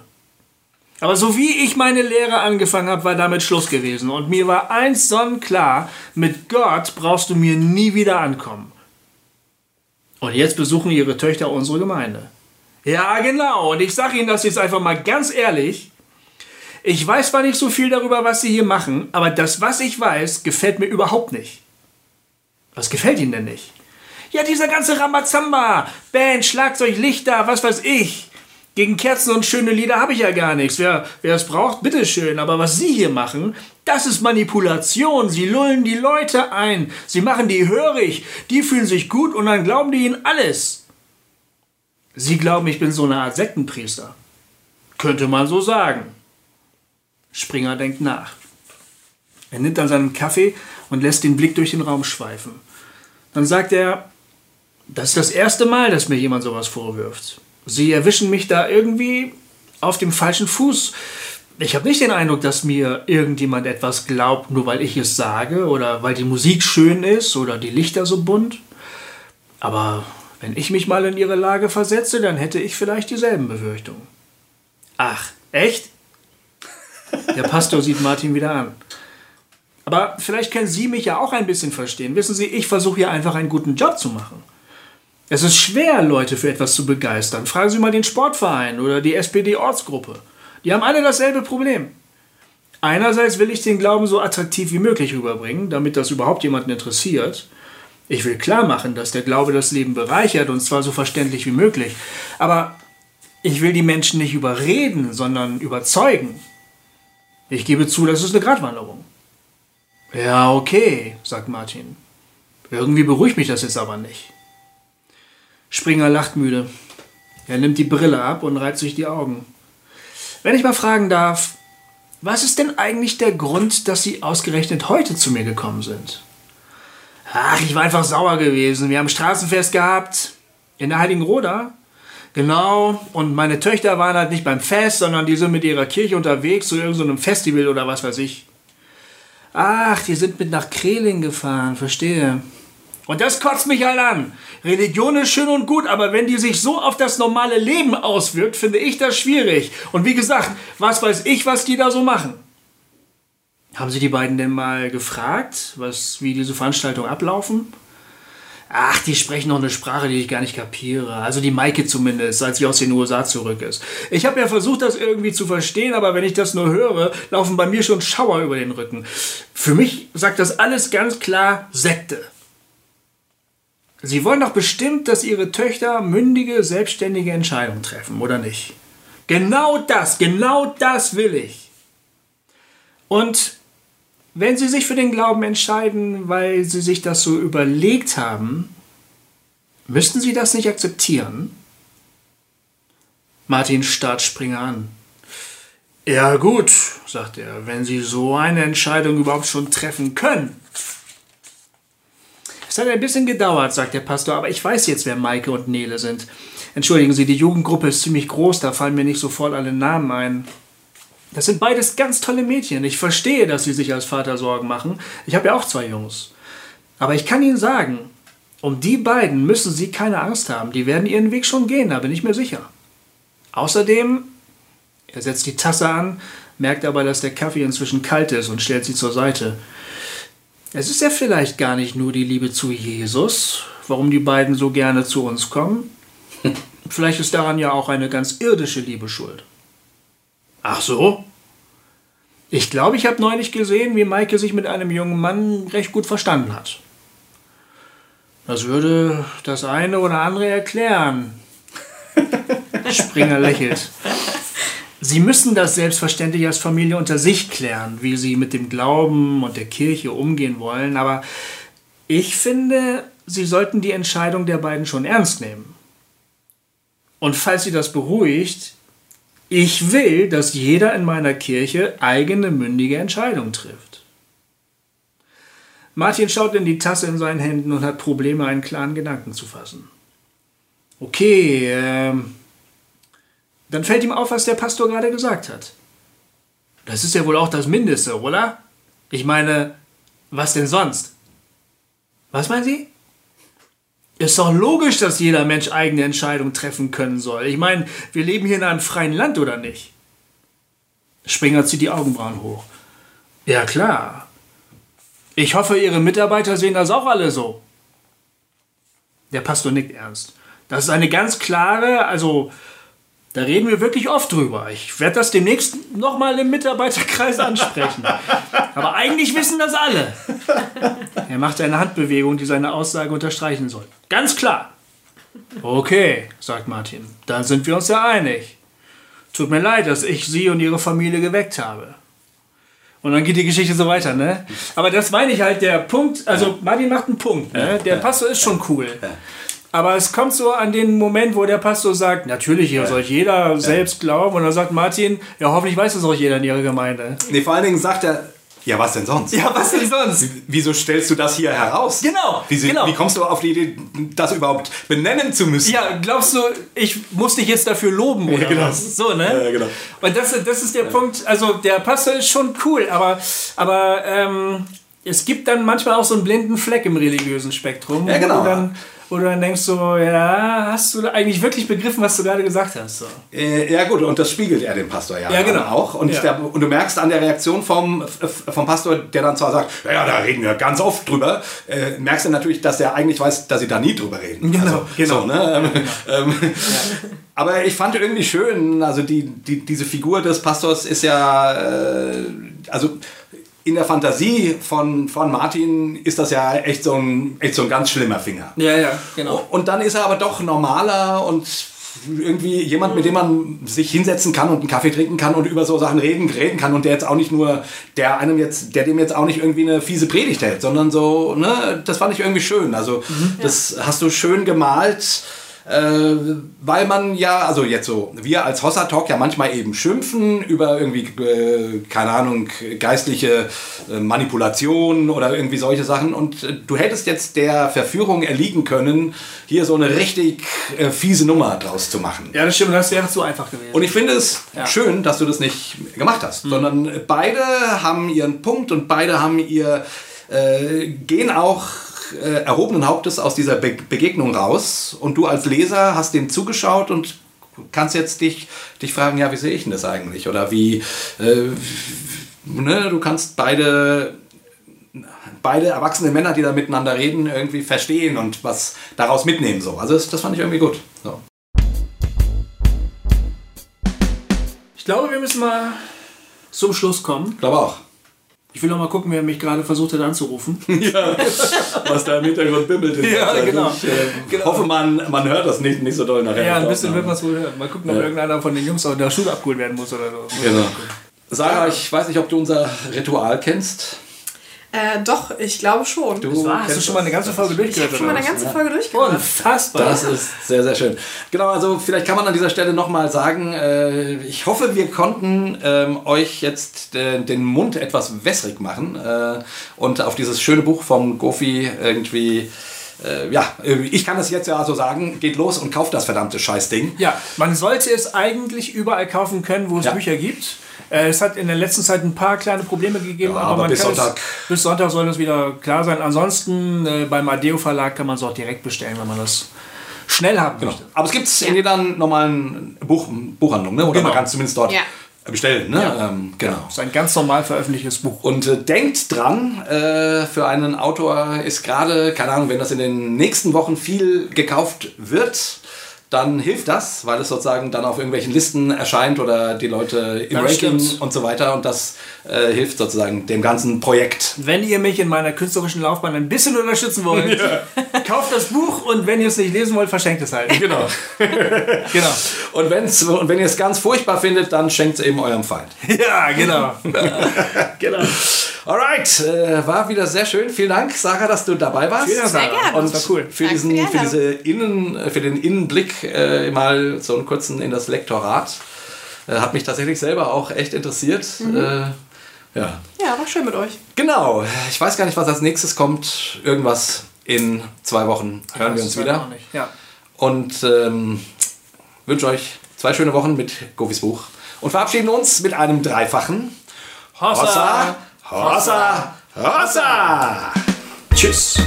Aber so wie ich meine Lehre angefangen habe, war damit Schluss gewesen. Und mir war eins sonnenklar, mit Gott brauchst du mir nie wieder ankommen. Und jetzt besuchen ihre Töchter unsere Gemeinde. Ja, genau. Und ich sage Ihnen das jetzt einfach mal ganz ehrlich. Ich weiß zwar nicht so viel darüber, was Sie hier machen, aber das, was ich weiß, gefällt mir überhaupt nicht. Was gefällt Ihnen denn nicht? Ja, dieser ganze Rambazamba, Band, Schlagzeug, Lichter, was weiß ich. Gegen Kerzen und schöne Lieder habe ich ja gar nichts. Wer, wer es braucht, bitteschön. Aber was Sie hier machen, das ist Manipulation. Sie lullen die Leute ein. Sie machen die hörig. Die fühlen sich gut und dann glauben die ihnen alles. Sie glauben, ich bin so eine Art Sektenpriester. Könnte man so sagen. Springer denkt nach. Er nimmt dann seinen Kaffee und lässt den Blick durch den Raum schweifen. Dann sagt er, das ist das erste Mal, dass mir jemand sowas vorwirft. Sie erwischen mich da irgendwie auf dem falschen Fuß. Ich habe nicht den Eindruck, dass mir irgendjemand etwas glaubt, nur weil ich es sage oder weil die Musik schön ist oder die Lichter so bunt. Aber wenn ich mich mal in ihre Lage versetze, dann hätte ich vielleicht dieselben Befürchtungen. Ach, echt? Der Pastor sieht Martin wieder an. Aber vielleicht können Sie mich ja auch ein bisschen verstehen. Wissen Sie, ich versuche hier einfach einen guten Job zu machen. Es ist schwer, Leute für etwas zu begeistern. Fragen Sie mal den Sportverein oder die SPD-Ortsgruppe. Die haben alle dasselbe Problem. Einerseits will ich den Glauben so attraktiv wie möglich rüberbringen, damit das überhaupt jemanden interessiert. Ich will klar machen, dass der Glaube das Leben bereichert und zwar so verständlich wie möglich. Aber Ich will die Menschen nicht überreden, sondern überzeugen. Ich gebe zu, das ist eine Gratwanderung. Ja, okay, sagt Martin. Irgendwie beruhigt mich das jetzt aber nicht. Springer lacht müde. Er nimmt die Brille ab und reibt sich die Augen. Wenn ich mal fragen darf, was ist denn eigentlich der Grund, dass Sie ausgerechnet heute zu mir gekommen sind? Ach, ich war einfach sauer gewesen. Wir haben Straßenfest gehabt. In der Heiligen Roda. Genau. Und meine Töchter waren halt nicht beim Fest, sondern die sind mit ihrer Kirche unterwegs zu irgendeinem Festival oder was weiß ich. Ach, die sind mit nach Kreling gefahren, verstehe. Und das kotzt mich halt an. Religion ist schön und gut, aber wenn die sich so auf das normale Leben auswirkt, finde ich das schwierig. Und wie gesagt, was weiß ich, was die da so machen? Haben Sie die beiden denn mal gefragt, was, wie diese Veranstaltungen ablaufen? Ach, die sprechen noch eine Sprache, die ich gar nicht kapiere. Also die Maike zumindest, als sie aus den USA zurück ist. Ich habe ja versucht, das irgendwie zu verstehen, aber wenn ich das nur höre, laufen bei mir schon Schauer über den Rücken. Für mich sagt das alles ganz klar Sekte. Sie wollen doch bestimmt, dass Ihre Töchter mündige, selbstständige Entscheidungen treffen, oder nicht? Genau das, genau das will ich. Und wenn Sie sich für den Glauben entscheiden, weil Sie sich das so überlegt haben, müssten Sie das nicht akzeptieren? Martin starrt Springer an. Ja gut, sagt er, wenn Sie so eine Entscheidung überhaupt schon treffen können. Es hat ein bisschen gedauert, sagt der Pastor, aber ich weiß jetzt, wer Maike und Nele sind. Entschuldigen Sie, die Jugendgruppe ist ziemlich groß, da fallen mir nicht sofort alle Namen ein. Das sind beides ganz tolle Mädchen. Ich verstehe, dass Sie sich als Vater Sorgen machen. Ich habe ja auch zwei Jungs. Aber ich kann Ihnen sagen, um die beiden müssen Sie keine Angst haben. Die werden ihren Weg schon gehen, da bin ich mir sicher. Außerdem, er setzt die Tasse an, merkt aber, dass der Kaffee inzwischen kalt ist und stellt sie zur Seite. Es ist ja vielleicht gar nicht nur die Liebe zu Jesus, warum die beiden so gerne zu uns kommen. Vielleicht ist daran ja auch eine ganz irdische Liebe schuld. Ach so? Ich glaube, ich habe neulich gesehen, wie Maike sich mit einem jungen Mann recht gut verstanden hat. Das würde das eine oder andere erklären. Springer lächelt. Sie müssen das selbstverständlich als Familie unter sich klären, wie Sie mit dem Glauben und der Kirche umgehen wollen, aber ich finde, Sie sollten die Entscheidung der beiden schon ernst nehmen. Und falls Sie das beruhigt, ich will, dass jeder in meiner Kirche eigene mündige Entscheidungen trifft. Martin schaut in die Tasse in seinen Händen und hat Probleme, einen klaren Gedanken zu fassen. Okay, ähm, dann fällt ihm auf, was der Pastor gerade gesagt hat. Das ist ja wohl auch das Mindeste, oder? Ich meine, was denn sonst? Was meinen Sie? Ist doch logisch, dass jeder Mensch eigene Entscheidungen treffen können soll. Ich meine, wir leben hier in einem freien Land, oder nicht? Springer zieht die Augenbrauen hoch. Ja, klar. Ich hoffe, Ihre Mitarbeiter sehen das auch alle so. Der Pastor nickt ernst. Das ist eine ganz klare, also da reden wir wirklich oft drüber. Ich werde das demnächst nochmal im Mitarbeiterkreis ansprechen. Aber eigentlich wissen das alle. Er macht eine Handbewegung, die seine Aussage unterstreichen soll. Ganz klar. Okay, sagt Martin. Dann sind wir uns ja einig. Tut mir leid, dass ich Sie und Ihre Familie geweckt habe. Und dann geht die Geschichte so weiter, ne? Aber das meine ich halt, der Punkt, also Martin macht einen Punkt, ne? Der Pastor ist schon cool. Aber es kommt so an den Moment, wo der Pastor sagt, natürlich, hier soll jeder selbst glauben. Und dann sagt Martin, ja, hoffentlich weiß das auch jeder in ihrer Gemeinde.
Nee, vor allen Dingen sagt er, ja, was denn sonst?
Ja, was denn sonst?
Wieso stellst du das hier heraus?
Genau,
Wie, sie-
genau.
wie kommst du auf die Idee, das überhaupt benennen zu müssen?
Ja, glaubst du, ich muss dich jetzt dafür loben oder
genau.
was? So, ne?
Ja, genau.
Und das, das ist der Punkt, also der Pastor ist schon cool, aber, aber ähm, es gibt dann manchmal auch so einen blinden Fleck im religiösen Spektrum.
Ja, genau.
Wo dann, wo du dann denkst so, ja, hast du eigentlich wirklich begriffen, was du gerade gesagt hast? So.
Äh, ja gut, und das spiegelt er dem Pastor ja,
Ja, genau.
auch. Und,
Ja.
der, und du merkst an der Reaktion vom, vom Pastor, der dann zwar sagt, ja, ja, da reden wir ganz oft drüber, äh, merkst du natürlich, dass er eigentlich weiß, dass sie da nie drüber reden.
Genau,
also,
genau.
So, ne? ähm, ähm, Aber ich fand irgendwie schön, also die, die, diese Figur des Pastors ist ja, äh, also in der Fantasie von, von Martin ist das ja echt so, ein, echt so ein ganz schlimmer Finger.
Ja, ja, genau.
Und dann ist er aber doch normaler und irgendwie jemand, mit dem man sich hinsetzen kann und einen Kaffee trinken kann und über so Sachen reden, reden kann und der jetzt auch nicht nur, der einem jetzt, der dem jetzt auch nicht irgendwie eine fiese Predigt hält, sondern so, ne, das fand ich irgendwie schön. Also das hast du schön gemalt. Äh, weil man ja, also jetzt so, wir als Hossa Talk ja manchmal eben schimpfen über irgendwie, äh, keine Ahnung, geistliche äh, Manipulation oder irgendwie solche Sachen. Und äh, du hättest jetzt der Verführung erliegen können, hier so eine richtig äh, fiese Nummer draus zu machen.
Ja, das stimmt, das wäre zu einfach gewesen.
Und ich finde es
Ja.
schön, dass du das nicht gemacht hast, sondern beide haben ihren Punkt und beide haben ihr, äh, gehen auch äh, erhobenen Hauptes aus dieser Be Begegnung raus und du als Leser hast dem zugeschaut und kannst jetzt dich, dich fragen, ja, wie sehe ich denn das eigentlich? Oder wie, äh, ne, du kannst beide beide erwachsene Männer, die da miteinander reden, irgendwie verstehen und was daraus mitnehmen. So. Also das, das fand ich irgendwie gut. So.
ich glaube, wir müssen mal zum Schluss kommen.
Ich glaube auch.
Ich will noch mal gucken, wer mich gerade versucht hat anzurufen.
Ja, was da im Hintergrund bimmelt.
Ja, genau.
Ich äh,
Genau.
hoffe, man, man hört das nicht, nicht so doll nachher.
Ja, ein bisschen wird man es wohl hören. Mal gucken, ob irgendeiner von den Jungs aus der Schule abgeholt werden muss oder so.
Genau. Sarah, ich weiß nicht, ob du unser Ritual kennst.
Äh, doch, ich glaube schon.
Du
Was? Hast du schon mal eine
das.
ganze Folge
ich habe
durchgehört?
schon mal eine ganze Folge durchgemacht.
Unfassbar.
Das ist sehr, sehr schön. Genau, also vielleicht kann man an dieser Stelle nochmal sagen, äh, ich hoffe, wir konnten ähm, euch jetzt äh, den Mund etwas wässrig machen äh, und auf dieses schöne Buch vom Gofi irgendwie, äh, ja, ich kann es jetzt ja so sagen, geht los und kauft das verdammte Scheißding.
Ja, man sollte es eigentlich überall kaufen können, wo es
Ja.
Bücher gibt. Äh, Es hat in der letzten Zeit ein paar kleine Probleme gegeben,
Ja,
aber,
aber
man
bis
kann
Sonntag-
Es, bis Sonntag soll es wieder klar sein. Ansonsten äh, beim Adeo Verlag kann man es auch direkt bestellen, wenn man das schnell haben
Genau.
möchte.
Aber es gibt es in jeder normalen Buch, Buchhandlung, ne? oder
Genau.
man kann es zumindest dort
Ja.
bestellen. Ne?
Ja.
Ähm, genau.
Es ist ein ganz normal veröffentlichtes Buch.
Und äh, denkt dran, äh, für einen Autor ist gerade, keine Ahnung, wenn das in den nächsten Wochen viel gekauft wird, dann hilft das, weil es sozusagen dann auf irgendwelchen Listen erscheint oder die Leute im
Das
Ranking
stimmt.
und so weiter. Und das äh, hilft sozusagen dem ganzen Projekt.
Wenn ihr mich in meiner künstlerischen Laufbahn ein bisschen unterstützen wollt, kauft das Buch und wenn ihr es nicht lesen wollt, verschenkt es halt.
Genau.
genau.
Und, wenn's, und wenn ihr es ganz furchtbar findet, dann schenkt es eben eurem Feind.
Ja, genau.
Genau. Alright, äh, war wieder sehr schön. Vielen Dank, Sarah, dass du dabei warst.
Vielen Dank,
Sehr
Sarah.
gerne.
Und
Das war cool.
für,
Danke
diesen,
für die
für, diese Innen, äh, für den Innenblick äh, mal so einen kurzen in das Lektorat. Äh, hat mich tatsächlich selber auch echt interessiert.
Mhm.
Äh, ja.
Ja, war schön mit euch.
Genau. Ich weiß gar nicht, was als nächstes kommt. Irgendwas in zwei Wochen hören wir uns wieder.
nicht. Ja.
Und ähm, wünsche euch zwei schöne Wochen mit Gofis Buch. Und verabschieden uns mit einem dreifachen Hossa, Hossa, Hossa.
Tschüss.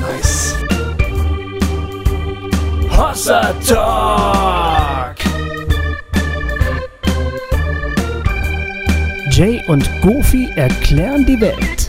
Nice.
Hossa Talk. Jay und Goofy erklären die Welt.